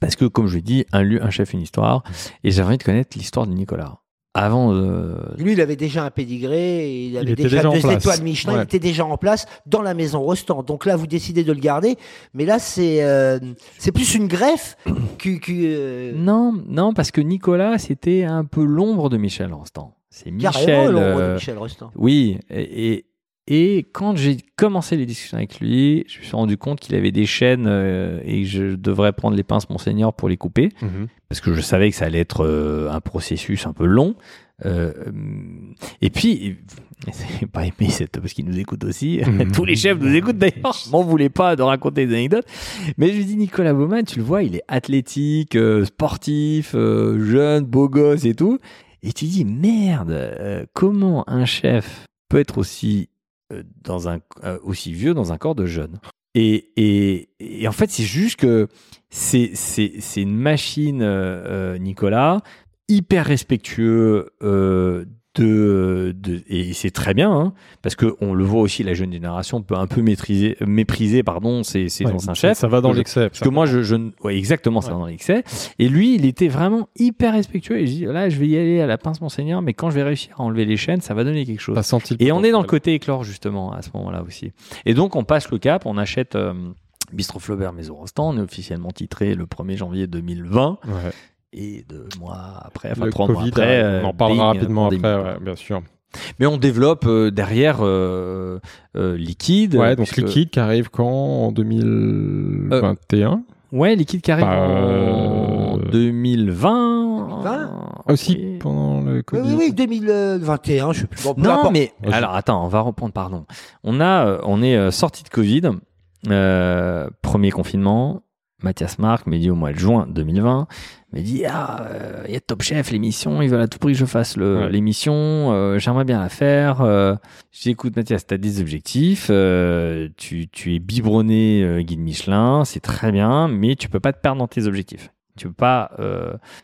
parce que comme je l'ai dit, un lieu, un chef, une histoire, et j'avais envie de connaître l'histoire de Nicolas. Avant de... Lui, il avait déjà un pédigré, il avait était déjà, deux place. étoiles Michelin, Ouais. il était déjà en place dans la maison Rostand. Donc là, vous décidez de le garder, mais là, c'est euh, c'est plus une greffe que. que, euh, Non, non, parce que Nicolas, c'était un peu l'ombre de Michel Rostand. C'est carrément Michel. l'ombre de euh, Michel Rostand. Oui, et, et, et quand j'ai commencé les discussions avec lui, je me suis rendu compte qu'il avait des chaînes euh, et que je devrais prendre les pinces Monseigneur pour les couper, Mhm. parce que je savais que ça allait être euh, un processus un peu long. Euh, et puis, c'est pas aimé cette, parce qu'il nous écoute aussi. Mhm. Tous les chefs nous écoutent d'ailleurs. Je m'en voulais pas de raconter des anecdotes. Mais je lui dis, Nicolas Baumann, tu le vois, il est athlétique, euh, sportif, euh, jeune, beau gosse et tout. Et tu dis, merde, euh, comment un chef peut être aussi, dans un, euh, aussi vieux dans un corps de jeune. Et, et, et en fait, c'est juste que c'est, c'est, c'est une machine, euh, euh, Nicolas, hyper respectueux euh, de, de et c'est très bien hein, parce que on le voit aussi la jeune génération peut un peu maîtriser mépriser pardon ses, ses Ouais, anciens ça- va dans l'excès. parce que moi je, je ne- ouais, exactement ça Ouais. va dans l'excès et lui il était vraiment hyper respectueux et je dis là je vais y aller à la pince monseigneur mais quand je vais réussir à enlever les chaînes ça va donner quelque chose senti et on est dans le côté éclore justement à ce moment-là aussi. Et donc on passe le cap, on achète euh, Bistro Flaubert Maison Rostand, on est officiellement titré le 1er janvier 2020 Ouais. Et deux mois après, enfin Le trois mois Covid, après, arrive, on en euh, parlera bing, rapidement pandémie. après, ouais, bien sûr. Mais on développe euh, derrière euh, euh, liquide. Ouais, donc puisque- liquide qui arrive quand? En 2021 Ouais, liquide qui arrive Bah, en euh, 20? 2020. Ah, Aussi Oui. pendant le Covid oui, oui, 2021, je sais plus. Bon, Non, mais alors attends, on va reprendre, pardon. On a, euh, on est euh, sorti de Covid, euh, premier confinement. Mathias Marc m'a dit au mois de juin 2020, m'a dit ah euh, il y a Top Chef l'émission, ils veulent à tout prix que je fasse Ouais. l'émission, euh, j'aimerais bien la faire. Euh, je dis écoute Mathias, t'as des objectifs, euh, tu, tu es biberonné guide Michelin, c'est très bien, mais tu peux pas te perdre dans tes objectifs. Tu peux pas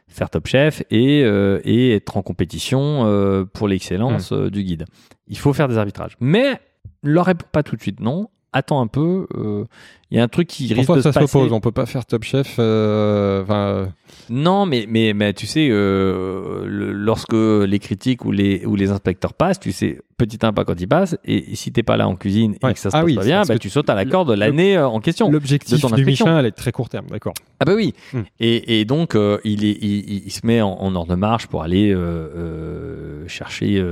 faire Top Chef et, et être en compétition pour l'excellence euh, du guide. Il faut faire des arbitrages. Mais leur répond pas tout de suite non. Attends un peu. euh, Il y a un truc qui risque Pourquoi de ça se passer. s'oppose On peut pas faire Top Chef. euh, Non, mais, mais, mais tu sais, euh, le- lorsque les critiques ou les, ou les inspecteurs passent, tu sais, petit pas quand ils passent, et, si t'es pas là en cuisine Ouais. et que ça se Ah passe oui, pas bien, bah, tu sautes à la corde l'année euh, en question. de l'objectif inspection. Michelin, elle est très court terme, d'accord. Ah bah oui. Hmm. Et, et donc euh, il, est, il, il- il se met en, en ordre de marche pour aller euh, chercher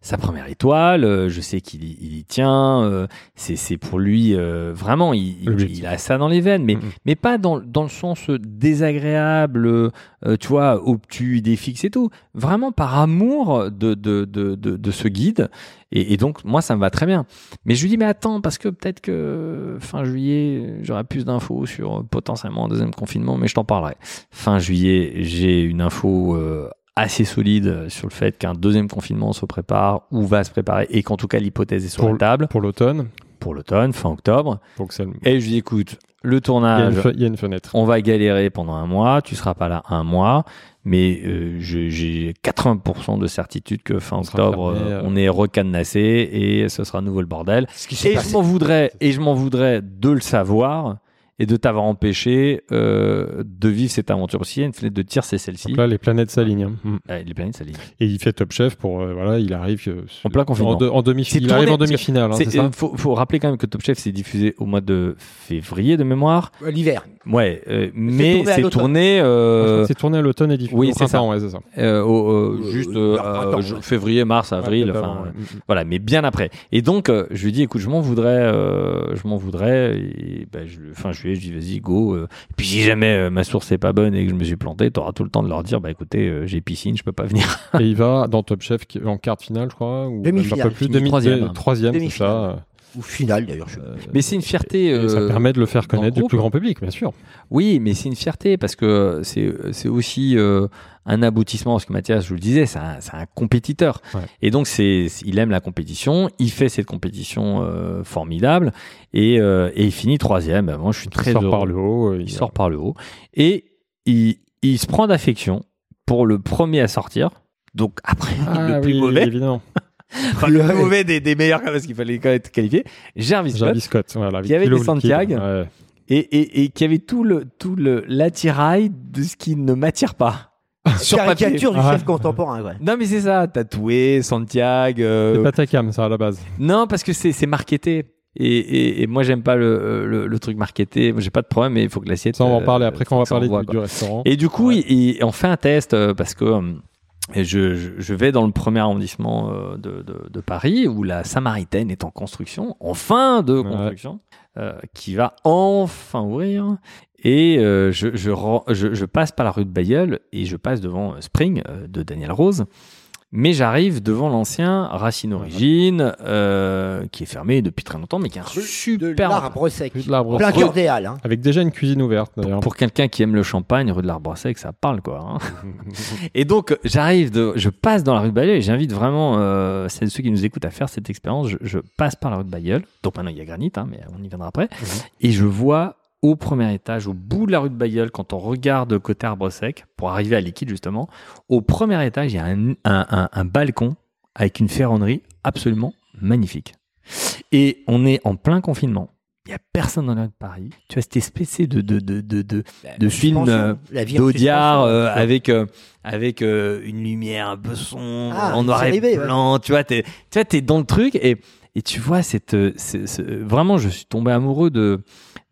sa première étoile. je sais qu'il y, il y tient. c'est pour lui vraiment, il, il- il a ça dans les veines, mais Mhm. mais pas dans, dans le sens désagréable, euh, tu vois, obtus, idée fixe et tout. Vraiment par amour de, de, de, de, de ce guide. Et, et donc, moi, ça me va très bien. Mais je lui dis, mais attends, parce que peut-être que fin juillet, j'aurai plus d'infos sur euh, potentiellement un deuxième confinement, mais je t'en parlerai. Fin juillet, j'ai une info euh, assez solide sur le fait qu'un deuxième confinement se prépare ou va se préparer et qu'en tout cas l'hypothèse est sur Pour la table Pour l'automne. pour l'automne, fin octobre. Donc Et je lui dis, écoute, le il, y a une tournage, il y a une fenêtre. on va galérer pendant un mois, tu seras pas là un mois, mais euh, j'ai 80% de certitude que fin On octobre, fermé, euh, euh. on est recadenassé et ce sera à nouveau le bordel. Ce qui Et je passé. m'en voudrais, et je m'en voudrais de le savoir et de t'avoir empêché euh, de vivre cette aventure. Parce qu'il y a une fenêtre de tir, c'est celle-ci. Donc là, les planètes s'alignent. hein. Mm. Les planètes s'alignent. Et il fait Top Chef pour euh, voilà, il arrive euh, En plein confinement. En, de- en demi C'est il arrive en demi-finale, hein, ça euh, faut, faut rappeler quand même que Top Chef s'est diffusé au mois de février de mémoire. L'hiver. Ouais, euh, mais c'est tourné euh, C'est tourné à l'automne et diffusé oui, au c'est printemps, ouais, c'est ça. euh, au- euh, Euh, juste euh, euh, je- février, mars, avril. Ouais, peut-être enfin, avant, ouais. Mm, mm. Voilà, mais bien après. Et donc, euh, je lui dis, écoute, je m'en voudrais, euh, je m'en voudrais. Et ben, je, je dis, vas-y, go. euh. Et puis, si jamais euh, ma source est pas bonne et que je me suis planté, tu auras tout le temps de leur dire, bah écoutez, euh, j'ai piscine, je peux pas venir. Et il va dans Top Chef en quart de finale, je crois. Ou Demi-finale. même un peu plus. Fini Demi, troisième. c'est ça. Ou finale d'ailleurs. je- Euh, Mais c'est une fierté. et ça euh, permet de le faire connaître du plus grand public, bien sûr. Oui, mais c'est une fierté parce que c'est c'est aussi euh, un aboutissement. Parce que Mathias, je vous le disais, c'est un, c'est un compétiteur. Ouais. Et donc, c'est il aime la compétition. Il fait cette compétition euh, formidable et, euh, et il finit troisième. Moi, je suis Il très sort heureux. par le haut. Il sort par le haut et il, il se prend d'affection pour le premier à sortir. Donc après, Ah le plus oui, mauvais, évidemment. enfin, le mauvais des, des meilleurs parce qu'il fallait quand même être qualifié, Jarvis Scott. Jarvis Scott, voilà. Qui avait des Santiago. ouais. et, et, et qui avait tout le tout le l'attirail de ce qui ne m'attire pas. Sur papier. Caricature du Ah. chef contemporain. Ouais. Non mais c'est ça, tatoué, Santiago. euh, C'est pas ta cam, ça, à la base. Non parce que c'est c'est marketé. Et, et, et moi j'aime pas le, le, le truc marketé. Moi j'ai pas de problème, mais il faut que l'assiette. Ça, on va en euh, parler après quand on va parler du, restaurant. Et du coup, il- il- on fait un test euh, parce que euh, je, je, je vais dans le premier arrondissement euh, de, de, de Paris où la Samaritaine est en construction, en fin de Ouais. construction, euh, qui va enfin ouvrir. Et euh, je, je, je passe par la rue de Bayeul et je passe devant euh, Spring euh, de Daniel Rose. Mais j'arrive devant l'ancien Racine Origine, euh, qui est fermé depuis très longtemps, mais qui est un De super l'arbre sec. Rue de l'Arbre Plein Sec. cœur des Halles. hein. Avec déjà une cuisine ouverte, d'ailleurs. Pour quelqu'un qui aime le champagne, rue de l'Arbre Sec, ça parle quoi. hein. Et donc, j'arrive, de, je passe dans la rue de Bayeul et j'invite vraiment euh, celles ceux qui nous écoutent à faire cette expérience. Je, je passe par la rue de Bayeul. Donc maintenant, il y a Granit, hein, mais on y viendra après. Et je vois au premier étage, au bout de la rue de Bayeul, quand on regarde côté Arbre Sec, pour arriver à Liquide justement, au premier étage, il y a un, un, un- un balcon avec une ferronnerie absolument magnifique. Et on est en plein confinement. Il n'y a personne dans la rue de Paris. Tu as cette espèce de, de, de, de, de, de film euh, d'Audiard euh, avec euh, avec euh, une lumière un peu sombre Ah, en noir et série B, ouais. blanc tu vois tu t'es dans le truc et et tu vois cette ce- ce- vraiment je suis tombé amoureux de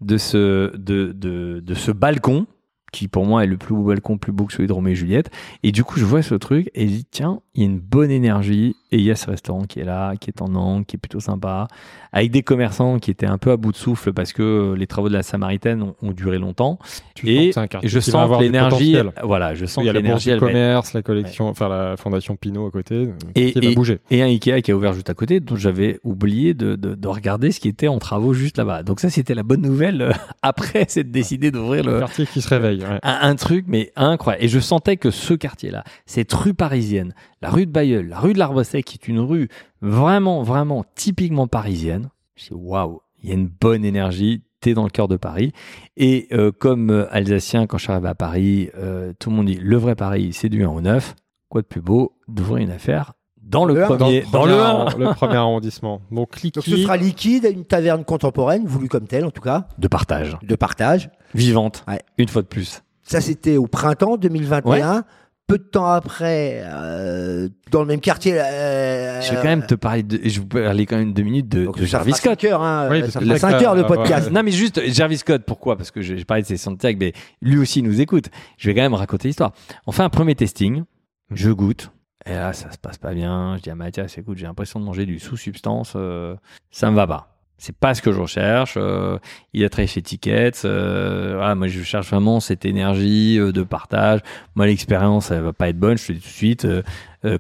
de ce de de, de ce balcon qui pour moi est le plus beau balcon plus beau que celui de Roméo et Juliette. Et du coup je vois ce truc et je dis tiens il y a une bonne énergie et il y a ce restaurant qui est là qui est en angle qui est plutôt sympa avec des commerçants qui étaient un peu à bout de souffle parce que les travaux de la Samaritaine ont, ont duré longtemps Tu et sens que c'est un quartier je va sens l'énergie, voilà, je sens Il y a l'énergie, va être- commerce, la collection, enfin la fondation Pinot à côté, Et- qui va et- bouger. et un Ikea qui a ouvert juste à côté, dont j'avais oublié de, de, de regarder ce qui était en travaux juste là-bas. Donc ça, c'était la bonne nouvelle euh, après, c'est de décider d'ouvrir Le le, quartier qui se réveille. ouais. un, un truc, mais incroyable. Et je sentais que ce quartier-là, cette rue parisienne, la rue de Bayeul, la rue de l'Arbre Sec, qui est une rue vraiment, vraiment typiquement parisienne, je dis waouh, il y a une bonne énergie. T'es dans le cœur de Paris. Et euh, comme euh, Alsacien, quand je suis arrivé à Paris, euh, tout le monde dit le vrai Paris, c'est du 1 au 9. Quoi de plus beau d'ouvrir une affaire dans le premier, Dans, le 1. arron- le premier arrondissement. Donc, ce sera liquide, une taverne contemporaine, voulue comme telle en tout cas, de partage. de partage. Vivante, Ouais. une fois de plus. Ça c'était au printemps 2021. Peu de temps après, euh, dans le même quartier. euh, je vais quand même te parler de, je vais vous parler quand même deux minutes de, Jarvis Scott. cinq heures, hein, Oui, euh, parce ça que fera là, 5 ça- heures le ouais, podcast. Non mais juste Jarvis Scott, pourquoi? Parce que j'ai parlé de ses Santiago, mais lui aussi il nous écoute. Je vais quand même raconter l'histoire. On fait un premier testing, je goûte, Et là, ça se passe pas bien. Je dis à Mathias, écoute, j'ai l'impression de manger du sous-substance, euh, ça me va pas. C'est pas ce que je recherche. euh, il a travaillé chez Tickets. euh, voilà, moi, je cherche vraiment cette énergie euh, de partage. Moi, l'expérience, elle va pas être bonne. Je te dis tout de suite. euh,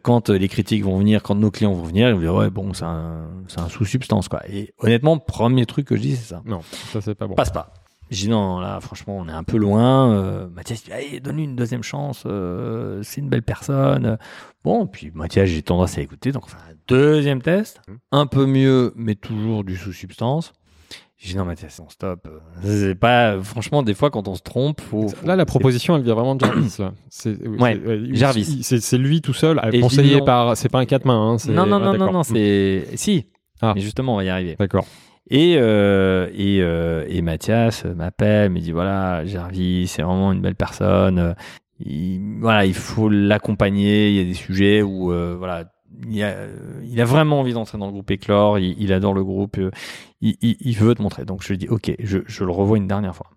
quand les critiques vont venir, quand nos clients vont venir, ils vont dire ouais, bon, c'est un, un sous-substance quoi. Et honnêtement, premier truc que je dis, c'est ça Non, ça c'est pas bon. passe pas. J'ai dit non, là, franchement, on est un peu loin. Euh, Mathias dit, allez, donne-lui une deuxième chance. euh, c'est une belle personne. Bon, puis Mathias, j'ai tendance à écouter. Donc, on fait un deuxième test. Mhm. Un peu mieux, mais toujours du sous-substance. J'ai dit non, Mathias, on stop. C'est pas, franchement, des fois, quand on se trompe, faut. faut- Là, la proposition, elle vient vraiment de Jarvis. C'est, Ouais, euh, Jarvis. C'est, c'est lui tout seul, conseillé par. C'est pas un quatre mains. Hein, Non, non, ah, non, non, non, c'est. Si. Ah. Mais justement, on va y arriver. D'accord. Et, euh, et, euh, et Mathias m'appelle, me dit voilà, Jarvis, c'est vraiment une belle personne. Il, voilà, il faut l'accompagner. Il y a des sujets où euh, voilà, il a, vraiment envie d'entrer dans le groupe Éclore. Il, adore le groupe. il, veut te montrer. Donc je lui dis ok, je, je le revois une dernière fois.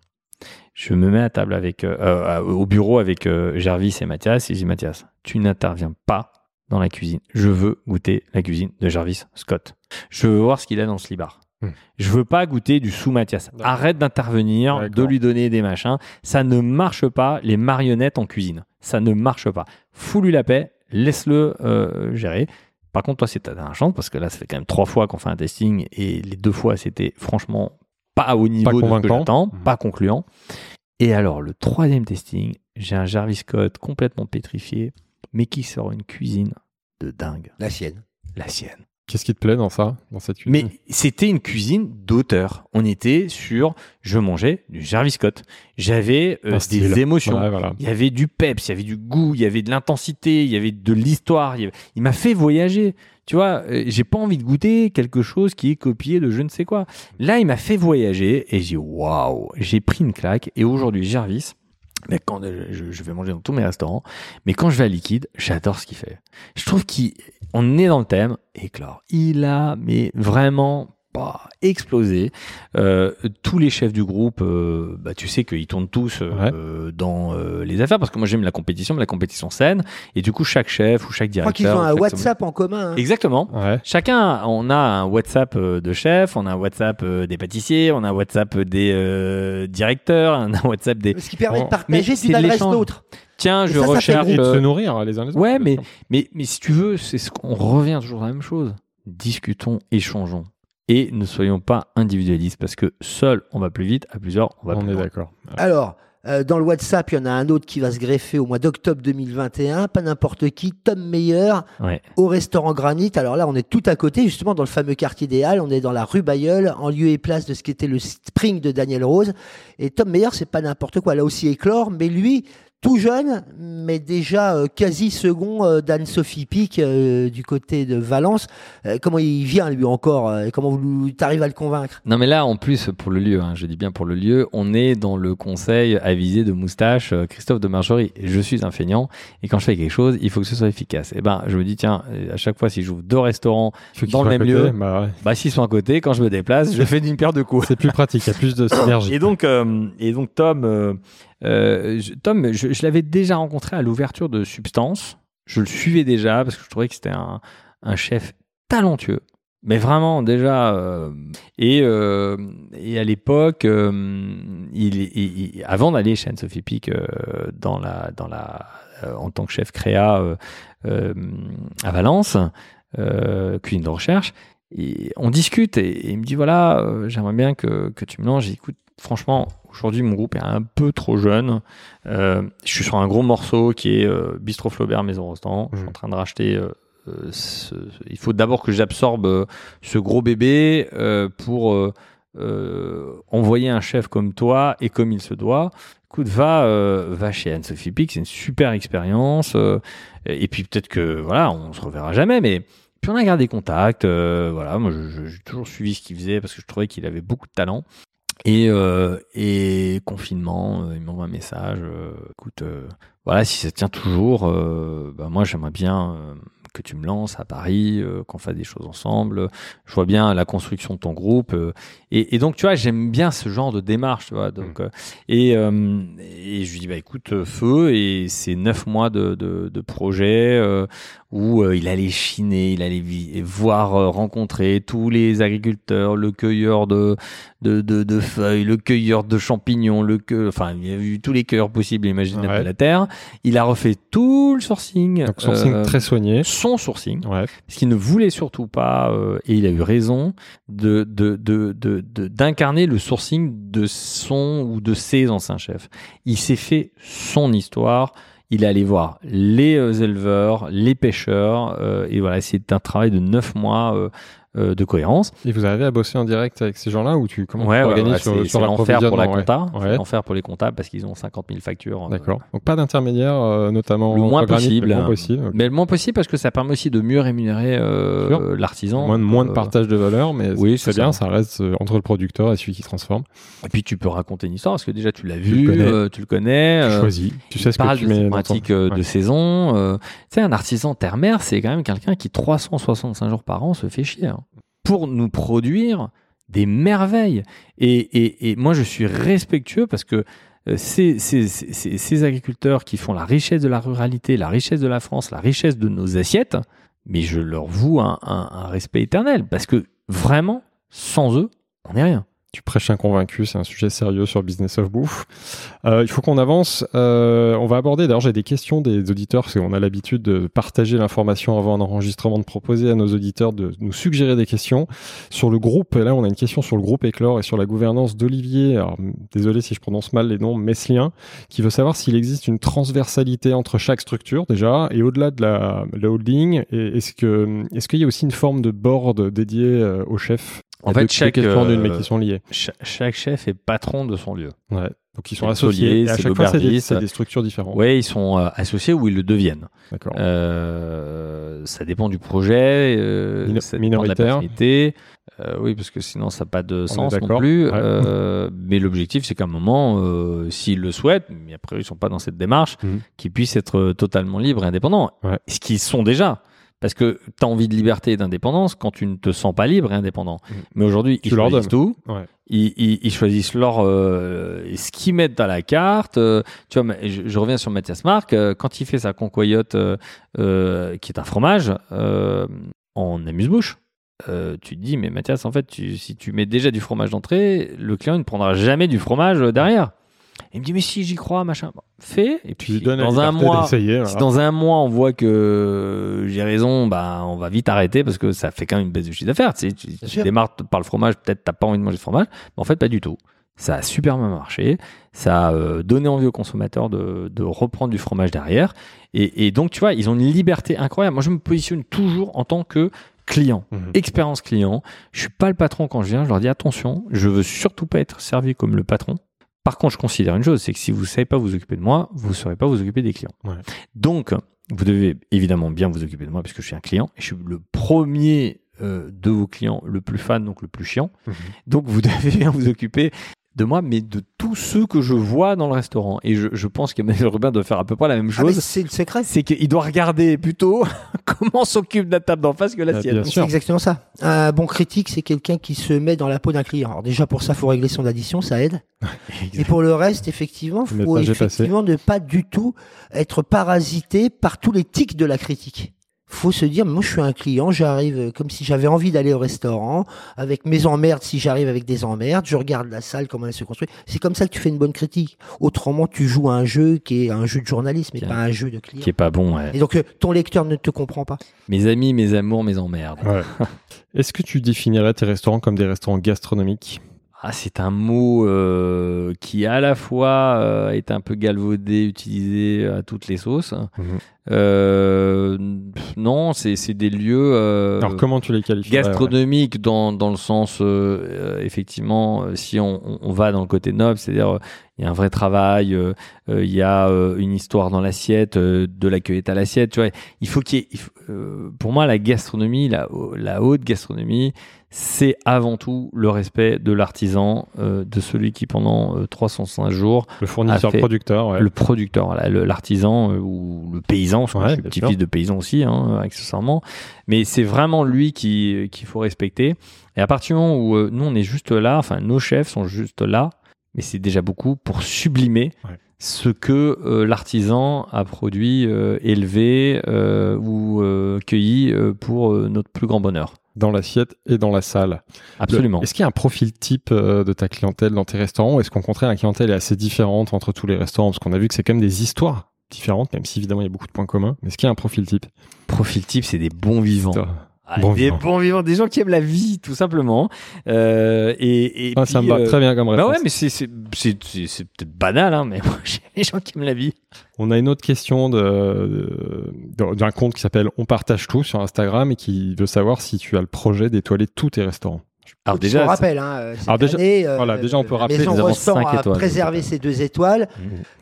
Je me mets à table avec, au bureau avec Jarvis et Mathias. Et je dis Mathias, tu n'interviens pas dans la cuisine. Je veux goûter la cuisine de Jarvis Scott. Je veux voir ce qu'il a dans ce libar. Hmm. Je veux pas goûter du sous Mathias. Arrête d'intervenir, de lui donner des machins. Ça ne marche pas, les marionnettes en cuisine. Ça ne marche pas. Fous-lui la paix, laisse-le euh, gérer. Par contre, toi, c'est ta dernière chance parce que là, ça fait quand même trois fois qu'on fait un testing et les deux fois, c'était franchement pas au niveau de ce que convaincant. j'attends, Mhm. pas concluant. Et alors, le troisième testing, j'ai un Jarvis Scott complètement pétrifié, mais qui sort une cuisine de dingue. La sienne. La sienne. Qu'est-ce qui te plaît dans ça, dans cette cuisine? Mais c'était une cuisine d'auteur. On était sur, je mangeais du Jarvis Scott. J'avais euh, des émotions. Ouais, voilà. Il y avait du peps, il y avait du goût, il y avait de l'intensité, il y avait de l'histoire. Il, y avait- il m'a fait voyager. Tu vois, euh, j'ai pas envie de goûter quelque chose qui est copié de je ne sais quoi. Là, il m'a fait voyager et j'ai waouh, j'ai pris une claque. Et aujourd'hui, Jarvis, mais quand euh, je, vais manger dans tous mes restaurants, mais quand je vais à Liquide, j'adore ce qu'il fait. Je trouve qu'on est dans le thème éclore. Il a mais vraiment bah, explosé. Euh, tous les chefs du groupe, euh, bah, tu sais qu'ils tournent tous euh, dans euh, les affaires parce que moi j'aime la compétition, mais la compétition saine. Et du coup, chaque chef ou chaque Je crois directeur. qu'ils ont un WhatsApp en commun. hein. Exactement. Ouais. Chacun, on a un WhatsApp de chef, on a un WhatsApp des pâtissiers, on a un WhatsApp des euh, directeurs, on a un WhatsApp des. Ce qui permet de Mais partager d'une adresse l'autre. Tiens, Et je ça, ça fait recherche. de se nourrir les uns les autres. Ouais, sûr. Mais, mais si tu veux, c'est ce qu'on revient toujours à la même chose. Discutons, échangeons. Et ne soyons pas individualistes parce que seul on va plus vite, à plusieurs on va on plus est loin. d'accord. Alors, euh, dans le WhatsApp, il y en a un autre qui va se greffer au mois d'octobre 2021. Pas n'importe qui, Tom Meyer, Ouais. au restaurant Granit. Alors là, on est tout à côté, justement, dans le fameux quartier des Halles. On est dans la rue Bayeul, en lieu et place de ce qui était le Spring de Daniel Rose. Et Tom Meyer, c'est pas n'importe quoi. Là aussi, éclore, mais lui, tout jeune, mais déjà euh, quasi second euh, d'Anne-Sophie Pic euh, du côté de Valence. Euh, comment il vient, lui, encore euh, et Comment vous t'arrives à le convaincre? Non mais là en plus pour le lieu, hein, je dis bien pour le lieu, on est dans le conseil avisé de moustache euh, Christophe de Marjorie. Je suis un feignant et quand je fais quelque chose, il faut que ce soit efficace. Et ben je me dis tiens, à chaque fois si j'ouvre deux restaurants, Dans le même côté, lieu. bah ouais. bah s'ils sont à côté, quand je me déplace, je fais d'une pierre deux coups. C'est plus pratique, il y a plus de synergie. Et donc, euh, et donc Tom, je- Tom, je, l'avais déjà rencontré à l'ouverture de Substance. Je le suivais déjà parce que je trouvais que c'était un, chef talentueux. Mais vraiment déjà euh, et euh, et à l'époque euh, avant d'aller chez Anne-Sophie Pic euh, dans la dans la euh, en tant que chef créa euh, euh, à Valence euh, cuisine de recherche on discute et, il me dit voilà euh, j'aimerais bien que, que tu me lances J'ai dit, écoute franchement aujourd'hui mon groupe est un peu trop jeune. Euh, je suis sur un gros morceau qui est euh, Bistro Flaubert Maison Rostand. Je suis Mhm. en train de racheter euh, ce- il faut d'abord que j'absorbe ce gros bébé pour envoyer un chef comme toi et comme il se doit. Écoute va va chez Anne-Sophie Pic c'est une super expérience et puis peut-être que voilà on se reverra jamais mais puis on a gardé contact euh, voilà moi j'ai toujours suivi ce qu'il faisait parce que je trouvais qu'il avait beaucoup de talent et, euh, et confinement, euh, il m'envoie un message. euh, écoute, euh, voilà, si ça tient toujours, bah, moi j'aimerais bien que tu me lances à Paris, qu'on fasse des choses ensemble. Je vois bien la construction de ton groupe. et, et donc, tu vois, j'aime bien ce genre de démarche. Tu vois, donc, euh, et, et je lui dis, bah, écoute, feu, et c'est neuf mois de, de, de projet. Où euh, il allait chiner, il allait voir, euh, rencontrer tous les agriculteurs, le cueilleur de, de, de, de feuilles, le cueilleur de champignons, le que, enfin, il y a eu tous les cueilleurs possibles et imaginables Ouais. de la terre. Il a refait tout le sourcing, Donc, sourcing euh, très soigné. son sourcing, Ouais. parce qu'il ne voulait surtout pas, et il a eu raison, de, de, de, de, de- d'incarner le sourcing de son ou de ses anciens chefs. Il s'est fait son histoire. Il est allé voir les euh, éleveurs, les pêcheurs, euh, et voilà, c'est un travail de neuf mois euh, de cohérence. Et vous arrivez à bosser en direct avec ces gens-là ou tu comment ouais, tu ouais, organises ouais, sur, l'enfer pour la compta, l'enfer pour les comptables parce qu'ils ont 50 000 factures. euh, D'accord. Donc pas d'intermédiaire, euh, notamment Le moins possible, Le moins possible. ok. Mais le moins possible parce que ça permet aussi de mieux rémunérer euh, l'artisan. Moins, de- moins de partage de valeur, mais oui, c'est bien, ça. ça reste entre le producteur et celui qui transforme. Et puis tu peux raconter une histoire parce que déjà tu l'as vu, connais. tu le connais. Tu choisis, tu sais ce que tu mets dans Ouais. de saison. tu sais, un artisan terre-mer, c'est quand même quelqu'un qui 365 jours par an se fait chier hein, pour nous produire des merveilles. Et, et, moi, je suis respectueux parce que euh, ces, ces, agriculteurs qui font la richesse de la ruralité, la richesse de la France, la richesse de nos assiettes, mais je leur voue un respect éternel parce que vraiment, sans eux, on n'est rien. Tu prêches un convaincu, c'est un sujet sérieux sur business of bouffe. Euh, il faut qu'on avance. Euh, on va aborder, d'ailleurs, j'ai des questions des auditeurs, parce qu'on a l'habitude de partager l'information avant un enregistrement, de proposer à nos auditeurs de nous suggérer des questions. Sur le groupe, là, on a une question sur le groupe Éclore et sur la gouvernance d'Olivier, alors, désolé si je prononce mal les noms, Messlien, qui veut savoir s'il existe une transversalité entre chaque structure, déjà, et au-delà de la, la holding, est-ce que, est-ce qu'il y a aussi une forme de board dédié euh, au chef? En fait, deux- deux chaque, questions en une, euh, mais qui sont liées. Cha- chaque chef est patron de son lieu. Ouais. Donc ils sont associés. et à chaque fois, c'est des, structures différentes. Oui, ils sont euh, associés ou ils le deviennent. D'accord. Euh, ça dépend du projet, euh, Mino- ça dépend de la personnalité. Oui, parce que sinon ça n'a pas de sens non plus. Ouais. Mais l'objectif, c'est qu'à un moment, s'ils le souhaitent, mais après ils sont pas dans cette démarche, Mhm. qu'ils puissent être totalement libres et indépendants. Ouais. Ce qu'ils sont déjà. Parce que tu as envie de liberté et d'indépendance quand tu ne te sens pas libre et indépendant. Mhm. Mais aujourd'hui, ils leur choisissent tout. Ouais. Ils, ils- ils choisissent leur euh, ce qu'ils mettent à la carte. Euh, tu vois, je, je reviens sur Mathias Marc. euh, quand il fait sa concoyote, euh, qui est un fromage, en amuse-bouche, tu te dis, mais Mathias, en fait, tu- si tu mets déjà du fromage d'entrée, le client ne prendra jamais du fromage euh, Il me dit, mais si, j'y crois, machin. Bon, fais. Et puis, dans un mois, si dans un mois on voit que j'ai raison, bah on va vite arrêter parce que ça fait quand même une baisse de chiffre d'affaires. Tu, sais, tu, tu sûr. démarres par le fromage, peut-être t'as pas envie de manger de fromage, mais en fait pas du tout. Ça a super bien marché, ça a euh, donné envie aux consommateurs de, de reprendre du fromage derrière. Et, et donc tu vois, ils ont une liberté incroyable. Moi je me positionne toujours en tant que client, Mhm. expérience client. Je suis pas le patron quand je viens, je leur dis attention, je veux surtout pas être servi comme le patron. Par contre, je considère une chose, c'est que si vous ne savez pas vous occuper de moi, vous ne saurez pas vous occuper des clients. Ouais. Donc, vous devez évidemment bien vous occuper de moi parce que je suis un client et je suis le premier euh, de vos clients, le plus fan, donc le plus chiant. Mhm. Donc, vous devez bien vous occuper de moi, mais de tous ceux que je vois dans le restaurant. Et je, je pense qu'Emmanuel Rubin doit faire à peu près la même Ah, chose. c'est le secret. c'est qu'il doit regarder plutôt comment s'occupe de la table d'en face que la Ah, sienne. C'est exactement ça. Un bon critique, c'est quelqu'un qui se met dans la peau d'un client. Alors déjà pour ça, faut régler son addition, ça aide. Et pour le reste, effectivement, Le faut passé. effectivement ne pas du tout être parasité par tous les tics de la critique. Faut se dire, moi je suis un client, j'arrive euh, comme si j'avais envie d'aller au restaurant, avec mes emmerdes si j'arrive avec des emmerdes, je regarde la salle, comment elle se construit. C'est comme ça que tu fais une bonne critique. Autrement, tu joues à un jeu qui est un jeu de journalisme et pas un jeu de client. Qui est pas bon. ouais. Et donc euh, ton lecteur ne te comprend pas. Mes amis, mes amours, mes emmerdes. Ouais. Est-ce que tu définirais tes restaurants comme des restaurants gastronomiques? Ah, c'est un mot euh, qui à la fois euh, est un peu galvaudé, utilisé à toutes les sauces. Mhm. Euh, non, c'est c'est des lieux euh, Alors comment tu les qualifies gastronomiques dans, dans le sens, euh, euh, effectivement, euh, si on, on- va dans le côté noble, c'est-à-dire euh, il y a un vrai travail, euh, euh, il y a euh, une histoire dans l'assiette, euh, de la cueillette à l'assiette. Tu vois, il faut qu'il euh, pour moi, la gastronomie, la, la haute gastronomie, c'est avant tout le respect de l'artisan, euh, de celui qui pendant euh, 305 jours, Le fournisseur fait- producteur, ouais. le producteur, voilà, le- l'artisan euh, ou le paysan, parce que Ouais, je suis bien petit-fils de paysan aussi, hein, accessoirement. Mais c'est vraiment lui qui qu'il faut respecter. Et à partir du moment où euh, nous, on est juste là, enfin, nos chefs sont juste là, mais c'est déjà beaucoup pour sublimer Ouais. ce que euh, l'artisan a produit, euh, élevé euh, ou euh, cueilli euh, pour euh, notre plus grand bonheur. Dans l'assiette et dans la salle. Absolument. Est-ce qu'il y a un profil type euh, de ta clientèle dans tes restaurants est-ce qu'au contraire la clientèle est assez différente entre tous les restaurants? Parce qu'on a vu que c'est quand même des histoires différentes, même si évidemment il y a beaucoup de points communs. Mais est-ce qu'il y a un profil type? Profil type, c'est des bons vivants. Ah, Bon des vivant. bons vivants, des gens qui aiment la vie, tout simplement. Euh, et, et Ah, Ça me va euh, très bien comme Bah réponse. ouais, mais c'est c'est c'est c'est- c'est peut-être banal, hein, mais moi j'aime les gens qui aiment la vie. On a une autre question de- de- d'un compte qui s'appelle On partage tout sur Instagram et qui veut savoir si tu as le projet d'étoiler tous tes restaurants. Alors Déjà, on rappelle, hein, euh, cette Alors déjà- année, euh, voilà, déjà, on peut rappeler cinq a étoiles. préservé ses deux étoiles.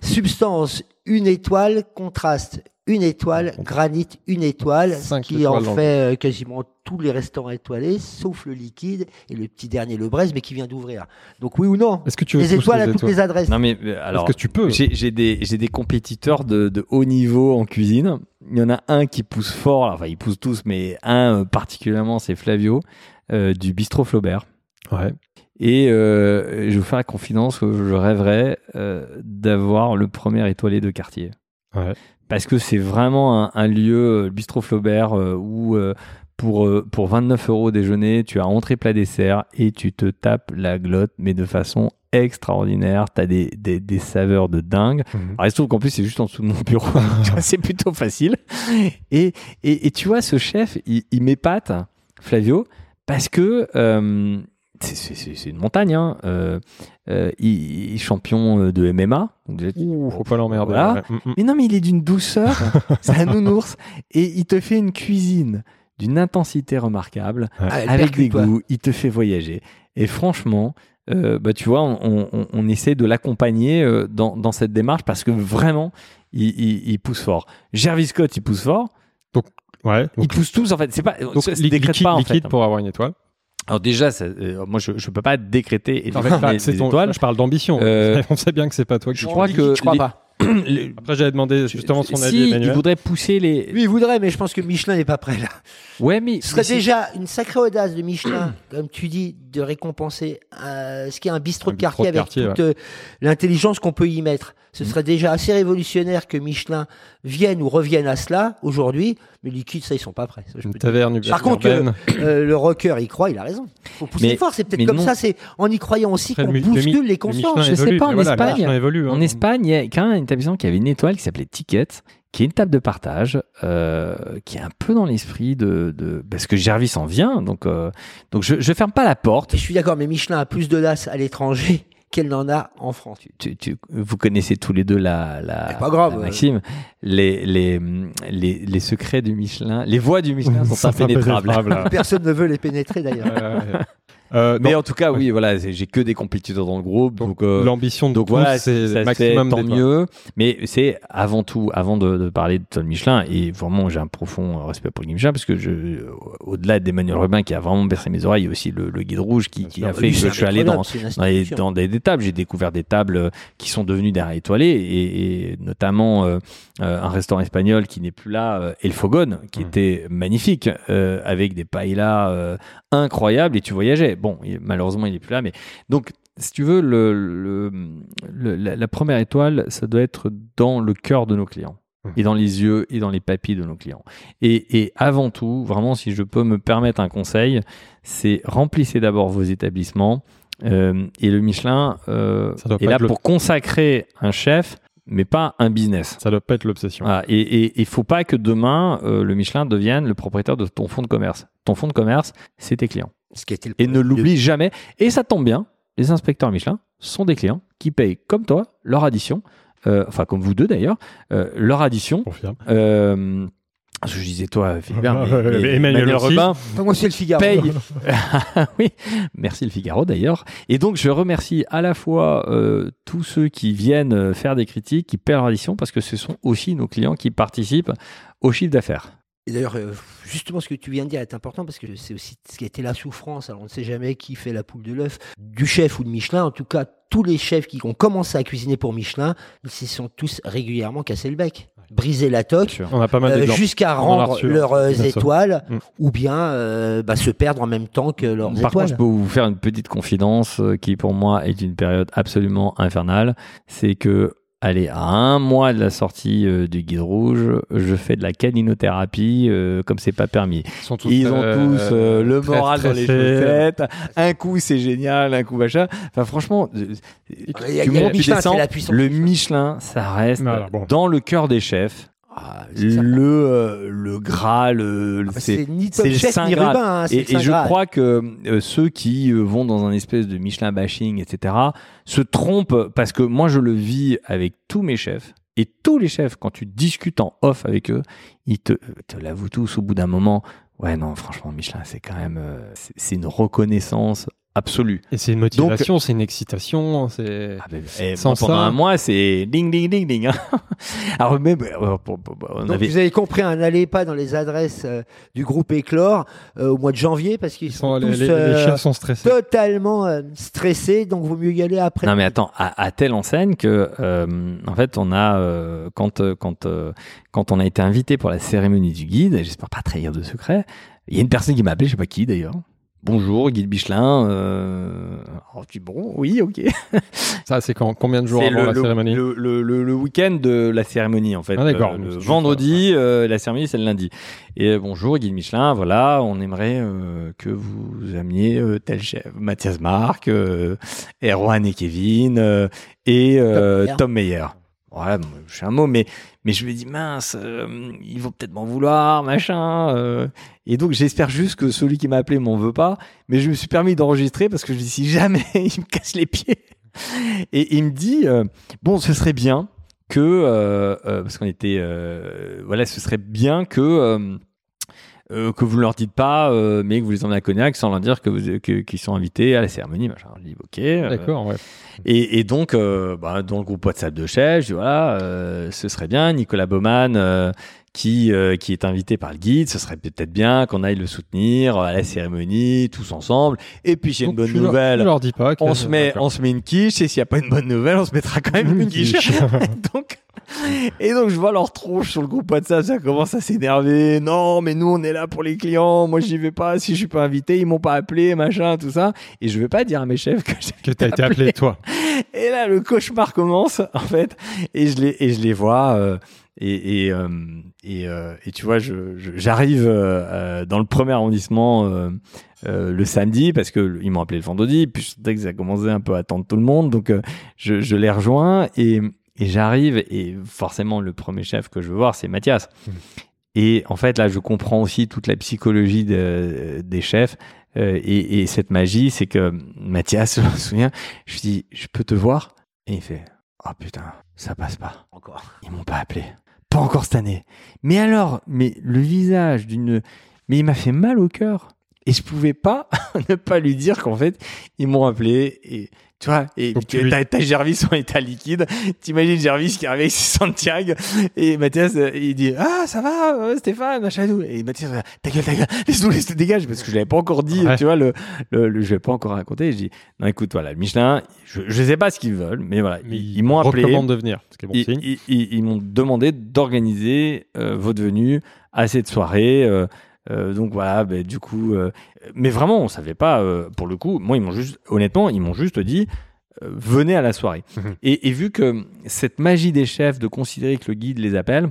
Substance, une étoile. Contraste, une étoile. Granit, une étoile. Ce qui en fait euh, quasiment tous les restaurants étoilés, sauf le liquide et le petit dernier, le Braise, mais qui vient d'ouvrir. Donc oui ou non Est-ce que tu veux Les tous étoiles à les toutes les adresses. non mais euh, alors que tu peux J'ai des, compétiteurs de, de haut niveau en cuisine. Il y en a un qui pousse fort, enfin ils poussent tous, mais un euh, particulièrement, c'est Flavio euh, du Bistrot Flaubert. Ouais. Et euh, je vais vous faire la confidence que je rêverais euh, d'avoir le premier étoilé de quartier. Ouais. Parce que c'est vraiment un, un lieu, euh, le Bistrot Flaubert, euh, où euh, pour, euh, pour 29 euros déjeuner, tu as entrée plat dessert et tu te tapes la glotte, mais de façon extraordinaire. Tu as des, des, des saveurs de dingue. Mhm. Alors, il se trouve qu'en plus, c'est juste en dessous de mon bureau. C'est plutôt facile. Et, et, et tu vois, ce chef, il, il m'épate, Flavio, parce que euh, c'est- une montagne. Hein. Euh, euh, il, il est champion euh, de MMA. Donc, Ouh, faut pas l'emmerder. Voilà. ouais. Mm, mm. Mais non, mais il est d'une douceur. c'est un nounours. Et il te fait une cuisine d'une intensité remarquable Ah, avec des goûts, il te fait voyager. Et franchement, euh, bah, tu vois, on, on- on essaie de l'accompagner euh, dans, dans cette démarche parce que vraiment, il, il- il pousse fort. Gervis Scott, il pousse fort. Ouais. Ils Donc, poussent tous, en fait. C'est pas, donc, décrète liquide, pas, en liquide fait. pour avoir une étoile. Alors déjà, ça, euh, moi, je ne peux pas décréter des- c'est des ton- étoiles. Je parle d'ambition. Euh, On sait bien que c'est pas toi qui. Je crois Je que crois les- pas. les- Après, j'avais demandé justement son avis. si, Emmanuel. il voudrait pousser les... Lui, il voudrait, mais je pense que Michelin n'est pas prêt là. Ouais, mais... Ce serait déjà une sacrée audace de Michelin, comme tu dis, de récompenser euh, ce qui est un bistrot Un de bistrot quartier de avec quartier, toute euh, l'intelligence qu'on peut y mettre. Ce Mm. serait déjà assez révolutionnaire que Michelin vienne ou revienne à cela aujourd'hui. Mais liquide, ça, ils sont pas prêts. ça, je Une taverne Par contre, urbaine. Euh, le rocker, il croit, il a raison. Faut pousser Mais- fort. C'est peut-être comme non. ça. C'est en y croyant aussi qu'on le le bouscule les le consciences. Je sais pas, en voilà, Espagne- le évolue, hein. En Espagne, il y a quand même un établissement qui avait une étoile qui s'appelait Ticket, qui est une table de partage, euh, qui est un peu dans l'esprit de, de- parce que Gervis en vient, donc euh, donc je, je ferme pas la porte. Et je suis d'accord, mais Michelin a plus d'audace à l'étranger qu'elle n'en a en France. Tu- tu- vous connaissez tous les deux la, la, pas grave, la euh. Maxime. Les, les, les, les secrets du Michelin, les voies du Michelin sont impénétrables. impénétrable. Personne ne veut les pénétrer d'ailleurs. Euh, Mais non, en tout cas, oui, voilà, j'ai que des compétiteurs dans le groupe, donc, euh, l'ambition de Donc tous, voilà, c'est se fait, maximum tant mieux. Mais c'est avant tout, avant de, de parler de Tom Michelin, et vraiment j'ai un profond respect pour Guy Michelin, parce que je, au-delà d'Emmanuel Rubin qui a vraiment bercé mes oreilles, il y a aussi le, le guide rouge qui, qui a fait que je suis allé dans, dans, les- institution. dans des, des tables. J'ai découvert des tables euh, qui sont devenues des étoilées, et, et notamment euh, un restaurant espagnol qui n'est plus là, El Fogon, qui Mhm. était magnifique, euh, avec des paellas euh, incroyables, et tu voyageais. Bon, il- malheureusement, il n'est plus là, mais donc, si tu veux, le, le- le- la, la première étoile, ça doit être dans le cœur de nos clients. Mhm. Et dans les yeux et dans les papilles de nos clients. Et, et avant tout, vraiment, si je peux me permettre un conseil, c'est remplissez d'abord vos établissements. Euh, et le Michelin euh, est là pour consacrer un chef, mais pas un business. Ça doit pas être l'obsession. Et il faut pas que demain, euh, le Michelin devienne le propriétaire de ton fonds de commerce. Ton fonds de commerce, c'est tes clients. Ce qui était le Et ne l'oublie jamais. Et ça tombe bien, les inspecteurs Michelin sont des clients qui payent comme toi leur addition, euh, enfin comme vous deux d'ailleurs, euh, leur addition. Confirme. Euh, je disais toi, Philibert, mais- mais Emmanuel Enfin, moi, c'est le Figaro. paye. oui, merci le Figaro d'ailleurs. Et donc je remercie à la fois euh, tous ceux qui viennent faire des critiques, qui paient leur addition, parce que ce sont aussi nos clients qui participent au chiffre d'affaires. Et d'ailleurs, euh, justement, ce que tu viens de dire est important parce que c'est aussi ce qui a été la souffrance. Alors, on ne sait jamais qui fait la poule de l'œuf, du chef ou de Michelin. En tout cas, tous les chefs qui ont commencé à cuisiner pour Michelin, ils se sont tous régulièrement cassés le bec, brisé la toque. Euh, jusqu'à rendre reçu, leurs euh, étoiles Mm. ou bien euh, bah, se perdre en même temps que leurs Par contre, je peux vous faire une petite confidence qui pour moi est une période absolument infernale. C'est que allez, à un mois de la sortie euh, du guide rouge, je fais de la caninothérapie euh, comme c'est pas permis. Ils, sont tous, Ils ont euh, tous euh, le très moral dans les chaussettes. Un coup c'est génial, un coup machin. Enfin franchement, euh, Il y a- tu a montes, le tu Michelin, descends, le Michelin, ça reste bon. dans le cœur des chefs. Ah. Le euh, le le- Ah, c'est C'est ni Top Chef Saint ni Graal. Rubin. hein, et, je Graal. crois que euh, ceux qui euh, vont dans un espèce de Michelin bashing, etc., se trompent parce que moi je le vis avec tous mes chefs. Et tous les chefs, quand tu discutes en off avec eux, ils te, te l'avouent tous au bout d'un moment. Ouais, non, franchement, Michelin, c'est quand même. euh, c'est une reconnaissance absolue. Et c'est une motivation, c'est une excitation, c'est. Ah ben, eh, Sans pendant ça- un mois, c'est ding, ding, ding, ding. hein. Alors, même, euh, pour- on Donc avait. vous avez compris, hein, n'allez pas dans les adresses euh, du groupe Éclore euh, au mois de janvier parce qu'ils Ils sont, sont, les, tous les- les euh, chefs sont stressés. totalement euh, stressés, donc vaut mieux y aller après. Non mais attends, à, à telle enseigne que euh, en fait on a euh, quand euh, quand euh, quand on a été invité pour la cérémonie du guide, et j'espère pas trahir de secret, il y a une personne qui m'a appelé, je sais pas qui d'ailleurs. Bonjour guide Michelin. Euh... alors, je dis bon, oui, ok. Ça, c'est quand Combien de jours avant le, la le- cérémonie le, le- le- le week-end de la cérémonie en fait. Ah, d'accord. Euh, le vendredi, euh, la cérémonie c'est le lundi. Et euh, bonjour guide Michelin, voilà, on aimerait euh, que vous ameniez euh, tel chef, Mathias Marc, euh, Erwan et Kevin euh, et euh. Tom Meyer. Voilà, je suis un mot, mais mais je me dis mince, euh, ils vont peut-être m'en vouloir, machin. euh. et donc j'espère juste que celui qui m'a appelé m'en veut pas. Mais je me suis permis d'enregistrer parce que je me dis si jamais il me casse les pieds. Et il me dit euh, bon, ce serait bien que euh, euh, parce qu'on était voilà, ce serait bien que euh, que vous ne leur dites pas, euh, mais que vous les emmenez à Cognac sans leur dire que vous que- qu'ils sont invités à la cérémonie. Machin. Je dis ok. euh, D'accord, ouais. et, et donc, euh, bah, dans le groupe WhatsApp de chef, je dis voilà, euh, ce serait bien, Nicolas Baumann, euh, qui, euh, qui est invité par le guide, ce serait peut-être bien qu'on aille le soutenir à la cérémonie, tous ensemble. Et puis, a une bonne leur- nouvelle, tu leur dis pas. on se, met, on se met une quiche, et s'il n'y a pas une bonne nouvelle, on se mettra quand même une quiche. donc, et donc, je vois leur tronche sur le groupe WhatsApp, ça commence à s'énerver. Non, mais nous, on est là pour les clients. Moi, j'y vais pas. Si je suis pas invité, ils m'ont pas appelé, machin, tout ça. Et je vais pas dire à mes chefs que j'ai Que t'as été appelé, toi. et là, le cauchemar commence, en fait, et je les, et je les vois, euh, et, et, euh, et, euh, et tu vois, j'arrive euh, dans le premier arrondissement le samedi, parce que le- ils m'ont appelé le vendredi, puis je sentais que ça commençait un peu à attendre tout le monde, donc je, je les rejoins, et, j'arrive, et forcément, le premier chef que je veux voir, c'est Mathias. Et en fait, là, je comprends aussi toute la psychologie de- des chefs. Euh, et, et cette magie, c'est que Mathias, je me souviens, je lui dis, je peux te voir? Et il fait, oh putain, ça passe pas. Encore. Ils m'ont pas appelé. Pas encore cette année. Mais alors, mais le visage d'une... Mais il m'a fait mal au cœur. Et je pouvais pas ne pas lui dire qu'en fait, ils m'ont appelé et... Tu vois, et tu t'as, t'as Gervis en état liquide. T'imagines Gervis qui arrive avec ses Santiago et Mathias, euh, il dit Ah, ça va, euh, Stéphane, machin et tout. Et Mathias, euh, ta gueule, ta gueule, laisse-nous, laisse-nous, dégage, parce que je l'avais pas encore dit, Ouais. tu vois, le, le, le- je l'avais pas encore raconté. Je dis Non, écoute, voilà, Michelin, je, je sais pas ce qu'ils veulent, mais voilà, Mais ils, ils m'ont appelé. de venir. Ce qui est bon Ils, signe. ils- ils- ils m'ont demandé d'organiser euh, votre venue à cette soirée. euh, euh, donc voilà, ben, du coup, euh, mais vraiment, on savait pas. euh, pour le coup, moi, ils m'ont juste, honnêtement, ils m'ont juste dit. venez à la soirée. Mhm. et, et vu que cette magie des chefs de considérer que le guide les appelle,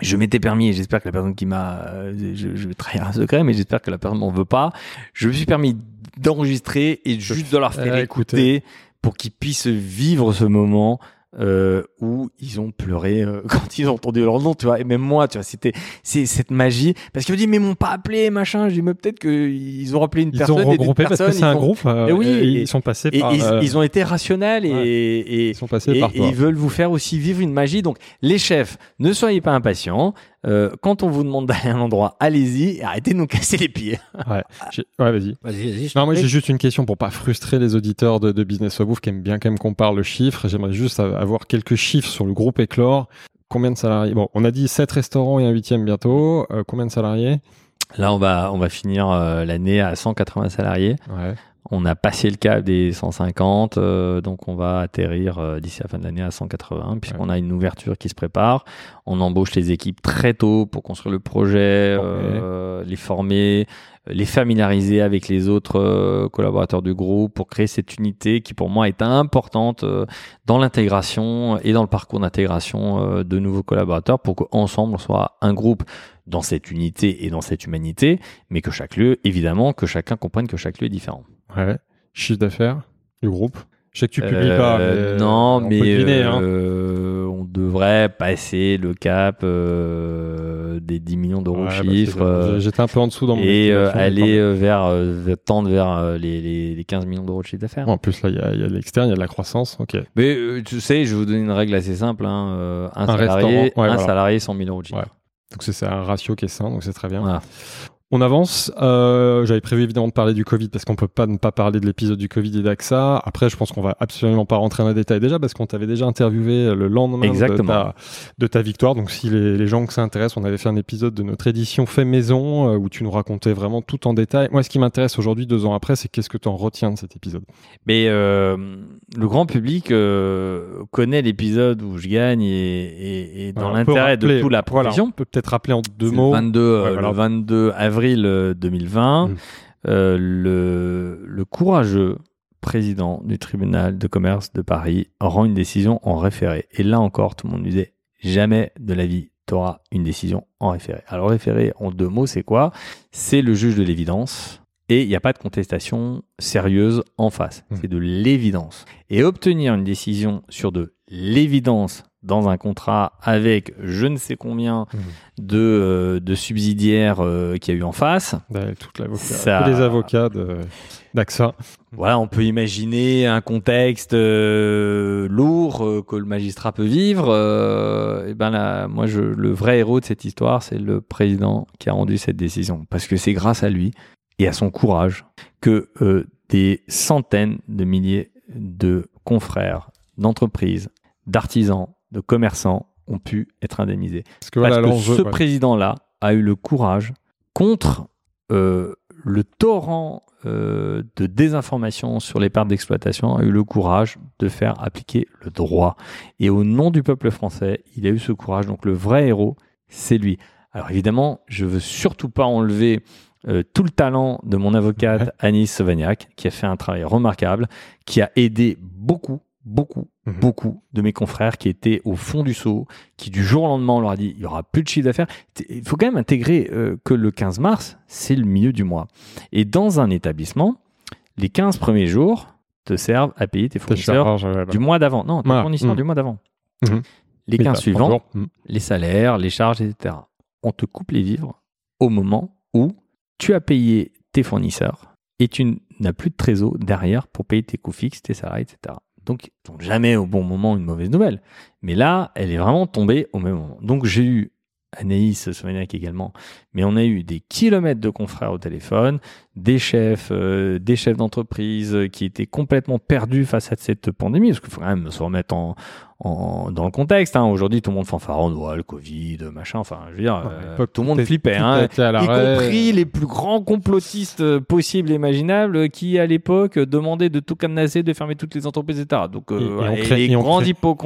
je m'étais permis, et j'espère que la personne qui m'a, je, je vais trahir un secret, mais j'espère que la personne m'en veut pas. Je me suis permis d'enregistrer et juste de leur faire écouter pour qu'ils puissent vivre ce moment euh, où ils ont pleuré euh, quand ils ont entendu leur nom, tu vois. Et même moi, tu vois, c'était c'est cette magie parce qu'ils me disent mais ils m'ont pas appelé, machin. Je dis mais peut-être qu'ils ont appelé une Ils personne, ont et regroupé parce que c'est un ont- groupe. euh, Et oui, et et- ils sont passés Et par. ils, euh, ils ont été rationnels et, Ouais. et, ils sont passés par toi. ils veulent vous faire aussi vivre une magie. Donc, les chefs, ne soyez pas impatients. Euh, quand on vous demande d'aller à un endroit, allez-y et arrêtez de nous casser les pieds. Ouais, vas-y. Vas-y, vas-y. je Non, moi j'ai juste une question pour pas frustrer les auditeurs de, de Business of Bouffe qui aiment bien quand même qu'on parle le chiffre. J'aimerais juste avoir quelques chiffres sur le groupe Éclore. Combien de salariés? Bon, on a dit 7 restaurants et un huitième bientôt. Euh, combien de salariés? Là, on va, on va finir euh, l'année à 180 salariés. Ouais. On a passé le cap des 150, euh, donc on va atterrir euh, d'ici la fin de l'année à 180, puisqu'on a une ouverture qui se prépare. On embauche les équipes très tôt pour construire le projet, Former. euh, les former, les familiariser avec les autres euh, collaborateurs du groupe pour créer cette unité qui pour moi est importante euh, dans l'intégration et dans le parcours d'intégration euh, de nouveaux collaborateurs pour qu'ensemble on soit un groupe dans cette unité et dans cette humanité, mais que chaque lieu, évidemment, que chacun comprenne que chaque lieu est différent. Ouais. Chiffre d'affaires du groupe. Je sais que tu publies Euh, pas. mais non, on mais deviner, hein. euh, on devrait passer le cap euh, des 10 millions d'euros Ouais, bah, chiffre euh, J'étais un peu en dessous dans mon et euh, aller euh, vers, euh, tendre vers euh, les, les, les 15 millions d'euros de chiffre d'affaires. En plus, là, il y, a- y a l'externe, il y a de la croissance. Ok. Mais euh, tu sais, je vais vous donner une règle assez simple. hein, euh, un, Un salarié, ouais, un voilà. salarié, 100 000 euros de chiffre. Ouais. Donc, c'est c'est un ratio qui est sain, donc c'est très bien. Voilà. On avance. Euh, J'avais prévu évidemment de parler du Covid parce qu'on peut pas ne pas parler de l'épisode du Covid et d'AXA. Après, je pense qu'on va absolument pas rentrer dans les détails déjà parce qu'on t'avait déjà interviewé le lendemain de ta, de ta victoire. Donc, si les, les gens que ça intéresse, on avait fait un épisode de notre édition fait maison euh, où tu nous racontais vraiment tout en détail. Moi, ce qui m'intéresse aujourd'hui, deux ans après, c'est qu'est-ce que tu en retiens de cet épisode? Mais euh, le grand public euh, connaît l'épisode où je gagne et, et- et dans l'intérêt de toute la voilà, profession. on peut peut-être rappeler en deux mots. Le 22, euh, Ouais, voilà. le 22 avril euh, 2020, Mm. euh, le, le courageux président du tribunal de commerce de Paris rend une décision en référé. Et là encore, tout le monde disait jamais de la vie tu auras une décision en référé. Alors référé en deux mots, c'est quoi? C'est le juge de l'évidence. Et il n'y a pas de contestation sérieuse en face. Mm. C'est de l'évidence. Et obtenir une décision sur de l'évidence dans un contrat avec je ne sais combien Mhm. de, euh, de subsidiaires euh, qu'il y a eu en face. Ouais, toute l'avocat- Ça- tous les avocats d'AXA. Voilà, on peut imaginer un contexte euh, lourd que le magistrat peut vivre. et ben là, moi, je, le vrai héros de cette histoire, c'est le président qui a rendu cette décision, parce que c'est grâce à lui et à son courage que des centaines de milliers de confrères, d'entreprises, d'artisans, de commerçants ont pu être indemnisés. Parce que voilà Parce que l'enjeu. ce président-là a eu le courage contre euh, le torrent euh, de désinformation sur les pertes d'exploitation, a eu le courage de faire appliquer le droit. Et au nom du peuple français, il a eu ce courage. Donc le vrai héros, c'est lui. Alors évidemment, je veux surtout pas enlever euh, tout le talent de mon avocate Ouais. Anis Sauvagnac, qui a fait un travail remarquable, qui a aidé beaucoup, beaucoup, Mhm. beaucoup de mes confrères qui étaient au fond du seau, qui du jour au lendemain, on leur a dit, il y aura plus de chiffre d'affaires. Il faut quand même intégrer euh, que le 15 mars, c'est le milieu du mois. Et dans un établissement, les 15 premiers jours te servent à payer tes fournisseurs ouais, du mois d'avant. Non, tes Ah, fournisseurs mhm. du mois d'avant. Mhm. Les Oui, 15 bah, suivants, bonjour. Mm. les salaires, les charges, etc. On te coupe les vivres au moment où tu as payé tes fournisseurs et tu n'as plus de trésor derrière pour payer tes coûts fixes, tes salariés, etc. Donc, jamais au bon moment une mauvaise nouvelle. Mais là, elle est vraiment tombée au même moment. Donc, j'ai eu Anaïs Souveniac également, mais on a eu des kilomètres de confrères au téléphone, des chefs, euh, des chefs d'entreprise qui étaient complètement perdus face à cette pandémie, parce qu'il faut quand même se remettre en, en- dans le contexte. hein. Aujourd'hui, tout le monde fanfaronne, ouais, le Covid, machin. Enfin, je veux dire, euh, tout le monde flippait, hein, y compris les plus grands complotistes euh, possibles et imaginables qui, à l'époque, demandaient de tout cadenaser, de fermer toutes les entreprises, etc. Donc, euh, Et- et voilà, on les grands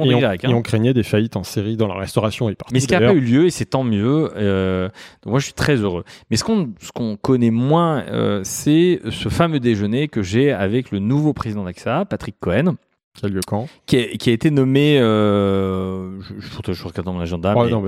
Et on, hein. et on craignait des faillites en série dans la restauration et partout. Mais ce qui n'a pas eu lieu, et c'est tant mieux. euh, donc moi, je suis très heureux. Mais ce qu'on ce qu'on connaît moins, euh, c'est ce fameux déjeuner que j'ai avec le nouveau président d'AXA, Patrick Cohen, Qui a lieu quand? Qui a, qui a été nommé. Euh, je, je, je regarde dans mon agenda. Oh, mais non,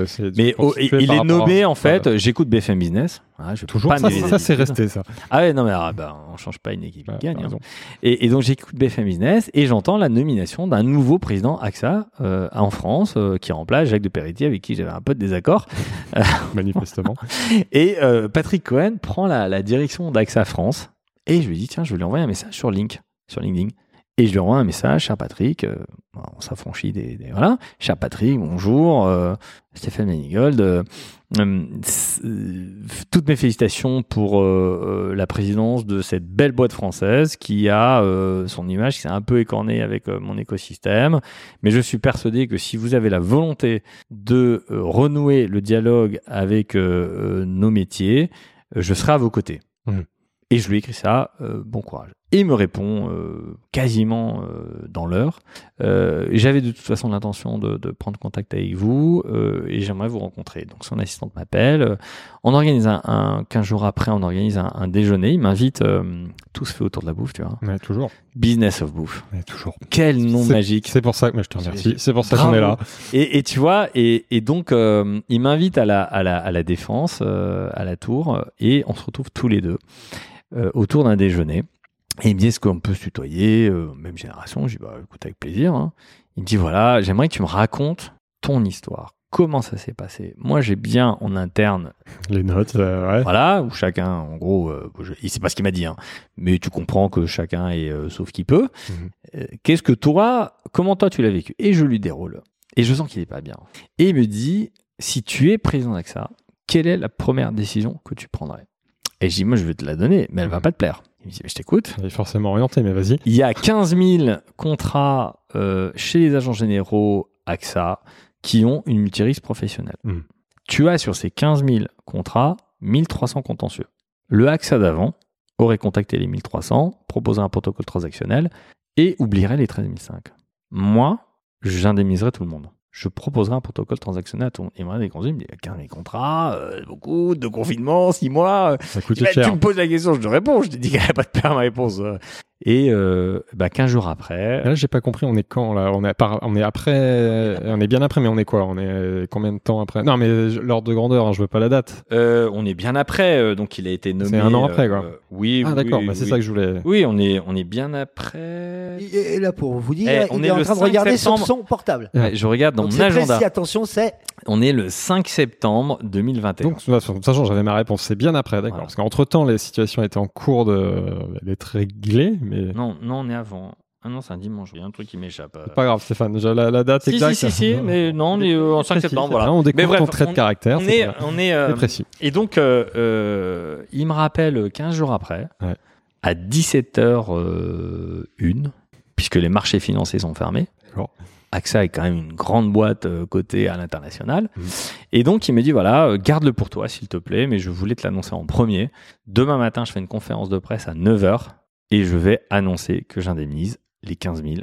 oh, il est à- nommé en fait. Voilà. J'écoute BFM Business. Ah, je vais Toujours. pas Ça, ça, c'est resté, ça. Ah ouais, non mais ah, bah, on change pas une équipe qui Ouais, gagne. hein. Et, et donc j'écoute BFM Business et j'entends la nomination d'un nouveau président AXA euh, en France euh, qui remplace Jacques de Peretti avec qui j'avais un peu de désaccord. Manifestement. Et euh, Patrick Cohen prend la, la direction d'AXA France et je lui dis tiens je vais lui envoyer un message sur Link, sur LinkedIn. Et je lui envoie un message, cher Patrick, euh, on s'affranchit des, des- Voilà, cher Patrick, bonjour, euh, Stéphane Manigold, euh, toutes mes félicitations pour la présidence de cette belle boîte française qui a son image qui s'est un peu écornée avec mon écosystème. Mais je suis persuadé que si vous avez la volonté de renouer le dialogue avec nos métiers, je serai à vos côtés. Mhm. Et je lui ai écrit ça, bon courage. Et me répond euh, quasiment euh, dans l'heure. Euh, J'avais de toute façon l'intention de, de prendre contact avec vous et j'aimerais vous rencontrer. Donc son assistante m'appelle. On organise un, un 15 jours après, on organise un, un déjeuner. Il m'invite. tout se fait autour de la bouffe, tu vois. Ouais, toujours. Business of bouffe. Ouais, toujours. Quel nom magique. C'est pour ça que mais je te remercie. C'est pour ça qu'on est là. Et, et tu vois, et, et donc il m'invite à la, à, la, à la défense, à la tour, et on se retrouve tous les deux autour d'un déjeuner. Et il me dit est-ce qu'on peut se tutoyer, euh, même génération? Je dis bah écoute avec plaisir. hein. Il me dit voilà, j'aimerais que tu me racontes ton histoire. Comment ça s'est passé? Moi j'ai bien en interne, Les notes, euh, ouais. voilà, où chacun, en gros, euh, je, il sait pas ce qu'il m'a dit, hein, mais tu comprends que chacun est euh, sauf qui peut. Mhm. Qu'est-ce que toi, comment toi tu l'as vécu? Et je lui déroule. Et je sens qu'il est pas bien. Et il me dit, si tu es président d'AXA, quelle est la première décision que tu prendrais? Et je dis, moi je vais te la donner, mais elle va pas te plaire. Il me dit, mais je t'écoute. Il est forcément orienté, mais vas-y. Il y a 15 000 contrats euh, chez les agents généraux AXA qui ont une multirisque professionnelle. Mm. Tu as sur ces 15 000 contrats 1300 contentieux. Le AXA d'avant aurait contacté les 1300, proposé un protocole transactionnel et oublierait les 13 500. Moi, j'indemniserais tout le monde. Je proposerai un protocole transactionnel à tout le monde. Et moi, des conseils, il me dit 15 000 contrats, euh, beaucoup, de confinement, 6 mois, Ça coûte cher. tu me poses la question, je te réponds. Je t'ai dit qu'elle n'allait pas te perdre ma réponse. Et euh, bah, 15 jours après, Là, j'ai pas compris. On est quand là? On est par- on est après. On est bien après, mais on est quoi? On est euh, combien de temps après? Non, mais je- l'ordre de grandeur. hein, je veux pas la date. euh, on est bien après. euh, donc, il a été nommé. C'est un an après, quoi. euh, oui, Ah oui, d'accord. oui, bah, c'est oui. ça que je voulais. Oui, on est, on est bien après. Et là, pour vous dire, Eh, on il est est, en le train de 5 regarder sur septembre. son portable. Ouais, je regarde dans Donc mon agenda. précis, attention, c'est On est le 5 septembre 2021. Donc, de toute façon, j'avais ma réponse. C'est bien après, d'accord. Voilà. Parce qu'entre temps, les situations étaient en cours de d'être réglées, mais non, non, on est avant. Ah non, c'est un dimanche. Il y a un truc qui m'échappe. euh. c'est pas grave, Stéphane. La, la date Si, exacte. si, si, si, mais non, on est euh, en 5 Précis, septembre. Voilà. On découvre Mais bref, ton trait on- de caractère. On c'est est, bien. on est, euh, C'est précis. Et donc, euh, euh, il me rappelle 15 jours après, Ouais. à 17h01, puisque les marchés financiers sont fermés. D'accord. AXA est quand même une grande boîte euh, cotée à l'international. Mhm. Et donc, il me dit voilà, euh, garde-le pour toi, s'il te plaît, mais je voulais te l'annoncer en premier. Demain matin, je fais une conférence de presse à 9h et je vais annoncer que j'indemnise les 15 000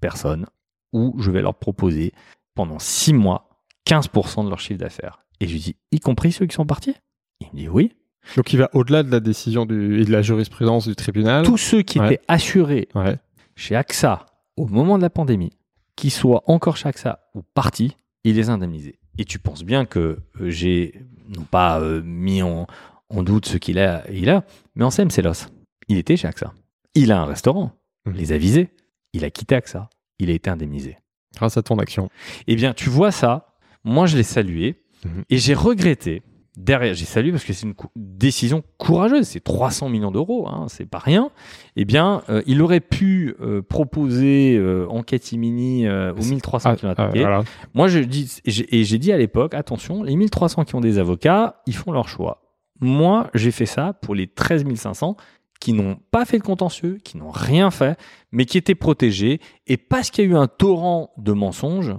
personnes où je vais leur proposer pendant 6 mois 15% de leur chiffre d'affaires. Et je lui dis, y compris ceux qui sont partis? Il me dit oui. Donc, il va au-delà de la décision du, et de la jurisprudence du tribunal. Tous ceux qui Ouais. étaient assurés Ouais. chez AXA au moment de la pandémie, qui soient encore chez AXA ou partis, il les a indemnisés. Et tu penses bien que euh, j'ai non pas euh, mis en, en doute ce qu'il a, il a, mais en SEM, c'est l'os. Il était chez AXA. Il a un restaurant. Mhm. Les a visés. Il a quitté AXA. Il a été indemnisé. Grâce à ton action. Eh bien, tu vois ça, moi je l'ai salué Mhm. et j'ai regretté. Derrière, j'ai salué parce que c'est une cou- décision courageuse, c'est 300 millions d'euros, hein, c'est pas rien. Eh bien, euh, il aurait pu euh, proposer euh, en catimini euh, aux 1300 Ah, qui l'ont ah, attaqué. voilà. Moi, je dis, et j'ai dit à l'époque, attention, les 1300 qui ont des avocats, ils font leur choix. Moi, j'ai fait ça pour les 13 500 qui n'ont pas fait de contentieux, qui n'ont rien fait, mais qui étaient protégés. Et parce qu'il y a eu un torrent de mensonges,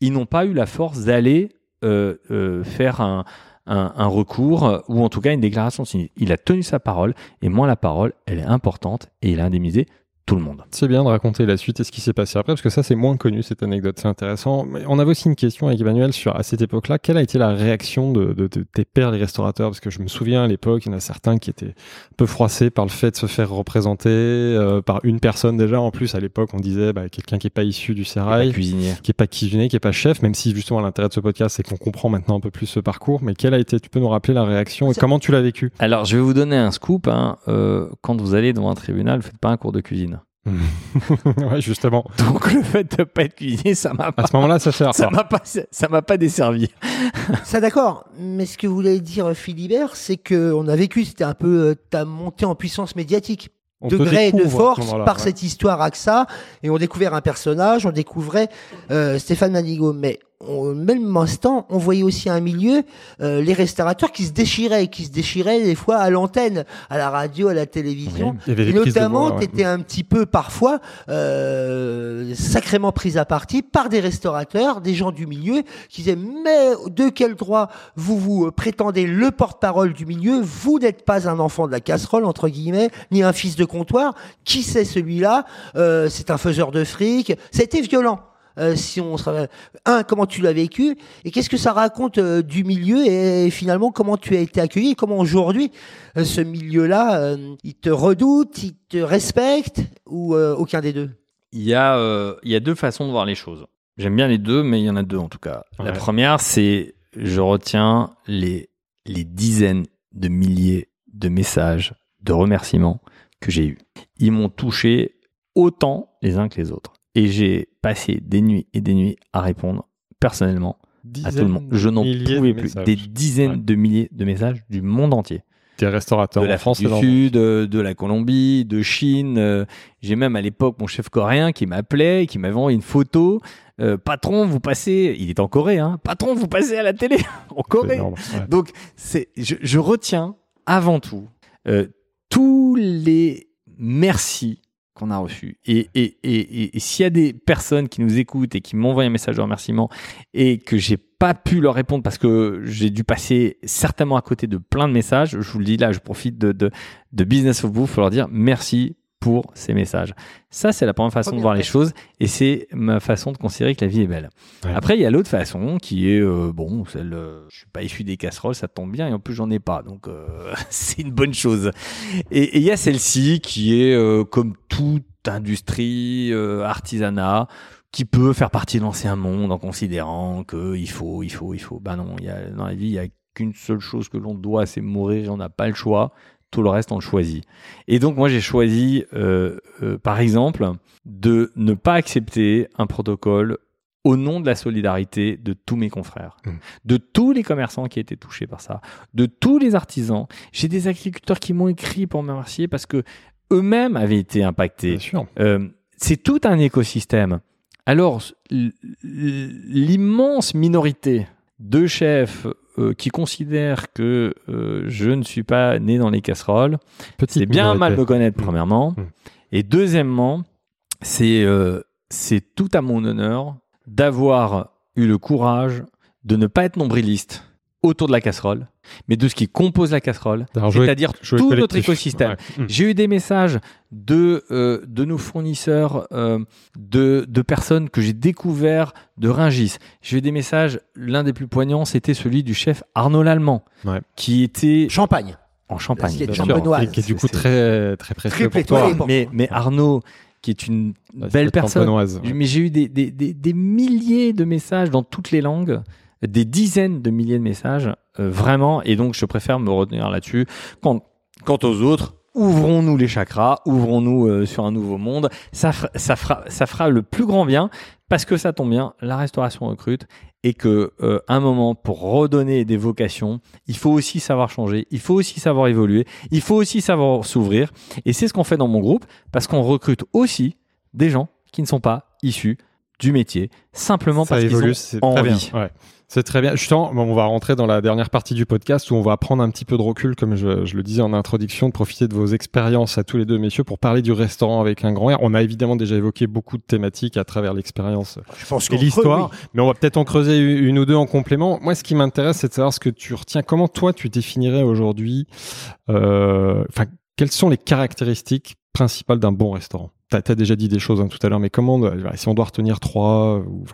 ils n'ont pas eu la force d'aller euh, euh, faire un, recours ou en tout cas une déclaration signée. Il a tenu sa parole et moi, la parole, elle est importante et il a indemnisé tout le monde. C'est bien de raconter la suite et ce qui s'est passé après, parce que ça, c'est moins connu, cette anecdote. C'est intéressant. Mais on avait aussi une question avec Emmanuel sur, à cette époque-là, quelle a été la réaction de, de- de tes pères, les restaurateurs? Parce que je me souviens à l'époque, il y en a certains qui étaient un peu froissés par le fait de se faire représenter euh, par une personne déjà. En plus, à l'époque, on disait bah, quelqu'un qui n'est pas issu du sérail, cuisinier. qui est pas cuisinier, qui est pas chef, même si justement l'intérêt de ce podcast, c'est qu'on comprend maintenant un peu plus ce parcours. Mais quelle a été, tu peux nous rappeler la réaction et comment tu l'as vécu? Alors, je vais vous donner un scoop. hein. Euh, quand vous allez devant un tribunal, faites pas un cours de cuisine. Ouais, justement. Donc, le fait de pas être cuisinier, ça m'a À pas, ce moment-là, ça sert. ça ça. m'a pas, ça m'a pas desservi. Ça d'accord, mais ce que voulait dire Philibert, c'est que on a vécu, c'était un peu euh, ta montée en puissance médiatique, On degré de à force par ouais. cette histoire AXA, et on découvrait un personnage, on découvrait euh, Stéphane Manigo. Mais au même instant, on voyait aussi un milieu, euh, les restaurateurs qui se déchiraient, qui se déchiraient des fois à l'antenne, à la radio, à la télévision. Et notamment, tu étais un petit peu parfois euh, sacrément pris à partie par des restaurateurs, des gens du milieu, qui disaient mais de quel droit vous vous prétendez le porte-parole du milieu? Vous n'êtes pas un enfant de la casserole entre guillemets, ni un fils de comptoir. Qui c'est celui-là? Euh, C'est un faiseur de fric. C'était violent. Euh, si on un comment tu l'as vécu et qu'est-ce que ça raconte euh, du milieu et finalement comment tu as été accueilli et comment aujourd'hui euh, ce milieu-là euh, il te redoute il te respecte ou euh, aucun des deux? Il y, a, euh, il y a deux façons de voir les choses. J'aime bien les deux, mais il y en a deux en tout cas. La première, c'est je retiens les, les dizaines de milliers de messages, de remerciements que j'ai eus. Ils m'ont touché autant les uns que les autres. Et j'ai passé des nuits et des nuits à répondre personnellement à tout le monde. Je n'en de pouvais plus. messages. Des dizaines Ouais. de milliers de messages du monde entier Des restaurateurs de la France du Sud, euh, de la Colombie, de Chine. euh, J'ai même à l'époque mon chef coréen qui m'appelait, qui m'avait envoyé une photo. Euh, patron, vous passez, il est en Corée, hein. Patron, vous passez à la télé en Corée. énorme, ouais. Donc, c'est, je, je retiens avant tout euh, tous les merci qu'on a reçus. Et, et, et, et- s'il y a des personnes qui nous écoutent et qui m'envoient un message de remerciement et que j'ai pas pu leur répondre parce que j'ai dû passer certainement à côté de plein de messages, je vous le dis là, je profite de, de, de Business of Bouffe pour leur dire merci pour ces messages. Ça, c'est la première façon de voir les choses et c'est ma façon de considérer que la vie est belle. Ouais. Après, il y a l'autre façon qui est, euh, bon, celle, euh, je suis pas issu des casseroles, ça tombe bien et en plus j'en ai pas, donc euh, c'est une bonne chose. Et il y a celle-ci qui est euh, comme toute industrie, euh, artisanat, qui peut faire partie de l'ancien monde en considérant que il faut, il faut, il faut. Ben non, il y a, dans la vie, il y a qu'une seule chose que l'on doit, c'est mourir et on n'a pas le choix. Tout le reste, on le choisit. Et donc, moi, j'ai choisi, euh, euh, par exemple, de ne pas accepter un protocole au nom de la solidarité de tous mes confrères, Mm. de tous les commerçants qui étaient touchés par ça, de tous les artisans. J'ai des agriculteurs qui m'ont écrit pour me remercier parce que eux-mêmes avaient été impactés. Euh, c'est tout un écosystème. Alors, l'immense minorité de chefs euh, qui considèrent que euh, je ne suis pas né dans les casseroles, c'est bien mal me connaître, Mm. premièrement. Mm. Et deuxièmement, c'est euh, c'est tout à mon honneur d'avoir eu le courage de ne pas être nombriliste autour de la casserole, mais de ce qui compose la casserole, c'est-à-dire tout notre écosystème. Ouais. Mm. J'ai eu des messages de, euh, de nos fournisseurs, euh, de, de personnes que j'ai découverts de Ringis. J'ai eu des messages, l'un des plus poignants, c'était celui du chef Arnaud Lallemand, Ouais. qui était champagne en Champagne. Qui est du coup très, très précieux Triple pour toi. étoilé. pour Mais, mais Arnaud, qui est une belle personne, champenoise, ouais. mais j'ai eu des, des, des, des milliers de messages dans toutes les langues, des dizaines de milliers de messages, euh, vraiment, et donc je préfère me retenir là-dessus. Quant, aux autres, ouvrons-nous les chakras, ouvrons-nous euh, sur un nouveau monde, ça fera le plus grand bien, parce que ça tombe bien, la restauration recrute, et que euh, un moment pour redonner des vocations, il faut aussi savoir changer, il faut aussi savoir évoluer, il faut aussi savoir s'ouvrir, et c'est ce qu'on fait dans mon groupe, parce qu'on recrute aussi des gens qui ne sont pas issus du métier, simplement ça parce qu'ils ont c'est très bien. envie. Ouais. C'est très bien. Justement, on va rentrer dans la dernière partie du podcast où on va prendre un petit peu de recul, comme je, je le disais en introduction, de profiter de vos expériences à tous les deux messieurs pour parler du restaurant avec un grand R. On a évidemment déjà évoqué beaucoup de thématiques à travers l'expérience je pense et l'histoire, oui. mais on va peut-être en creuser une ou deux en complément. Moi, ce qui m'intéresse, c'est de savoir ce que tu retiens. Comment toi, tu définirais aujourd'hui, euh, enfin, quelles sont les caractéristiques principales d'un bon restaurant? T'as as déjà dit des choses hein, tout à l'heure, mais comment, euh, si on doit retenir trois, ou,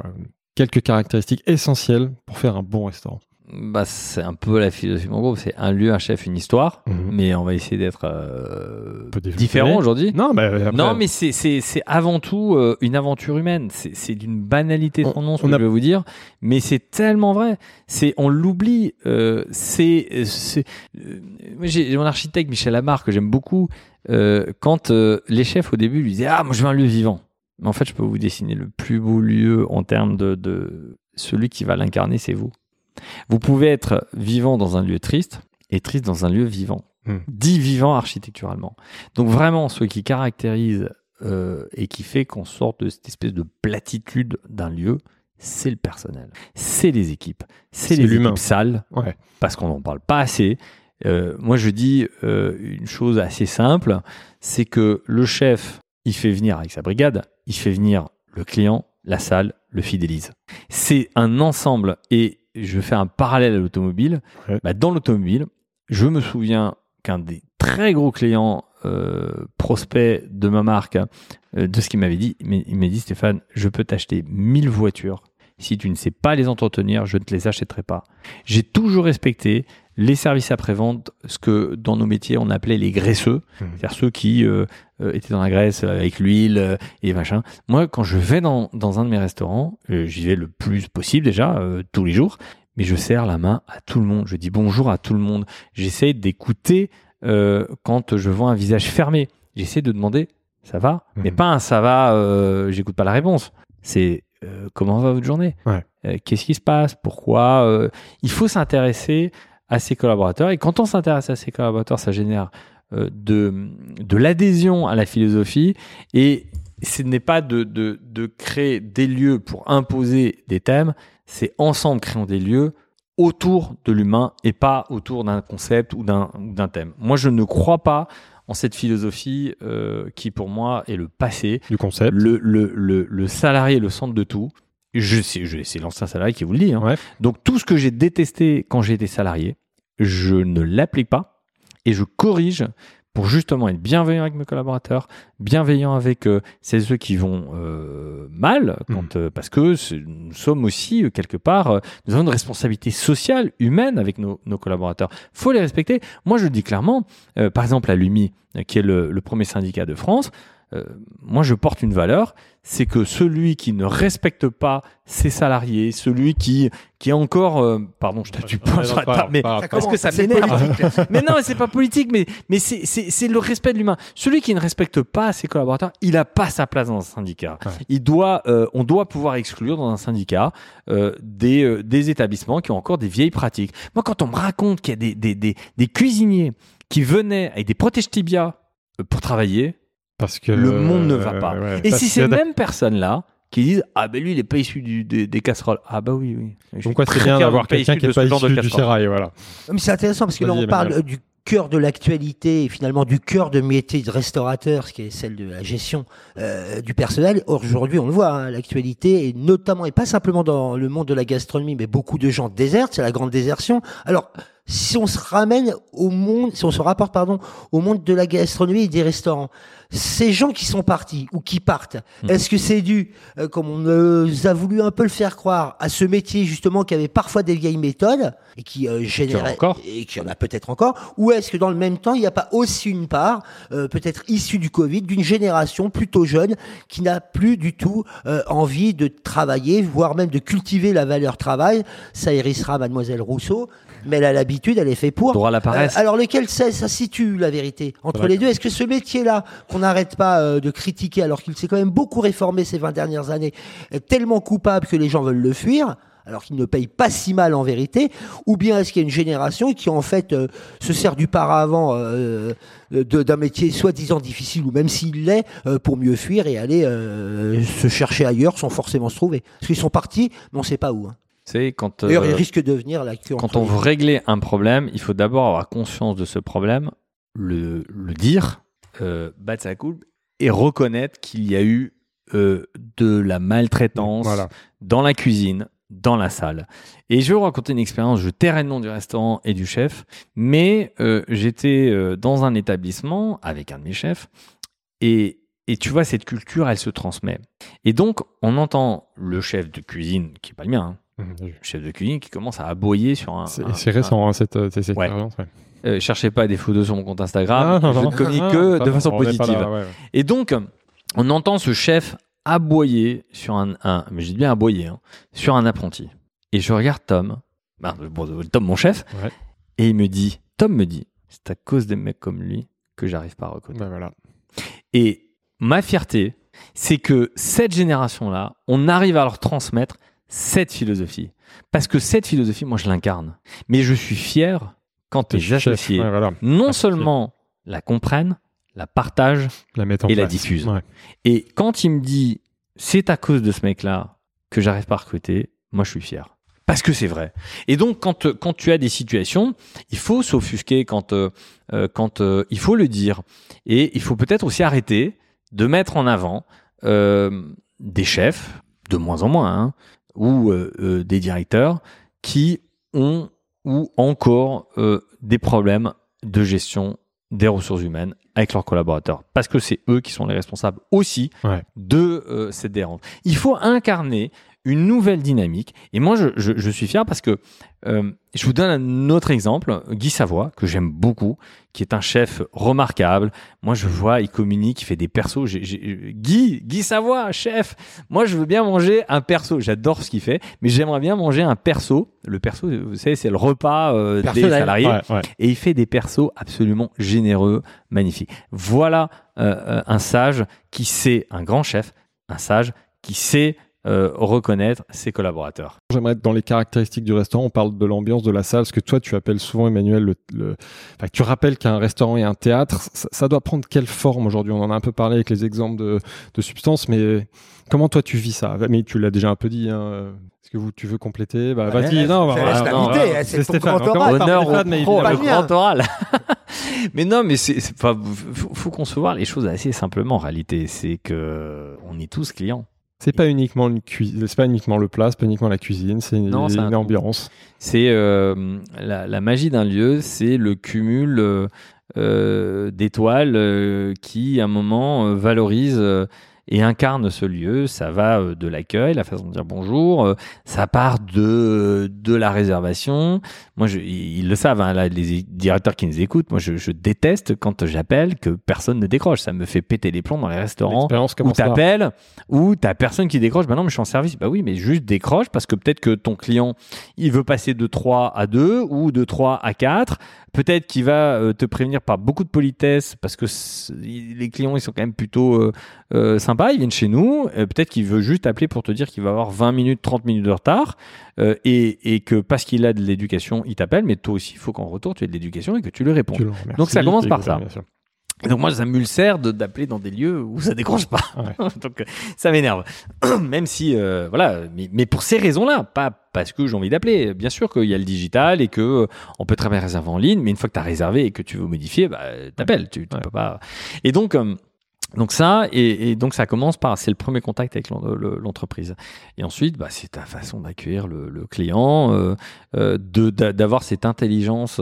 quelques caractéristiques essentielles pour faire un bon restaurant? Bah, c'est un peu la philosophie de mon groupe, c'est un lieu, un chef, une histoire, Mhm. mais on va essayer d'être euh, différent aujourd'hui. Non, mais après- Non, mais c'est- avant tout euh, une aventure humaine. C'est d'une banalité sans nom, ce que a- je vais vous dire, mais c'est tellement vrai. C'est on l'oublie. euh, c'est euh, j'ai mon architecte Michel Amar que j'aime beaucoup. quand les chefs au début lui disaient ah moi je veux un lieu vivant. Mais en fait, je peux vous dessiner le plus beau lieu en termes de, de celui qui va l'incarner, c'est vous. Vous pouvez être vivant dans un lieu triste et triste dans un lieu vivant. Hmm. Dit vivant architecturalement. Donc vraiment, ce qui caractérise euh, et qui fait qu'on sorte de cette espèce de platitude d'un lieu, c'est le personnel, c'est les équipes, c'est les équipes sales, Ouais. parce qu'on n'en parle pas assez. Euh, moi, je dis euh, une chose assez simple, c'est que le chef, il fait venir avec sa brigade, il fait venir le client, la salle, le fidélise. C'est un ensemble et je fais un parallèle à l'automobile. Ouais. Bah, dans l'automobile, je me souviens qu'un des très gros clients euh, prospects de ma marque, euh, de ce qu'il m'avait dit, il m'a- il m'a dit Stéphane, je peux t'acheter 1000 voitures. Si tu ne sais pas les entretenir, je ne te les achèterai pas. J'ai toujours respecté les services après-vente, ce que dans nos métiers on appelait les graisseux, Mhm. c'est-à-dire ceux qui euh, euh, étaient dans la graisse euh, avec l'huile et machin. Moi, quand je vais dans, dans un de mes restaurants, j'y vais le plus possible déjà, euh, tous les jours, mais je serre la main à tout le monde. Je dis bonjour à tout le monde. J'essaie d'écouter euh, quand je vois un visage fermé. J'essaie de demander ça va, mais Mhm. pas un ça va, j'écoute pas la réponse. C'est comment va votre journée? Ouais. Qu'est-ce qui se passe? Pourquoi? Il faut s'intéresser à ses collaborateurs. Et quand on s'intéresse à ses collaborateurs, ça génère euh, de, de l'adhésion à la philosophie. Et ce n'est pas de, de, de créer des lieux pour imposer des thèmes, c'est ensemble créons des lieux autour de l'humain et pas autour d'un concept ou d'un ou d'un thème. Moi, je ne crois pas en cette philosophie euh, qui, pour moi, est le passé. Du concept. Le, le, le, le salarié est le centre de tout. Je sais, je, c'est l'ancien salarié qui vous le dit. hein. Ouais. Donc tout ce que j'ai détesté quand j'ai été salarié, je ne l'applique pas et je corrige pour justement être bienveillant avec mes collaborateurs, bienveillant avec euh, celles et ceux qui vont euh, mal, quand, euh, parce que nous sommes aussi quelque part, nous avons une responsabilité sociale, humaine avec nos, nos collaborateurs. faut les respecter. Moi, je le dis clairement, par exemple à l'UMI, qui est le, le premier syndicat de France, euh, moi, je porte une valeur, c'est que celui qui ne respecte pas ses salariés, celui qui, qui est encore, euh, pardon, je du poing sur la table, mais parce que ça m'énerve. mais non, mais c'est pas politique, mais, mais c'est, c'est, c'est le respect de l'humain. Celui qui ne respecte pas ses collaborateurs, il a pas sa place dans un syndicat. Ouais. Il doit, euh, on doit pouvoir exclure dans un syndicat euh, des, euh, des établissements qui ont encore des vieilles pratiques. Moi, quand on me raconte qu'il y a des, des, des, des cuisiniers qui venaient avec des protèges tibias pour travailler, Parce que le monde ne va euh, pas. ouais. Et si ces mêmes personnes-là qui disent ah ben lui il est pas issu du- des, des casseroles ah bah oui oui Donc quoi, c'est bien d'avoir quelqu'un qui de n'est pas ce genre de issu du sérail, voilà. Mais c'est intéressant parce que là, on parle Emmanuel. du cœur de l'actualité et finalement du cœur de métier de restaurateur, ce qui est celle de la gestion euh, du personnel. Or, aujourd'hui, on le voit, hein, l'actualité, et notamment, et pas simplement dans le monde de la gastronomie, mais beaucoup de gens désertent, c'est la grande désertion. Alors, si on se ramène au monde, si on se rapporte, pardon, au monde de la gastronomie et des restaurants, ces gens qui sont partis ou qui partent, Mhm. est-ce que c'est dû, euh, comme on nous a voulu un peu le faire croire, à ce métier justement qui avait parfois des vieilles méthodes et qui euh, générait encore. et qui en a peut-être encore, ou est-ce que dans le même temps il n'y a pas aussi une part, euh, peut-être issue du Covid, d'une génération plutôt jeune qui n'a plus du tout euh, envie de travailler, voire même de cultiver la valeur travail? Ça hérissera Mademoiselle Rousseau, mais elle a l'habitude, elle est fait pour. droit à la paresse Euh, alors lequel ça se situe la vérité entre les deux Est-ce que ce métier-là qu'on n'arrête pas euh, de critiquer alors qu'il s'est quand même beaucoup réformé ces 20 dernières années est tellement coupable que les gens veulent le fuir alors qu'il ne paye pas si mal en vérité, ou bien est-ce qu'il y a une génération qui en fait euh, se sert du paravent euh, d'un métier soi-disant difficile ou même s'il l'est euh, pour mieux fuir et aller euh, se chercher ailleurs sans forcément se trouver? Parce qu'ils sont partis, mais on ne sait pas où. hein. C'est quand D'ailleurs, euh, ils risquent de devenir la queue quand on veut régler un problème il faut d'abord avoir conscience de ce problème le, le dire euh, battre sa coupe et reconnaître qu'il y a eu euh, de la maltraitance Voilà. dans la cuisine, dans la salle. Et je vais vous raconter une expérience, je tairai le nom du restaurant et du chef, mais euh, j'étais euh, dans un établissement avec un de mes chefs, et, et tu vois, cette culture, elle se transmet. Et donc, on entend le chef de cuisine, qui n'est pas le mien, hein, Mhm. chef de cuisine qui commence à aboyer sur un... C'est récent, hein, cette, euh, cette Ouais. expérience. ouais. euh, cherchez pas des photos sur mon compte Instagram, Ah, non, je ne communique Ah, que de façon positive. là, ouais, ouais. Et donc, on entend ce chef aboyer sur un, un mais je dis bien aboyer, hein, sur un apprenti. Et je regarde Tom, ben, bon, Tom mon chef, et il me dit, Tom me dit, c'est à cause des mecs comme lui que j'arrive pas à reconnaître. Voilà. Et ma fierté, c'est que cette génération-là, on arrive à leur transmettre cette philosophie. Parce que cette philosophie, moi, je l'incarne. Mais je suis fier quand chef, associés, ouais, voilà. non seulement la comprennent, la partagent, La et la place. diffuse. Ouais. Et quand il me dit c'est à cause de ce mec-là que j'arrive pas à recruter, moi je suis fier. Parce que c'est vrai. Et donc, quand, quand tu as des situations, il faut s'offusquer quand, euh, euh, quand euh, il faut le dire. Et il faut peut-être aussi arrêter de mettre en avant euh, des chefs, de moins en moins, hein, ou euh, euh, des directeurs qui ont ou encore euh, des problèmes de gestion des ressources humaines avec leurs collaborateurs. Parce que c'est eux qui sont les responsables aussi Ouais. de euh, cette dérante. Il faut incarner une nouvelle dynamique. Et moi, je, je, je suis fier parce que euh, je vous donne un autre exemple, Guy Savoie, que j'aime beaucoup, qui est un chef remarquable. Moi, je vois, il communique, il fait des persos. Guy, Guy Savoie, chef. Moi, je veux bien manger un perso. J'adore ce qu'il fait, mais j'aimerais bien manger un perso. Le perso, vous savez, c'est le repas euh, des salariés Ouais, ouais. et il fait des persos absolument généreux, magnifiques. Voilà euh, un sage qui sait, un grand chef, un sage qui sait euh, reconnaître ses collaborateurs. J'aimerais être dans les caractéristiques du restaurant. On parle de l'ambiance de la salle, ce que toi tu appelles souvent, Emmanuel, le, le- enfin, tu rappelles qu'un restaurant et un théâtre, ça, ça doit prendre quelle forme aujourd'hui? On en a un peu parlé avec les exemples de, de substances, mais comment toi tu vis ça? Mais tu l'as déjà un peu dit. Hein. Est-ce que vous, tu veux compléter? Bah, Vas-y, non, bah, non, voilà. c'est ton Stéphane. grand oral. Honneur au mais pro, le grand oral. mais non, mais c'est c'est pas. Faut, faut concevoir les choses assez simplement. En réalité, c'est que on est tous clients. C'est pas uniquement une cuisine, c'est pas uniquement le plat, c'est pas uniquement la cuisine, c'est une, Non, un ambiance. C'est euh, la, la magie d'un lieu, c'est le cumul euh, euh, d'étoiles qui, à un moment, valorise et incarne ce lieu. Ça va euh, de l'accueil, la façon de dire bonjour, euh, ça part de, de la réservation. Moi, je, ils le savent, hein, là, les directeurs qui nous écoutent, moi, je, je déteste quand j'appelle que personne ne décroche. Ça me fait péter les plombs dans les restaurants là. t'appelles, ou t'as personne qui décroche. Bah non, mais je suis en service. Bah oui, mais juste décroche parce que peut-être que ton client, il veut passer de 3 à 2 ou de 3 à 4. Peut-être qu'il va euh, te prévenir par beaucoup de politesse parce que les clients, ils sont quand même plutôt euh, euh, sympas. Ils viennent chez nous. Euh, peut-être qu'il veut juste appeler pour te dire qu'il va avoir 20 minutes, 30 minutes de retard. et, et que parce qu'il a de l'éducation, il t'appelle. Mais toi aussi, il faut qu'en retour, tu aies de l'éducation et que tu lui réponds. Tu Donc ça commence par ça. Et donc moi, ça m'ulcère de- d'appeler dans des lieux où ça décroche pas. donc euh, ça m'énerve. Même si, euh, voilà, mais, mais pour ces raisons-là, pas parce que j'ai envie d'appeler. Bien sûr qu'il y a le digital et que euh, on peut très bien réserver en ligne, mais une fois que tu as réservé et que tu veux modifier, bah, t'appelles. Tu, tu Ouais. peux pas. Et donc. euh, donc ça, et, et donc ça commence par, c'est le premier contact avec l'en- le- l'entreprise. Et ensuite, bah, c'est ta façon d'accueillir le, le client, euh, d'avoir cette intelligence,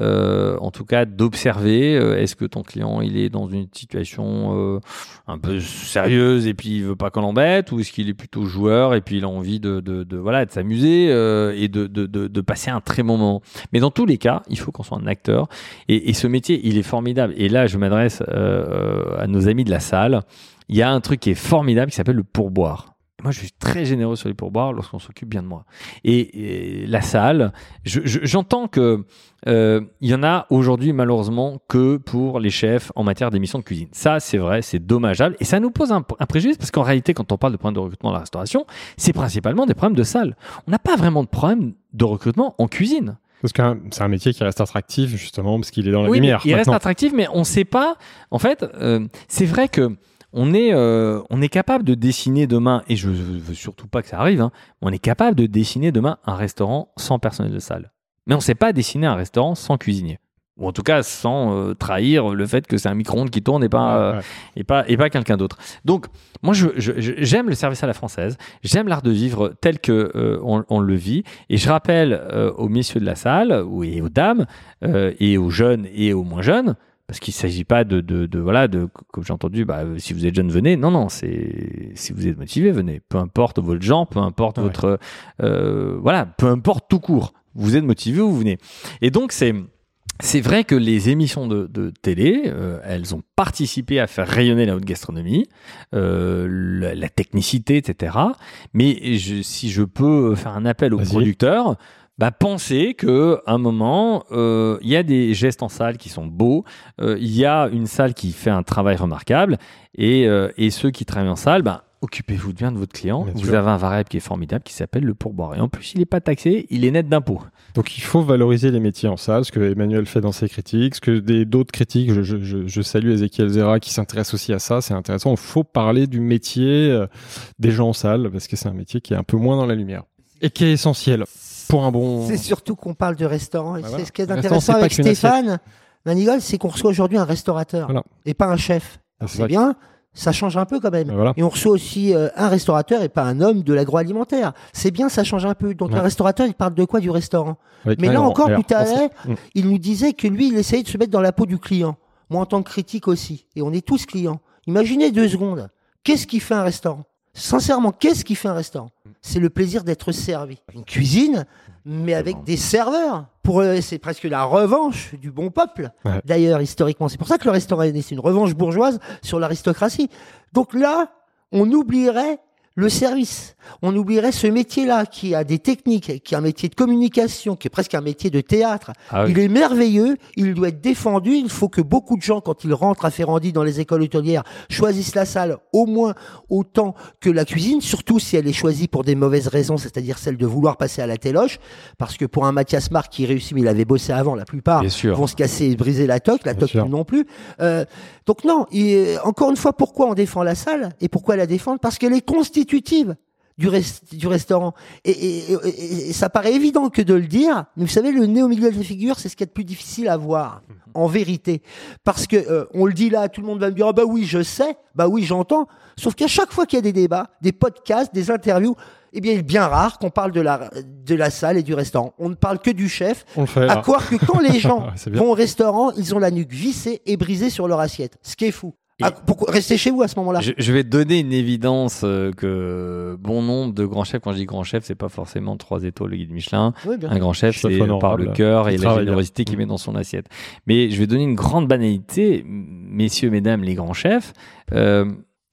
euh, en tout cas d'observer. euh, Est-ce que ton client il est dans une situation euh, un peu sérieuse et puis il veut pas qu'on l'embête, ou est-ce qu'il est plutôt joueur et puis il a envie de, de, de, voilà de s'amuser euh, et de, de, de, passer un très bon moment. Mais dans tous les cas, il faut qu'on soit un acteur. Et, et ce métier, il est formidable. Et là, je m'adresse à nos amis de la salle. Il y a un truc qui est formidable qui s'appelle le pourboire. Moi, je suis très généreux sur les pourboires lorsqu'on s'occupe bien de moi. Et, et la salle, je- je- j'entends que euh, il y en a aujourd'hui malheureusement que pour les chefs en matière d'émissions de cuisine. Ça, c'est vrai, c'est dommageable et ça nous pose un, un préjudice parce qu'en réalité, quand on parle de problèmes de recrutement dans la restauration, c'est principalement des problèmes de salle. On n'a pas vraiment de problème de recrutement en cuisine. Parce que c'est un métier qui reste attractif justement parce qu'il est dans la Oui, lumière. il reste attractif, mais on ne sait pas. En fait, euh, c'est vrai que on est, euh, on est capable de dessiner demain, et je veux veux surtout pas que ça arrive, hein, on est capable de dessiner demain un restaurant sans personnel de salle. Mais on ne sait pas dessiner un restaurant sans cuisinier. Ou en tout cas sans euh, trahir le fait que c'est un micro-ondes qui tourne et pas, euh, Ouais, et pas, et pas quelqu'un d'autre. Donc, moi, je, je- je- j'aime le service à la française, j'aime l'art de vivre tel que euh, on, on le vit, et je rappelle aux messieurs de la salle, et aux dames, et aux jeunes et aux moins jeunes, parce qu'il ne s'agit pas de, de, de- voilà, de, comme j'ai entendu, bah, si vous êtes jeune, venez. Non, non, c'est si vous êtes motivé, venez. Peu importe votre genre, peu importe Ouais. votre, euh, voilà, peu importe tout court. Vous êtes motivé, vous venez. Et donc c'est c'est vrai que les émissions de, de télé, euh, elles ont participé à faire rayonner la haute gastronomie, euh, la, la technicité, etc. Mais je- si je peux faire un appel aux producteurs, bah, pensez que à un moment, euh, il y a des gestes en salle qui sont beaux, euh, il y a une salle qui fait un travail remarquable, et, euh, et ceux qui travaillent en salle, bah, occupez-vous bien de votre client. Bien vous sûr. avez un variable qui est formidable qui s'appelle le pourboire. Et en plus, il n'est pas taxé, il est net d'impôts. Donc il faut valoriser les métiers en salle, ce que Emmanuel fait dans ses critiques, ce que des- d'autres critiques, je, je- salue Ezekiel Zera qui s'intéresse aussi à ça, c'est intéressant, il faut parler du métier des gens en salle, parce que c'est un métier qui est un peu moins dans la lumière. Et qui est essentiel pour un bon... C'est surtout qu'on parle de restaurant. Bah c'est ce qui est intéressant avec. Stéphane Manigol, c'est qu'on reçoit aujourd'hui un restaurateur Voilà. et pas un chef. Ah, c'est bien, ça change un peu quand même. Bah voilà. Et on reçoit aussi euh, un restaurateur et pas un homme de l'agroalimentaire. C'est bien, ça change un peu. Donc Ouais. un restaurateur, il parle de quoi Du restaurant. Avec Mais là encore, tout à l'heure, Mm. il nous disait que lui, il essayait de se mettre dans la peau du client. Moi, en tant que critique aussi. Et on est tous clients. Imaginez deux secondes. Qu'est-ce qui fait un restaurant? Sincèrement, qu'est-ce qui fait un restaurant? C'est le plaisir d'être servi. Une cuisine, mais avec des serveurs. Pour eux, c'est presque la revanche du bon peuple. Ouais. D'ailleurs, historiquement, c'est pour ça que le restaurant est né. C'est une revanche bourgeoise sur l'aristocratie. Donc là, on oublierait le service. On oublierait ce métier-là qui a des techniques, qui est un métier de communication, qui est presque un métier de théâtre. Ah oui. Il est merveilleux, il doit être défendu. Il faut que beaucoup de gens, quand ils rentrent à Ferrandi dans les écoles hôtelières, choisissent la salle au moins autant que la cuisine, surtout si elle est choisie pour des mauvaises raisons, c'est-à-dire celle de vouloir passer à la téloche. Parce que pour un Mathias Marc qui réussit, mais il avait bossé avant, la plupart vont se casser et briser la toque, la Bien toque sûr. non plus. Euh, donc non, et, encore une fois, pourquoi on défend la salle et pourquoi la défendre? Parce qu'elle est constitutive du, rest- du restaurant. Et, et- et- et ça paraît évident que de le dire, mais vous savez, le nez au milieu de la figure, c'est ce qui est le plus difficile à voir, en vérité. Parce que euh, on le dit là, tout le monde va me dire, ah bah oui, je sais, bah oui, j'entends. Sauf qu'à chaque fois qu'il y a des débats, des podcasts, des interviews, eh bien, il est bien rare qu'on parle de la, de la salle et du restaurant. On ne parle que du chef, On le fait à là. croire que quand les gens Ouais, vont au restaurant, ils ont la nuque vissée et brisée sur leur assiette. Ce qui est fou. Ah, pourquoi restez chez vous à ce moment-là Je, je vais te donner une évidence euh, que bon nombre de grands chefs, quand je dis grand chef, c'est pas forcément trois étoiles le guide Michelin. Oui. Un grand chef, c'est par le cœur et la générosité qu'il Mm. met dans son assiette. Mais je vais donner une grande banalité, messieurs, mesdames, les grands chefs. Euh,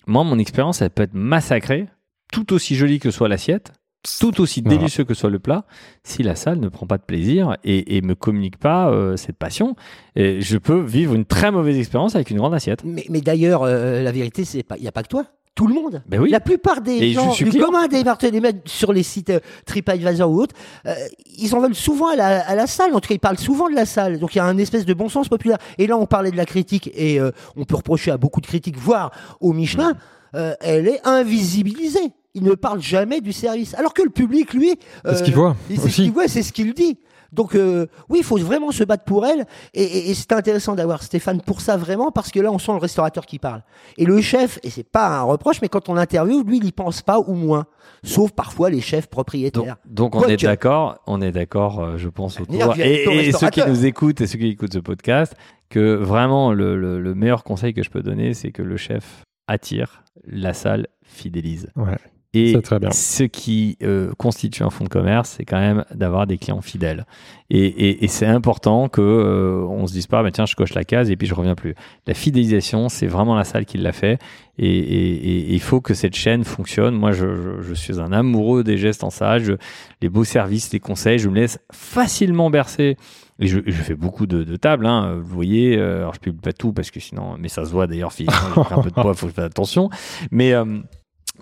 moi, mon expérience, elle peut être massacrée, tout aussi jolie que soit l'assiette, tout aussi Voilà. délicieux que soit le plat, si la salle ne prend pas de plaisir et, et me communique pas euh, cette passion, et je peux vivre une très mauvaise expérience avec une grande assiette. Mais, mais d'ailleurs, euh, la vérité, c'est pas, il y a pas que toi. Tout le monde. Ben oui. La plupart des Et gens, du client. commun des partenaires sur les sites euh, TripAdvisor ou autres, euh, ils en veulent souvent à la, à la salle. En tout cas, ils parlent souvent de la salle. Donc, il y a un espèce de bon sens populaire. Et là, on parlait de la critique et euh, on peut reprocher à beaucoup de critiques, voire au Michelin, euh, elle est invisibilisée. Il ne parle jamais du service. Alors que le public, lui, C'est ce qu'il voit c'est ce qu'il voit, c'est ce qu'il dit. Donc euh, oui, il faut vraiment se battre pour elle. Et, et- et c'est intéressant d'avoir Stéphane pour ça vraiment, parce que là, on sent le restaurateur qui parle. Et le chef, et c'est pas un reproche, mais quand on l'interviewe, lui, il y pense pas ou moins. Sauf parfois les chefs propriétaires. donc on est d'accord, on est d'accord, euh, je pense autour. Et, et ceux qui nous écoutent et ceux qui écoutent ce podcast, que vraiment le, le- le meilleur conseil que je peux donner, c'est que le chef attire, la salle fidélise. Ouais. Et C'est très bien. ce qui euh, constitue un fonds de commerce, c'est quand même d'avoir des clients fidèles. Et, et- et c'est important que euh, on se dise pas, bah, tiens, je coche la case et puis je reviens plus. La fidélisation, c'est vraiment la salle qui l'a fait. Et, il faut que cette chaîne fonctionne. Moi, je, je- je suis un amoureux des gestes en salle, je- les beaux services, les conseils. Je me laisse facilement bercer. Et je, je fais beaucoup de, de tables, hein. vous voyez. euh, alors je publie pas tout parce que sinon, mais ça se voit d'ailleurs un peu de poids, faut fasse attention. Mais euh,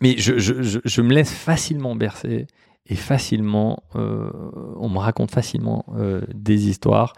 mais je, je, je, je me laisse facilement bercer et facilement, euh, on me raconte facilement euh, des histoires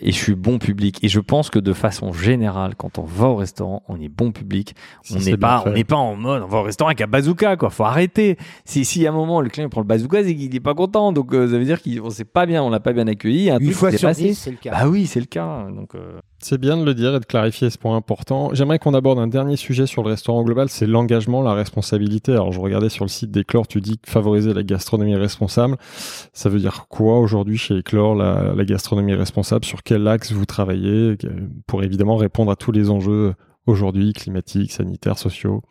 et je suis bon public. Et je pense que de façon générale, quand on va au restaurant, on est bon public. On n'est pas, on n'est pas en mode, on va au restaurant avec un bazooka, quoi. Faut arrêter. Si, si à un moment le client prend le bazooka, c'est qu'il n'est pas content. Donc euh, ça veut dire qu'on s'est pas bien, on l'a pas bien accueilli. Un Une fois sur dix, c'est le cas. Bah oui, c'est le cas. Donc euh, C'est bien de le dire et de clarifier ce point important. J'aimerais qu'on aborde un dernier sujet sur le restaurant global, c'est l'engagement, la responsabilité. Alors je regardais sur le site d'Eclore, tu dis favoriser la gastronomie responsable. Ça veut dire quoi aujourd'hui chez Eclore, la, gastronomie responsable? Sur quel axe vous travaillez pour évidemment répondre à tous les enjeux aujourd'hui, climatiques, sanitaires, sociaux?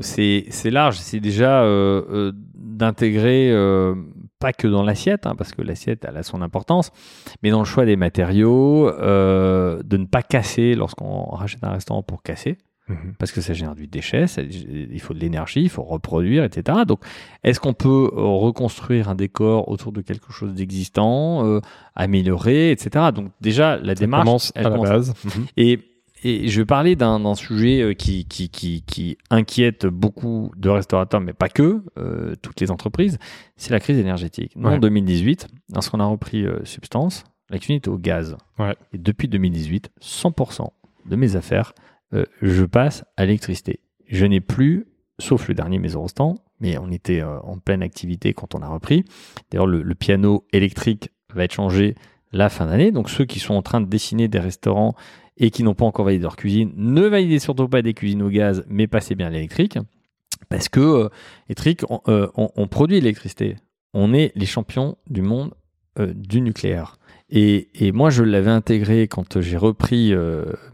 C'est large. C'est déjà euh, euh, d'intégrer euh, pas que dans l'assiette, hein, parce que l'assiette elle a son importance, mais dans le choix des matériaux, euh, de ne pas casser lorsqu'on rachète un restaurant pour casser. Parce que ça génère du déchet, ça- il faut de l'énergie, il faut reproduire, etc. Donc, est-ce qu'on peut euh, reconstruire un décor autour de quelque chose d'existant, euh, améliorer, etc. Donc, déjà, la Ça démarche, commence elle à la commence base. et, et je vais parler d'un sujet euh, qui, qui, qui, qui inquiète beaucoup de restaurateurs, mais pas que, euh, toutes les entreprises, c'est la crise énergétique. Nous, en Ouais. 2018, lorsqu'on a repris euh, Substance, la cuisine était au gaz. Ouais. Et depuis 2018, 100% de mes affaires, euh, je passe à l'électricité. Je n'ai plus, sauf le dernier Maison Rostand, mais on était en pleine activité quand on a repris. D'ailleurs, le, le piano électrique va être changé la fin d'année. Donc ceux qui sont en train de dessiner des restaurants et qui n'ont pas encore validé leur cuisine, ne validez surtout pas des cuisines au gaz, mais passez bien à l'électrique. Parce que euh, euh, on- produit l'électricité. On est les champions du monde euh, du nucléaire. Et, et moi, je l'avais intégré quand j'ai repris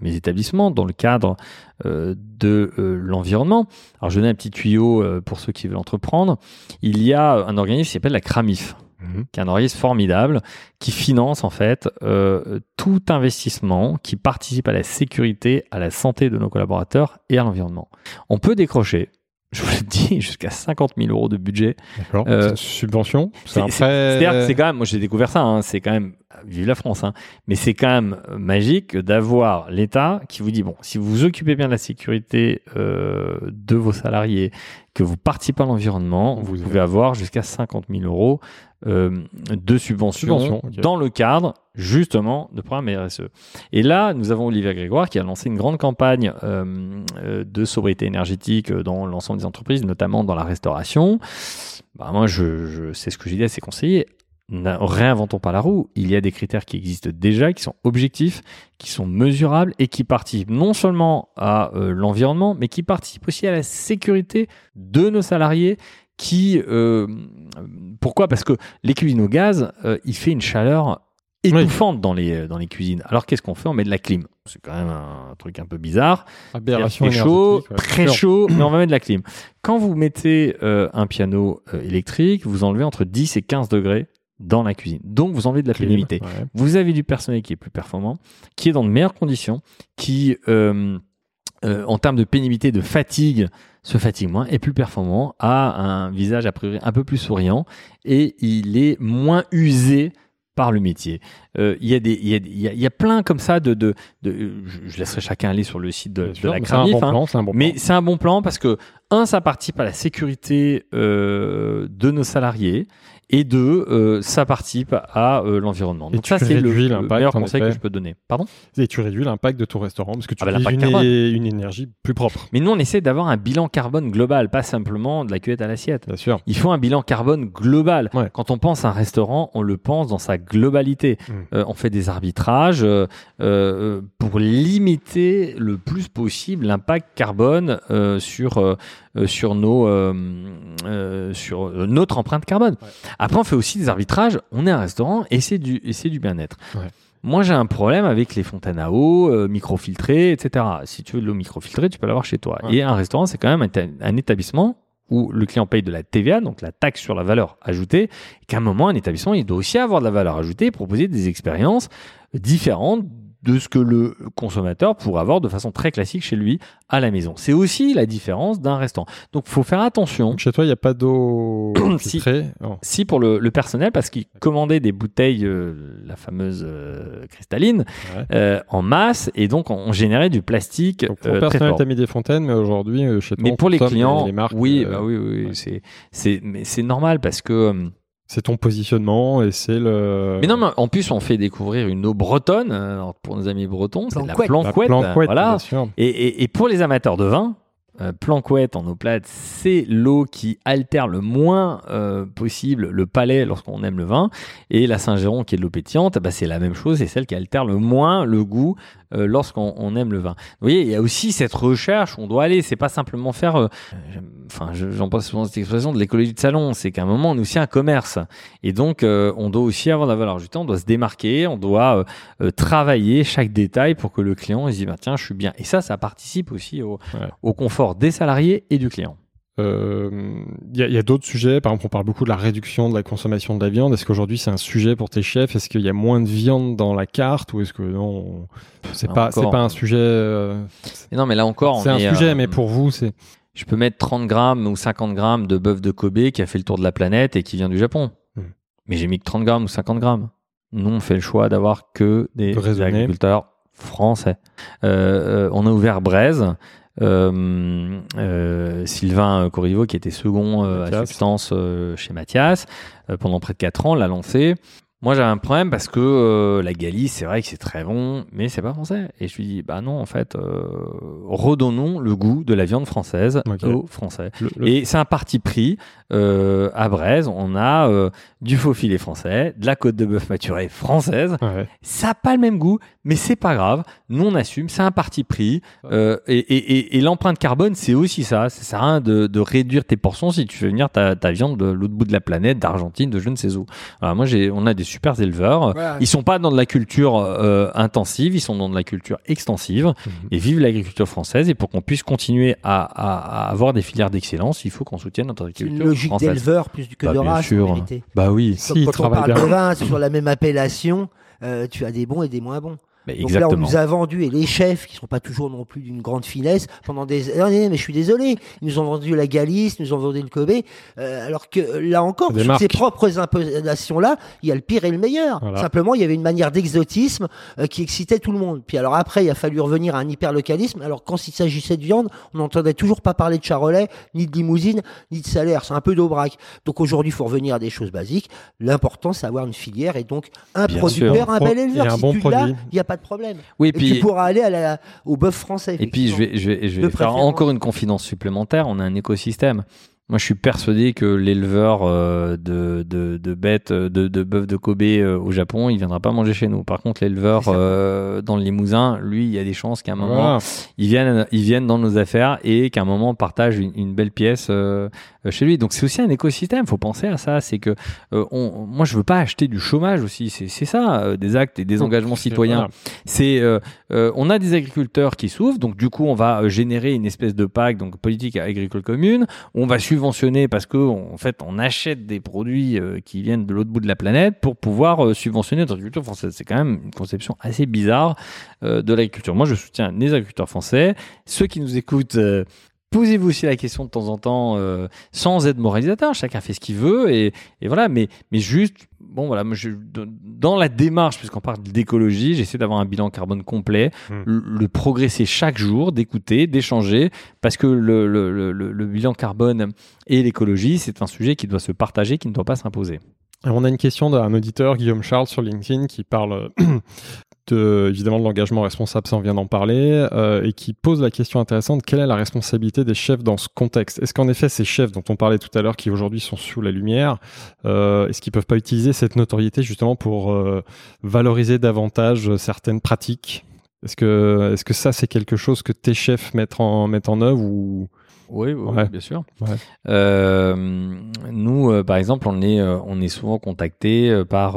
mes établissements dans le cadre de l'environnement. Alors, je donne un petit tuyau pour ceux qui veulent entreprendre. Il y a un organisme qui s'appelle la CRAMIF, Mhm. qui est un organisme formidable, qui finance en fait euh, tout investissement qui participe à la sécurité, à la santé de nos collaborateurs et à l'environnement. On peut décrocher, je vous le dis, jusqu'à 50 000 euros de budget. D'accord. Euh, C'est une subvention? C'est prêt. Que c'est quand même, moi j'ai découvert ça, hein, c'est quand même, vive la France, hein, mais c'est quand même euh, magique d'avoir l'État qui vous dit, bon, si vous vous occupez bien de la sécurité euh, de vos salariés, que vous participez à l'environnement, vous, Vous pouvez avoir jusqu'à 50 000 euros euh, de subventions Subvention, dans le cadre justement de programme RSE. Et là, nous avons Olivier Grégoire qui a lancé une grande campagne euh, euh, de sobriété énergétique dans l'ensemble des entreprises, notamment dans la restauration. Bah, moi, je, je, c'est ce que j'ai dit à ses conseillers. Ne réinventons pas la roue. Il y a des critères qui existent déjà, qui sont objectifs, qui sont mesurables et qui participent non seulement à euh, l'environnement, mais qui participent aussi à la sécurité de nos salariés. Qui, euh, pourquoi? Parce que les cuisines au gaz, euh, il fait une chaleur étouffante dans, les, dans les cuisines. Alors qu'est-ce qu'on fait? On met de la clim. C'est quand même un truc un peu bizarre. Aberration Il fait chaud, ouais, très chaud, mais on va mettre de la clim. Quand vous mettez euh, un piano euh, électrique, vous enlevez entre 10 et 15 degrés dans la cuisine. Donc vous enlevez de la Clim, pénibilité. ouais. Vous avez du personnel qui est plus performant, qui est dans de meilleures conditions, qui, euh, euh, en termes de pénibilité, de fatigue, se fatigue moins, est plus performant, a un visage a priori un peu plus souriant et il est moins usé par le métier. Euh, Il y, y, a, y a- il y a plein comme ça de... de, de- je, laisserai chacun aller sur le site de, sûr, la mais c'est un Cramif, bon hein. plan, c'est un bon Mais c'est un bon plan parce que, un, ça participe à la sécurité euh, de nos salariés et deux, euh, ça participe à euh, l'environnement. Donc ça, c'est le, meilleur conseil que je peux donner. Pardon? Et tu réduis l'impact de ton restaurant parce que tu Ah bah, une, une énergie plus propre. Mais nous, on essaie d'avoir un bilan carbone global, pas simplement de la cuillette à l'assiette. Bien sûr. Il faut un bilan carbone global. Ouais. Quand on pense à un restaurant, on le pense dans sa globalité. Mm. Euh, on fait des arbitrages euh, euh, pour limiter le plus possible l'impact carbone euh, sur sur nos euh, euh, sur euh, notre empreinte carbone. Ouais. Après, on fait aussi des arbitrages. On est un restaurant et c'est du et c'est du bien-être. Ouais. Moi, j'ai un problème avec les fontaines à eau, euh, microfiltrées, etc. Si tu veux de l'eau microfiltrée, tu peux l'avoir chez toi. Ouais. Et un restaurant, c'est quand même un, un établissement où le client paye de la TVA, donc la taxe sur la valeur ajoutée, et qu'à un moment, un établissement, il doit aussi avoir de la valeur ajoutée et proposer des expériences différentes de ce que le consommateur pourrait avoir de façon très classique chez lui à la maison. C'est aussi la différence d'un restaurant. Donc, faut faire attention. Chez toi, il n'y a pas d'eau Si. Oh. Si pour le, le personnel, parce qu'ils commandaient des bouteilles, euh, la fameuse euh, cristalline, Ouais. euh, en masse, et donc on, on générait du plastique Donc pour euh, le personnel, tu as mis des fontaines, mais aujourd'hui, euh, chez toi, Mais on pour les clients, les marques, oui, euh, bah oui, oui, oui, c'est, c'est, mais c'est normal parce que. C'est ton positionnement et c'est le. Mais non, mais en plus, on fait découvrir une eau bretonne euh, alors, pour nos amis bretons, c'est de la Planquette. La planquette. planquette, voilà. bien sûr. Et, et- et pour les amateurs de vin, euh, planquette en eau plate, c'est l'eau qui altère le moins euh, possible le palais lorsqu'on aime le vin. Et la Saint-Géron, qui est de l'eau pétillante, bah, c'est la même chose, c'est celle qui altère le moins le goût euh, lorsqu'on on aime le vin. Vous voyez, il y a aussi cette recherche où on doit aller. C'est pas simplement faire, euh, enfin, je- j'en passe souvent cette expression de l'écologie de salon. C'est qu'à un moment, on est aussi un commerce. Et donc, euh, on doit aussi avoir de la valeur ajoutée, on doit se démarquer, on doit euh, euh, travailler chaque détail pour que le client il se dise, bah, tiens, je suis bien. Et ça, ça participe aussi au, Ouais. au confort des salariés et du client. Euh, Il y a, il y a d'autres sujets? Par exemple, on parle beaucoup de la réduction de la consommation de la viande. Est-ce qu'aujourd'hui c'est un sujet pour tes chefs? Est-ce qu'il y a moins de viande dans la carte? Ou est-ce que non C'est pas, c'est pas un sujet. euh, non, mais là encore, c'est un est, sujet, euh, mais pour vous, c'est. Je peux mettre 30 grammes ou 50 grammes de bœuf de Kobe qui a fait le tour de la planète et qui vient du Japon. Hmm. Mais j'ai mis que 30 grammes ou 50 grammes. Nous, on fait le choix d'avoir que des De raisonner. agriculteurs français. Euh, euh, on a ouvert Braise. Euh, euh, Sylvain Corriveau, qui était second euh, à. Substance chez Mathias, pendant près de 4 ans, l'a lancé. Moi, j'avais un problème parce que euh, la Galice, c'est vrai que c'est très bon, mais c'est pas français. Et je lui dis, bah non, en fait, euh, redonnons le goût de la viande française Ok. aux Français. Le- le- Et c'est un parti pris. Euh, à Braise, on a du faux filet français, de la côte de bœuf maturée française. Ouais. Ça n'a pas le même goût, mais c'est pas grave. Nous, on assume, c'est un parti pris. Et et, et, et l'empreinte carbone, c'est aussi ça. Ça sert à rien de, de réduire tes portions si tu fais venir ta, ta viande de l'autre bout de la planète, d'Argentine, de je ne sais où. Alors, moi, j'ai, on a des super éleveurs. Voilà. Ils sont pas dans de la culture euh, intensive, ils sont dans de la culture extensive. Mhm. Et vive l'agriculture française. Et pour qu'on puisse continuer à, à- à avoir des filières d'excellence, il faut qu'on soutienne notre une agriculture logique d'éleveur plus que Bah, de bien race, sûr. en vérité. Bah oui, Si, quand on travaille parle bien. de vin, c'est sur la même appellation, euh, tu as des bons et des moins bons. Donc là, on nous a vendu, et les chefs, qui sont pas toujours non plus d'une grande finesse, pendant des années, mais je suis désolé, ils nous ont vendu la Galice, ils nous ont vendu le Kobe, euh, alors que là encore, sur ces propres impositions-là, il y a le pire et le meilleur. Voilà. Simplement, il y avait une manière d'exotisme euh, qui excitait tout le monde. Puis alors après, il a fallu revenir à un hyperlocalisme, alors quand il s'agissait de viande, on n'entendait toujours pas parler de charolais, ni de limousine, ni de salaire, c'est un peu d'aubrac. Donc aujourd'hui, il faut revenir à des choses basiques. L'important, c'est avoir une filière et donc un Bien producteur, sûr. un bel éleveur. Un si bon tu l'as, il n'y a pas de problème. Oui, Et puis tu pourras aller à la, au bœuf français. Et puis, je vais, je vais, je vais faire encore une confidence supplémentaire. On a un écosystème. Moi, je suis persuadé que l'éleveur euh, de, de, de bêtes, euh, de, de bœufs de Kobe euh, au Japon, il viendra pas manger chez nous. Par contre, l'éleveur euh, dans le Limousin, lui, il y a des chances qu'à un moment, Voilà. ils viennent, ils viennent dans nos affaires et qu'à un moment, partage une, une belle pièce chez lui. Donc, c'est aussi un écosystème. faut penser à ça. C'est que on, moi, je veux pas acheter du chômage aussi. C'est ça, des actes et des engagements citoyens. C'est on a des agriculteurs qui souffrent, donc du coup on va générer une espèce de PAC, donc politique agricole commune. On va subventionner parce que en fait on achète des produits euh, qui viennent de l'autre bout de la planète pour pouvoir euh, subventionner notre agriculture française. C'est quand même une conception assez bizarre euh, de l'agriculture. Moi je soutiens les agriculteurs français. Ceux qui nous écoutent. Posez-vous aussi la question de temps en temps, sans être moralisateur. Chacun fait ce qu'il veut et, voilà. Mais juste, bon voilà, moi, je, dans la démarche, puisqu'on parle d'écologie, j'essaie d'avoir un bilan carbone complet, Hmm. le, le progresser chaque jour, d'écouter, d'échanger, parce que le, bilan carbone et l'écologie, c'est un sujet qui doit se partager, qui ne doit pas s'imposer. On a une question d'un auditeur, Guillaume Charles, sur LinkedIn, qui parle euh, de, évidemment de l'engagement responsable, ça on vient d'en parler, euh, et qui pose la question intéressante quelle est la responsabilité des chefs dans ce contexte? Est-ce qu'en effet, ces chefs dont on parlait tout à l'heure, qui aujourd'hui sont sous la lumière, euh, est-ce qu'ils peuvent pas utiliser cette notoriété justement pour valoriser davantage certaines pratiques? Est-ce que, est-ce que ça, c'est quelque chose que tes chefs mettent en, mettent en œuvre ou? Oui, oui, Ouais. bien sûr. Ouais. Euh, nous, euh, par exemple, on est, euh, on est souvent contacté par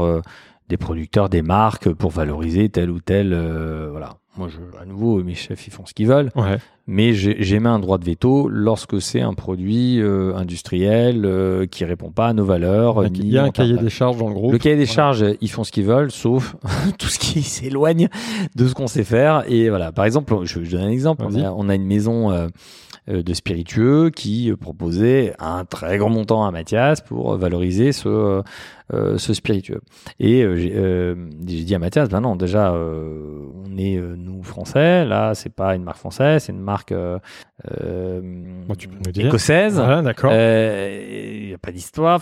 des producteurs, des marques pour valoriser tel ou tel. euh, voilà. Moi, je, à nouveau, mes chefs, ils font ce qu'ils veulent. Ouais. Mais mis un droit de veto lorsque c'est un produit euh, industriel euh, qui répond pas à nos valeurs. Il y a un cahier des charges dans le groupe. Le cahier des Voilà. charges, ils font ce qu'ils veulent, sauf tout ce qui s'éloigne de ce qu'on sait faire. Et voilà, par exemple, je, je donne un exemple. On a, on a une maison euh, euh, de spiritueux qui euh, proposait un très grand montant à Mathias pour valoriser ce, ce spiritueux. Et euh, j'ai euh, j'ai dit à Mathias, ben non, déjà, euh, on est euh, nous français. Là, c'est pas une marque française, c'est une marque euh, euh, Bon, tu peux nous dire. écossaise. Voilà, d'accord. Il n'y a pas d'histoire.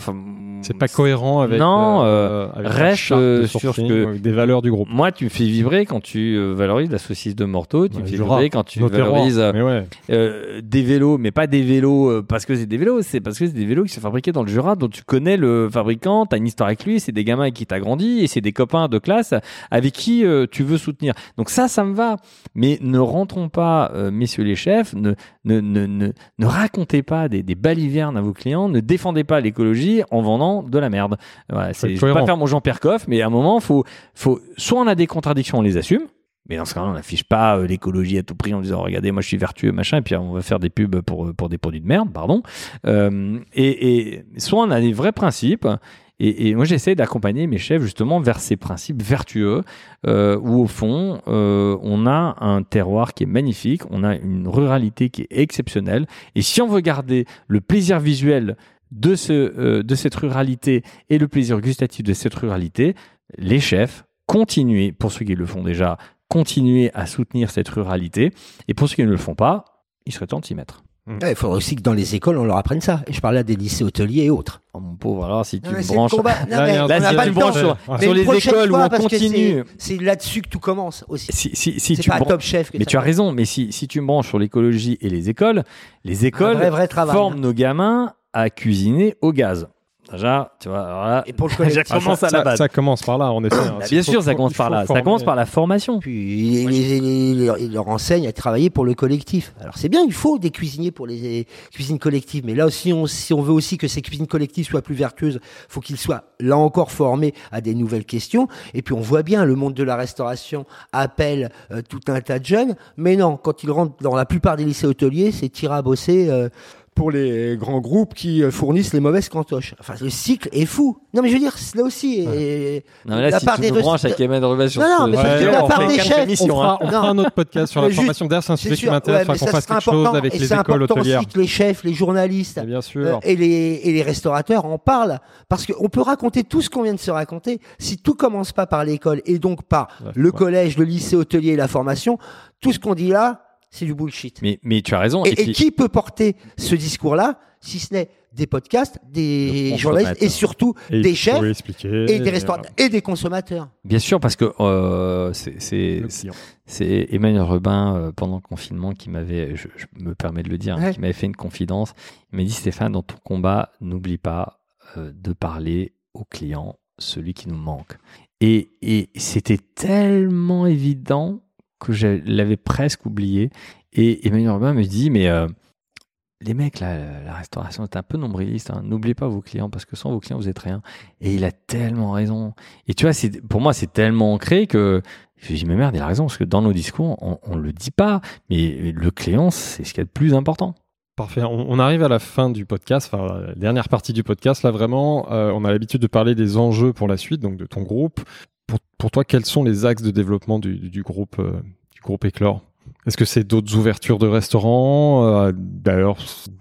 C'est pas cohérent avec, Non, euh, avec reste, euh, sur ce que- des valeurs du groupe. Moi, tu me fais vibrer quand tu euh, valorises la saucisse de Morteau, tu Ouais, me fais vibrer quand tu valorises euh, ouais. euh, des vélos, mais pas des vélos euh, parce que c'est des vélos, c'est parce que c'est des vélos qui sont fabriqués dans le Jura, dont tu connais le fabricant, tu as une histoire avec lui, c'est des gamins avec qui tu as grandi et c'est des copains de classe avec qui euh, tu veux soutenir. Donc ça, ça me va. Mais ne rentrons pas, euh, messieurs les chefs, ne, ne, ne, ne, ne racontez pas des, des balivernes à vos clients, ne défendez pas l'écologie en vendant de la merde. Voilà, c'est, je vais pas faire mon Jean-Pierre Coff, mais à un moment, faut, faut, soit on a des contradictions, on les assume. Mais dans ce cas-là, on n'affiche pas euh, l'écologie à tout prix en disant regardez, moi je suis vertueux, machin, et puis on va faire des pubs pour, pour des produits de merde, pardon. Euh, et, et soit on a des vrais principes, et, moi j'essaie d'accompagner mes chefs justement vers ces principes vertueux, euh, où au fond, euh, on a un terroir qui est magnifique, on a une ruralité qui est exceptionnelle, et si on veut garder le plaisir visuel euh, de cette ruralité et le plaisir gustatif de cette ruralité, les chefs, continuez, pour ceux qui le font déjà, continuer à soutenir cette ruralité. Et pour ceux qui ne le font pas, il serait temps de s'y mettre. Ouais, Il faudrait aussi que dans les écoles, on leur apprenne ça. Et je parlais des lycées hôteliers et autres. Oh, mon pauvre, alors si tu Non, mais me branches. Non, Là, mais si pas tu me branches sur, Mais sur les écoles où on continue. c'est- là-dessus que tout commence aussi. Si, si, si tu pas bran- Top Chef. que Mais tu as raison, mais si, si tu me branches sur l'écologie et les écoles, les écoles vrai, vrai travail. forment nos gamins à cuisiner au gaz. Déjà, tu vois, alors là, Et pour le commence ça, à la ça- base. ça commence par là, en effet. hein. Bah, bien sûr, ça commence par là. Ça commence par la formation. Puis il, il- il- il leur enseigne à travailler pour le collectif. Alors c'est bien, il faut des cuisiniers pour les cuisines collectives, mais là aussi, on, si on veut aussi que ces cuisines collectives soient plus vertueuses, faut qu'ils soient là encore formés à des nouvelles questions. Et puis on voit bien, le monde de la restauration appelle euh, tout un tas de jeunes, mais non, quand ils rentrent dans la plupart des lycées hôteliers, c'est tir à bosser. euh, pour les grands groupes qui euh, fournissent les mauvaises cantoches. Enfin, le cycle est fou. Non, mais je veux dire, là aussi, et- Non, mais là, La si part tu des branches avec Emmanuel Rubin sur Non, non, mais parce que sujet, la part des chefs, On fera, hein. on fera un autre podcast sur la formation. D'ailleurs, c'est un sujet qui m'intéresse. ouais, qu'on ça fasse quelque chose important. avec Et les écoles hôtelières. aussi que les chefs, les journalistes Et Bien euh, sûr. et, les, et les restaurateurs en parlent. Parce qu'on peut raconter tout ce qu'on vient de se raconter. Si tout commence pas par l'école et donc par Ouais, le ouais. collège, le lycée hôtelier et la formation, tout ce qu'on dit là, c'est du bullshit. Mais, mais tu as raison. Et, Et, et puis- qui peut porter ce discours-là, si ce n'est des podcasts, des journalistes et surtout Et des chefs expliquer, et des restaurateurs et des consommateurs. Bien sûr, parce que euh, c'est- Emmanuel Rubin, euh, pendant le confinement, qui m'avait, je, je me permets de le dire, hein, Ouais. qui m'avait fait une confidence. Il m'a dit Stéphane, dans ton combat, n'oublie pas euh, de parler au client, celui qui nous manque. Et, et c'était tellement évident que je l'avais presque oublié. Et Emmanuel Rubin me dit Mais euh, les mecs, la restauration est un peu nombriliste. hein. N'oubliez pas vos clients, parce que sans vos clients, vous êtes rien. Et il a tellement raison. Et tu vois, pour moi, c'est tellement ancré que je me dis, mais merde, il a raison, parce que dans nos discours, on ne le dit pas, mais le client, c'est ce qu'il y a de plus important. Parfait. On, on arrive à la fin du podcast, enfin la dernière partie du podcast. Là vraiment, euh, on a l'habitude de parler des enjeux pour la suite, donc de ton groupe. Pour, toi, quels sont les axes de développement du groupe, euh, du groupe Éclore? Est-ce que c'est d'autres ouvertures de restaurants Euh, D'ailleurs,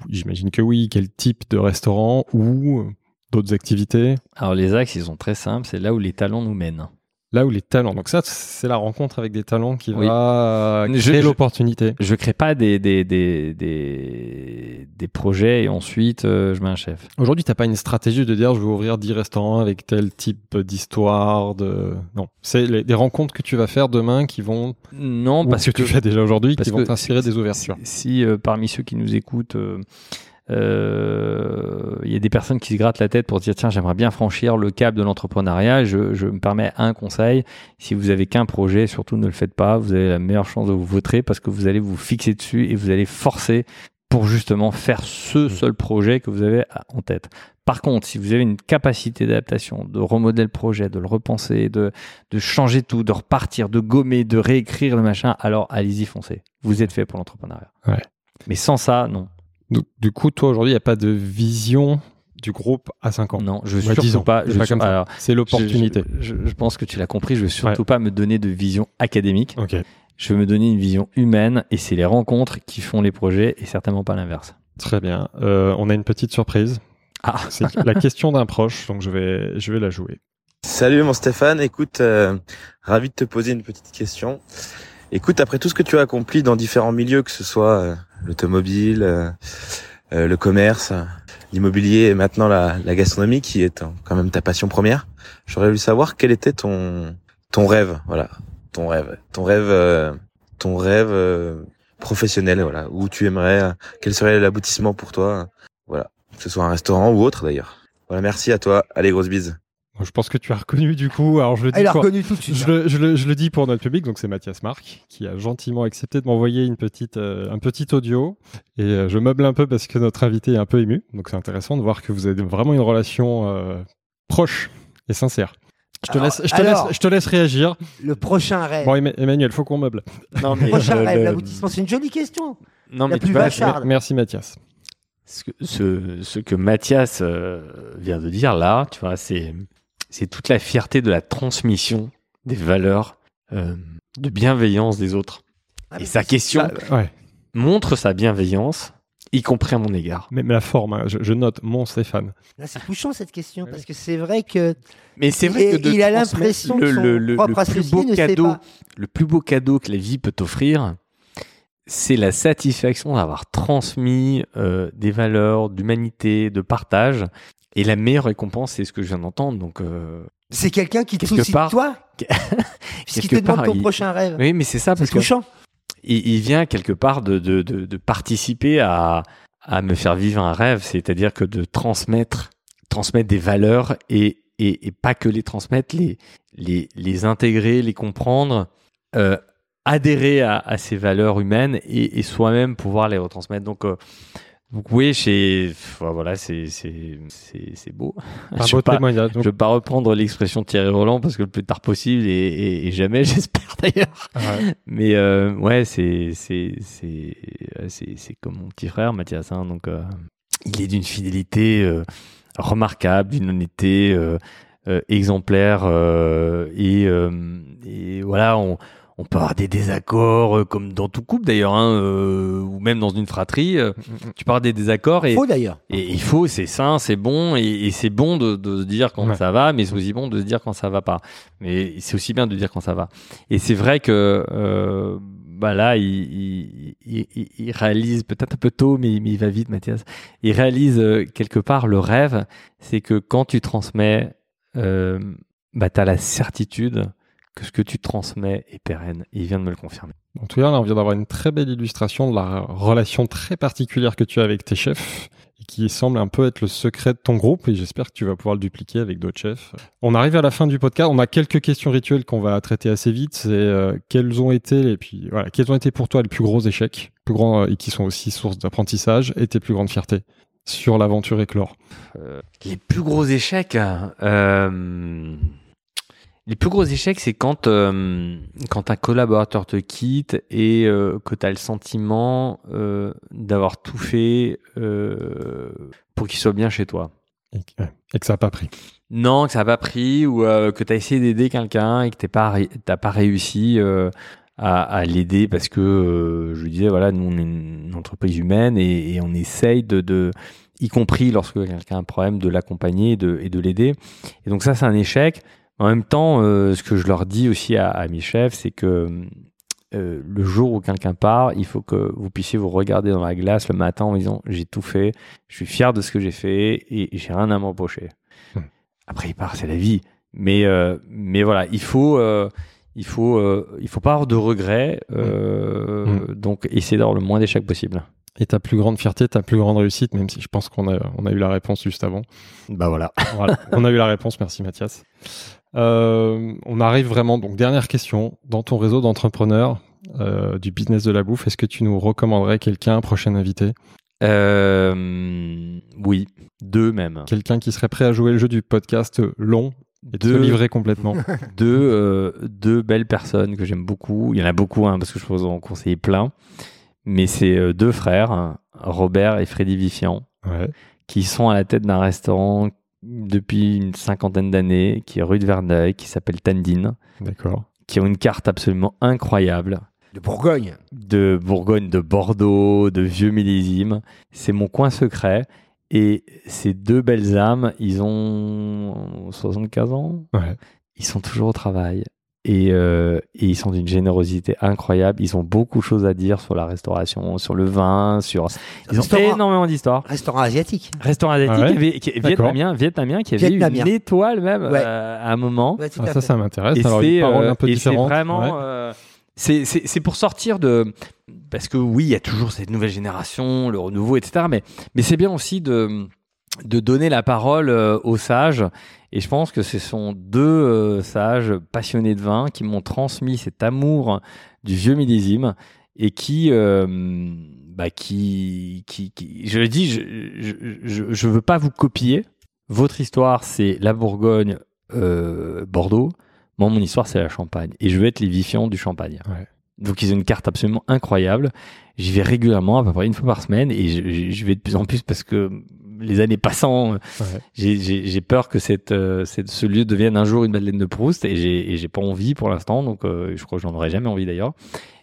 j'imagine que oui. Quel type de restaurant ou euh, d'autres activités? Alors, les axes, ils sont très simples, c'est là où les talents nous mènent. Là où les talents. Donc ça, c'est la rencontre avec des talents qui Oui. va créer l'opportunité. Je crée pas des, des, des, des, des projets et ensuite euh, je mets un chef. Aujourd'hui, t'as pas une stratégie de dire je vais ouvrir 10 restaurants avec tel type d'histoire. De... Non, c'est les- des rencontres que tu vas faire demain qui vont, Non, parce que, que tu fais déjà aujourd'hui, qui vont t'inspirer des ouvertures. Si, si, euh, parmi ceux qui nous écoutent, euh, il y a des personnes qui se grattent la tête pour se dire tiens j'aimerais bien franchir le cap de l'entrepreneuriat, je, je me permets un conseil, si vous avez qu'un projet, surtout ne le faites pas, vous avez la meilleure chance de vous voter parce que vous allez vous fixer dessus et vous allez forcer pour justement faire ce seul projet que vous avez en tête. Par contre, si vous avez une capacité d'adaptation, de remodeler le projet, de le repenser, de, de changer tout, de repartir, de gommer, de réécrire le machin, alors allez-y, foncez. Vous êtes fait pour l'entrepreneuriat. Ouais. Mais sans ça, non. Donc, du coup, toi aujourd'hui, il n'y a pas de vision du groupe à 5 ans. Non, je Ouais, veux 10 surtout ans. pas. C'est Je pas suis- comme ça. alors, C'est l'opportunité. Je, je- je pense que tu l'as compris. Je veux surtout pas me donner de vision académique. Je veux me donner une vision humaine et c'est les rencontres qui font les projets et certainement pas l'inverse. Très bien. Euh, on a une petite surprise. Ah. C'est la question d'un proche, donc je vais, je vais la jouer. Salut mon Stéphane, écoute, euh, ravi de te poser une petite question. Écoute, après tout ce que tu as accompli dans différents milieux, que ce soit euh, l'automobile, euh, euh, le commerce, l'immobilier et maintenant la, la gastronomie qui est quand même ta passion première, j'aurais voulu savoir quel était ton ton rêve, voilà, ton rêve, ton rêve, euh, ton rêve professionnel, voilà, où tu aimerais, quel serait l'aboutissement pour toi, voilà, que ce soit un restaurant ou autre d'ailleurs. Voilà, merci à toi, allez grosse bise. Je pense que tu as reconnu du coup. Alors je le Ah, dis il a pour- reconnu tout de suite. Je le, je, le, je le dis pour notre public, donc c'est Mathias Marc qui a gentiment accepté de m'envoyer une petite, euh, un petit audio. Et euh, je meuble un peu parce que notre invité est un peu ému. Donc c'est intéressant de voir que vous avez vraiment une relation euh, proche et sincère. Je te, Alors, laisse, je, te alors- laisse, je te laisse réagir. Le prochain rêve. Bon, Emma- Emmanuel, faut qu'on meuble. Non, le prochain rêve, l'aboutissement, c'est une jolie question. non, la mais plus vacharde. Merci Mathias. ce que, ce, ce que Mathias euh, vient de dire là, tu vois, c'est c'est toute la fierté de la transmission des valeurs euh, de bienveillance des autres. Ah, Et sa question ouais. montre sa bienveillance y compris à mon égard. Mais, mais la forme, hein, je, je note mon Stéphane. Là, c'est touchant cette question parce que c'est vrai que Mais c'est vrai que de il a l'impression que le, le, le, propre le plus beau cadeau, le plus beau cadeau que la vie peut t'offrir, c'est la satisfaction d'avoir transmis euh, des valeurs d'humanité, de partage. Et la meilleure récompense, c'est ce que je viens d'entendre. Donc, euh, c'est quelqu'un qui te Quelque soucie part- de toi, puisqu'il te demande ton il- prochain rêve. oui, mais c'est ça parce que touchant. il, il vient quelque part de, de, de, de participer à, à me faire vivre un rêve, c'est-à-dire que de transmettre, transmettre des valeurs et, et, et pas que les transmettre, les, les, les intégrer, les comprendre, euh, adhérer à, à ces valeurs humaines et, et soi-même pouvoir les retransmettre. Donc, euh, donc oui, chez, voilà, c'est beau. Un Je vais. Donc, je vais pas reprendre l'expression de Thierry Roland parce que le plus tard possible et, et, et jamais, j'espère d'ailleurs. ouais. Mais euh, ouais, c'est comme mon petit frère Mathias. Hein, donc euh, il est d'une fidélité euh, remarquable, d'une honnêteté euh, exemplaire et et voilà, on on peut avoir des désaccords euh, comme dans tout couple d'ailleurs, hein, euh, ou même dans une fratrie. euh, tu peux avoir des désaccords et Faux d'ailleurs. et il faut, c'est sain, c'est bon, et, et c'est bon de, de se dire quand Ouais. ça va, mais c'est aussi bon de se dire quand ça va pas. Mais c'est aussi bien de dire quand ça va. Et c'est vrai que euh, bah là, il, il, il- il- il réalise peut-être un peu tôt, mais, mais il va vite, Mathias. Il réalise quelque part le rêve, c'est que quand tu transmets, bah t'as la certitude que ce que tu transmets est pérenne. Il vient de me le confirmer. En tout cas, là, on vient d'avoir une très belle illustration de la relation très particulière que tu as avec tes chefs et qui semble un peu être le secret de ton groupe et j'espère que tu vas pouvoir le dupliquer avec d'autres chefs. On arrive à la fin du podcast. On a quelques questions rituelles qu'on va traiter assez vite. C'est euh, quels ont été et puis voilà, quels ont été pour toi les plus gros échecs, plus grands euh, et qui sont aussi source d'apprentissage et tes plus grandes fiertés sur l'aventure éclore? Les plus gros échecs, euh, les plus gros échecs, c'est quand euh, quand un collaborateur te quitte et euh, que tu as le sentiment euh, d'avoir tout fait pour qu'il soit bien chez toi. Et, que- ouais, et que ça n'a pas pris. Non, que ça n'a pas pris ou que tu as essayé d'aider quelqu'un et que tu t'as pas réussi à, à l'aider parce que, je lui disais, voilà, nous, on est une entreprise humaine et, et on essaye de, de, y compris lorsque quelqu'un a un problème, de l'accompagner et de, et de l'aider. Et donc ça, c'est un échec. En même temps, euh, ce que je leur dis aussi à, à mes chefs, c'est que euh, le jour où quelqu'un part, il faut que vous puissiez vous regarder dans la glace le matin en disant j'ai tout fait, je suis fier de ce que j'ai fait et j'ai rien à me reprocher. Hmm. Après, il part, c'est la vie. Mais, euh, mais voilà, il faut, euh, il faut, euh, il faut pas avoir de regrets. euh, Hmm. Donc, essayer d'avoir le moins d'échecs possible. Et ta plus grande fierté, ta plus grande réussite, même si je pense qu'on a, on a eu la réponse juste avant. Bah voilà. Voilà, on a eu la réponse, merci Mathias. Euh, on arrive vraiment, donc dernière question, dans ton réseau d'entrepreneurs euh, du business de la bouffe, est-ce que tu nous recommanderais quelqu'un, un prochain invité? Euh, oui, deux même. Quelqu'un qui serait prêt à jouer le jeu du podcast long et de se livrer complètement deux, euh, deux belles personnes que j'aime beaucoup. Il y en a beaucoup, hein, parce que je peux vous en conseiller plein. Mais c'est deux frères, hein, Robert et Freddy Vifian, Ouais, qui sont à la tête d'un restaurant depuis une cinquantaine d'années, qui est rue de Verneuil, qui s'appelle Tandine, d'accord. qui ont une carte absolument incroyable De Bourgogne. de Bourgogne, de Bordeaux, de vieux millésimes. C'est mon coin secret. Et ces deux belles âmes, ils ont 75 ans. Ouais. Ils sont toujours au travail. Et, euh, et ils sont d'une générosité incroyable. Ils ont beaucoup de choses à dire sur la restauration, sur le vin, sur. Ils ont Restaurant. énormément d'histoires. Restaurant asiatique. Restaurant asiatique, Ah ouais qui D'accord. vietnamien, vietnamien, qui avait Vietnamien. une étoile même Ouais. euh, à un moment. Ouais, Ah, à ça, ça m'intéresse. C'est euh, un peu et c'est différente. vraiment. Ouais. euh, c'est- pour sortir de. Parce que oui, il y a toujours cette nouvelle génération, le renouveau, etc. Mais, mais c'est bien aussi de, de donner la parole euh, aux sages. Et je pense que ce sont deux euh, sages passionnés de vin qui m'ont transmis cet amour du vieux millésime et qui. euh, bah, qui, qui, qui- je le dis, je, je veux pas vous copier. Votre histoire, c'est la Bourgogne, euh, Bordeaux. Moi, mon histoire, c'est la Champagne. Et je veux être les vifiants du Champagne. Ouais. Donc, ils ont une carte absolument incroyable. J'y vais régulièrement, à peu près une fois par semaine. Et je- je vais de plus en plus parce que les années passant, euh, Ouais. j'ai- peur que cette, euh, cette, ce lieu devienne un jour une Madeleine de Proust et j'ai pas envie pour l'instant, donc euh, je crois que j'en aurais jamais envie d'ailleurs.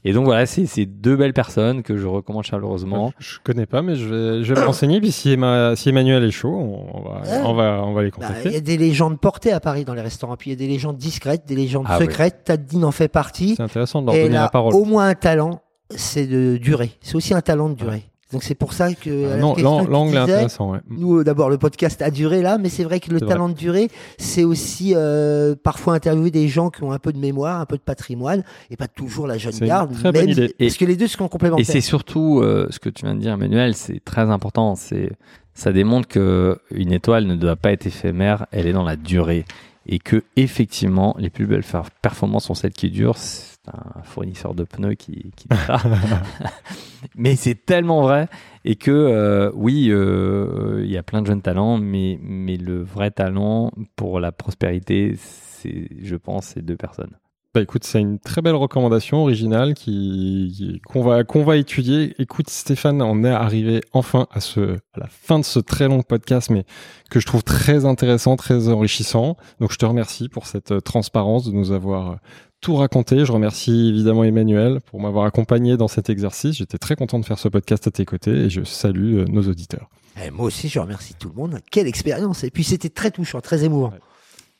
Et donc voilà, c'est deux belles personnes que je recommande chaleureusement. Je, je connais pas, mais je vais, je vais me renseigner. Puis si, Emma- si Emmanuel est chaud, on, on va, Ouais. on va, on va les Bah, Il contacter. y a des légendes portées à Paris dans les restaurants, puis il y a des légendes discrètes, des légendes Ah oui. secrètes. Tadine en fait partie. c'est intéressant de leur Et donner la a parole. au moins un talent, c'est de durer. C'est aussi un talent de durer. Donc c'est pour ça que Ah, tu L'angle est intéressant. Ouais. Nous, euh, d'abord, le podcast a duré là, mais c'est vrai que le vrai. talent de durée, c'est aussi euh, parfois interviewer des gens qui ont un peu de mémoire, un peu de patrimoine, et pas toujours la jeune garde. très bonne même- idée. Parce que les deux sont Et complémentaires. c'est surtout euh, ce que tu viens de dire, Emmanuel, c'est très important. C'est ça démontre que une étoile ne doit pas être éphémère, elle est dans la durée, et que effectivement, les plus belles performances sont celles qui durent. Un fournisseur de pneus qui, qui mais c'est tellement vrai, et que euh, oui, euh, il y a plein de jeunes talents, mais mais le vrai talent pour la prospérité, c'est, je pense, ces deux personnes. Bah écoute, c'est une très belle recommandation originale qui qu'on va qu'on va étudier. Écoute Stéphane, on est arrivé enfin à ce à la fin de ce très long podcast, mais que je trouve très intéressant, très enrichissant. Donc je te remercie pour cette euh, transparence de nous avoir euh, tout raconté. Je remercie évidemment Emmanuel pour m'avoir accompagné dans cet exercice. J'étais très content de faire ce podcast à tes côtés et je salue euh, nos auditeurs. Eh, moi aussi, je remercie tout le monde. Quelle expérience Et puis c'était très touchant, très émouvant.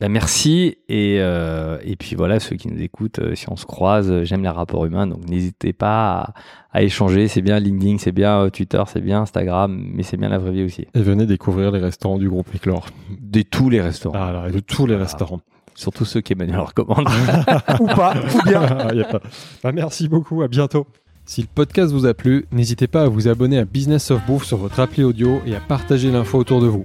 Bah, merci et, euh, et puis voilà ceux qui nous écoutent euh, si on se croise euh, j'aime les rapports humains donc n'hésitez pas à, à échanger c'est bien LinkedIn c'est bien Twitter c'est bien Instagram mais c'est bien la vraie vie aussi Et venez découvrir les restaurants du groupe Éclore. de tous les restaurants Ah, alors, et de tous les restaurants. surtout ceux qu'Emmanuel recommande ou pas, ou bien. Ah, pas. Bah, merci beaucoup, à bientôt. Si le podcast vous a plu, n'hésitez pas à vous abonner à Business of Bouffe sur votre appli audio et à partager l'info autour de vous.